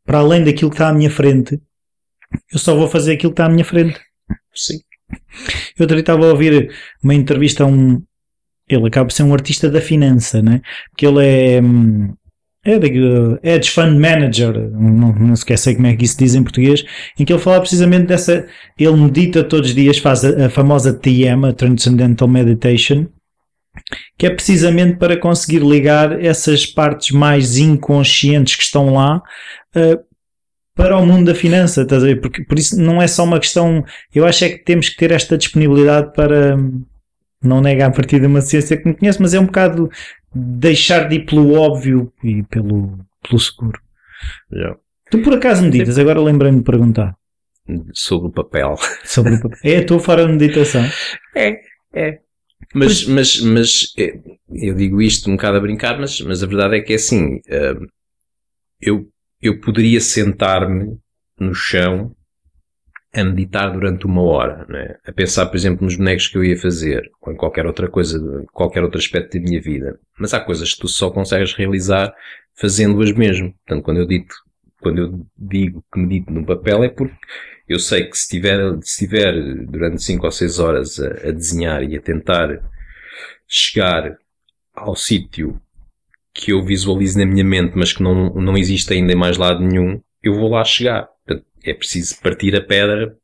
[SPEAKER 2] para além daquilo que está à minha frente, eu só vou fazer aquilo que está à minha frente.
[SPEAKER 1] Sim.
[SPEAKER 2] Eu outro estava a ouvir uma entrevista a um. Ele acaba por ser um artista da finança, né? Porque ele é. Hum, É Hedge Fund Manager, não, não sequer sei como é que isso diz em português, em que ele fala precisamente dessa. Ele medita todos os dias, faz a, a famosa TM, a Transcendental Meditation, que é precisamente para conseguir ligar essas partes mais inconscientes que estão lá eh, para o mundo da finança, estás a ver? Porque por isso não é só uma questão. Eu acho é que temos que ter esta disponibilidade para. Não negar a partir de uma ciência que me conhece, mas é um bocado deixar de ir pelo óbvio e pelo, pelo seguro.
[SPEAKER 1] Já.
[SPEAKER 2] Tu por acaso meditas? Agora lembrei-me de perguntar
[SPEAKER 1] Sobre o papel.
[SPEAKER 2] sobre o papel. É a tua fora de meditação?
[SPEAKER 1] É, é. Mas, mas, mas eh, eu digo isto um bocado a brincar, mas, mas a verdade é que é assim, eh, eu, eu poderia sentar-me no chão a meditar durante uma hora, né? a pensar, por exemplo, nos bonecos que eu ia fazer, ou em qualquer outra coisa, qualquer outro aspecto da minha vida. Mas há coisas que tu só consegues realizar fazendo-as mesmo. Portanto, quando eu digo, quando eu digo que medito num papel é porque eu sei que se estiver, se durante 5 ou 6 horas a, a desenhar e a tentar chegar ao sítio que eu visualizo na minha mente, mas que não, não existe ainda em mais lado nenhum, eu vou lá chegar. É preciso partir a pedra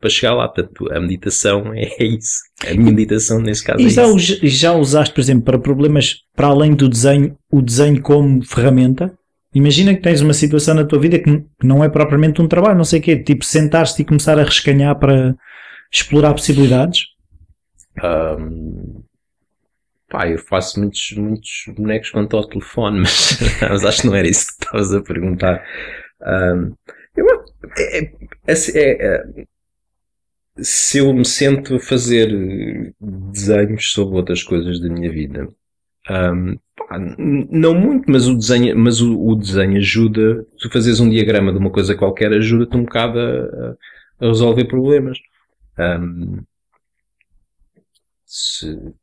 [SPEAKER 1] para chegar lá. Portanto, a meditação é isso. A minha meditação, nesse caso,
[SPEAKER 2] E
[SPEAKER 1] é
[SPEAKER 2] já,
[SPEAKER 1] isso.
[SPEAKER 2] já usaste, por exemplo, para problemas para além do desenho, o desenho como ferramenta? Imagina que tens uma situação na tua vida que não é propriamente um trabalho, não sei o quê, tipo sentar-te e começar a rescanhar para explorar possibilidades.
[SPEAKER 1] Ahm, pá, eu faço muitos, muitos bonecos quanto ao telefone, mas, mas acho que não era isso que estavas a perguntar. Ahm, eu, é- é- é- é- se eu me sento a fazer desenhos sobre outras coisas da minha vida. Um, pá, não muito, mas o desenho, mas o, o, desenho ajuda. Tu fazes um diagrama de uma coisa qualquer ajuda-te um bocado a, a resolver problemas. Um, se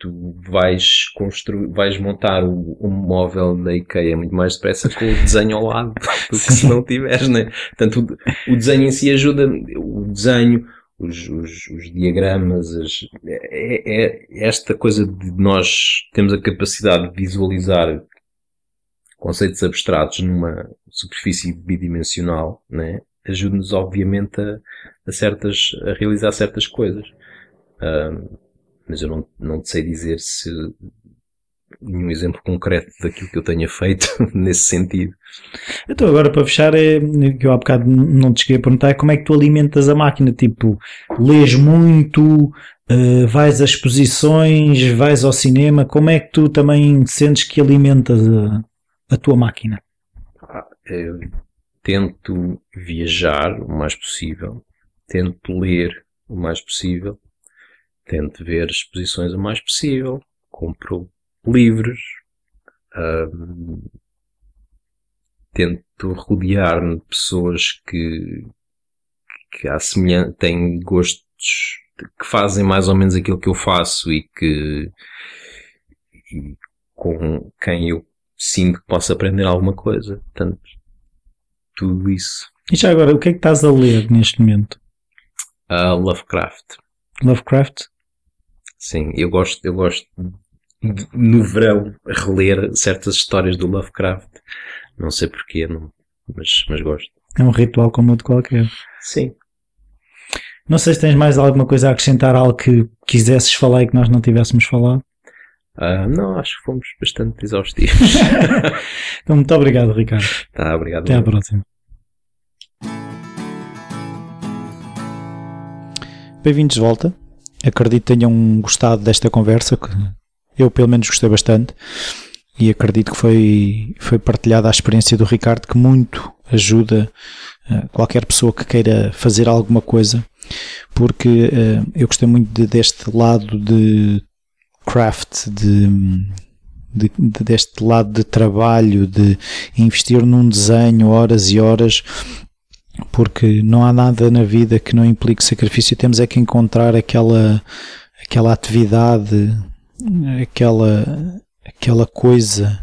[SPEAKER 1] tu vais construir, vais montar um, móvel da IKEA muito mais depressa com o desenho ao lado do que se não tiveres, né? Portanto, o, o desenho em si ajuda, o desenho, os, os, os diagramas, as, é, é, esta coisa de nós temos a capacidade de visualizar conceitos abstratos numa superfície bidimensional, né? ajuda-nos obviamente a, a, certas, a realizar certas coisas. Um, mas eu não, não sei dizer se nenhum exemplo concreto daquilo que eu tenha feito nesse sentido.
[SPEAKER 2] Então agora para fechar é que eu há bocado não te cheguei a perguntar é como é que tu alimentas a máquina, tipo, lês muito, uh, vais a exposições, vais ao cinema, como é que tu também sentes que alimentas a, a tua máquina?
[SPEAKER 1] Ah, eu tento viajar o mais possível, tento ler o mais possível, tento ver exposições o mais possível, compro livros, tento rodear-me de pessoas que, que à semelhança, têm gostos que fazem mais ou menos aquilo que eu faço e que e com quem eu sinto que posso aprender alguma coisa. Portanto, tudo isso.
[SPEAKER 2] E já agora, o que é que estás a ler neste momento?
[SPEAKER 1] Uh, Lovecraft.
[SPEAKER 2] Lovecraft?
[SPEAKER 1] Sim, eu gosto, eu gosto de, no verão reler certas histórias do Lovecraft. Não sei porquê, não, mas, mas gosto.
[SPEAKER 2] É um ritual como outro qualquer.
[SPEAKER 1] Sim.
[SPEAKER 2] Não sei se tens mais alguma coisa a acrescentar, algo que quisesses falar e que nós não tivéssemos falado.
[SPEAKER 1] Uh, não, acho que fomos bastante exaustivos.
[SPEAKER 2] então, muito obrigado, Ricardo.
[SPEAKER 1] Tá, obrigado.
[SPEAKER 2] Até à próxima. Bem-vindos de volta. Acredito que tenham gostado desta conversa, que eu pelo menos gostei bastante, e acredito que foi, foi partilhada a experiência do Ricardo, que muito ajuda uh, qualquer pessoa que queira fazer alguma coisa, porque uh, eu gostei muito de, deste lado de craft, de, de, deste lado de trabalho, de investir num desenho horas e horas porque não há nada na vida que não implique sacrifício. Temos é que encontrar aquela, aquela atividade, aquela, aquela coisa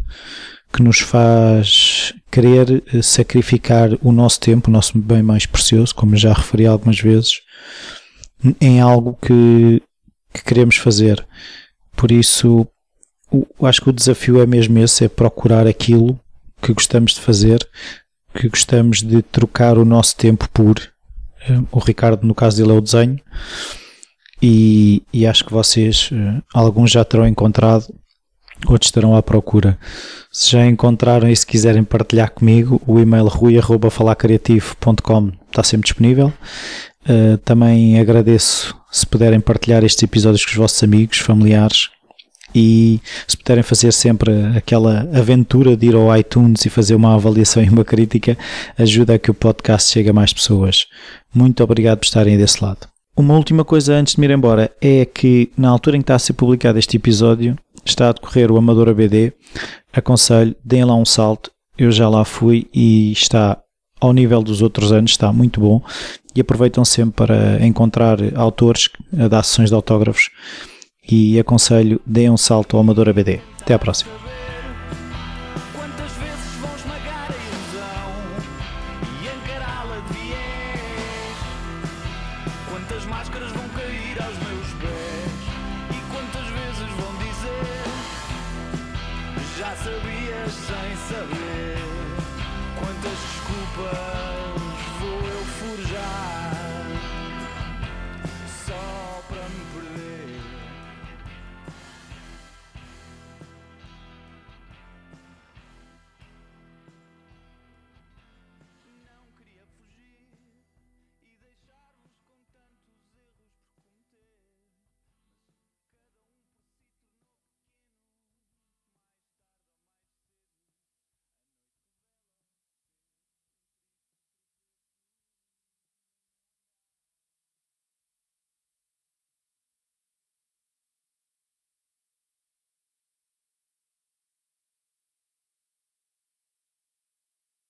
[SPEAKER 2] que nos faz querer sacrificar o nosso tempo, o nosso bem mais precioso, como já referi algumas vezes, em algo que, que queremos fazer. Por isso, acho que o desafio é mesmo esse, é procurar aquilo que gostamos de fazer, que gostamos de trocar o nosso tempo por. Eh, o Ricardo, no caso dele, é o desenho. E, e acho que vocês, eh, alguns já terão encontrado, outros estarão à procura. Se já encontraram e se quiserem partilhar comigo, o e-mail rui.falacreativo.com está sempre disponível. Uh, também agradeço se puderem partilhar estes episódios com os vossos amigos, familiares, e se puderem fazer sempre aquela aventura de ir ao iTunes e fazer uma avaliação e uma crítica, ajuda a que o podcast chegue a mais pessoas. Muito obrigado por estarem desse lado. Uma última coisa antes de me ir embora é que na altura em que está a ser publicado este episódio, está a decorrer o Amador ABD. Aconselho, deem lá um salto. Eu já lá fui e está ao nível dos outros anos, está muito bom. E aproveitam sempre para encontrar autores a dar sessões de autógrafos e aconselho, deem um salto ao Amador ABD. Até à próxima.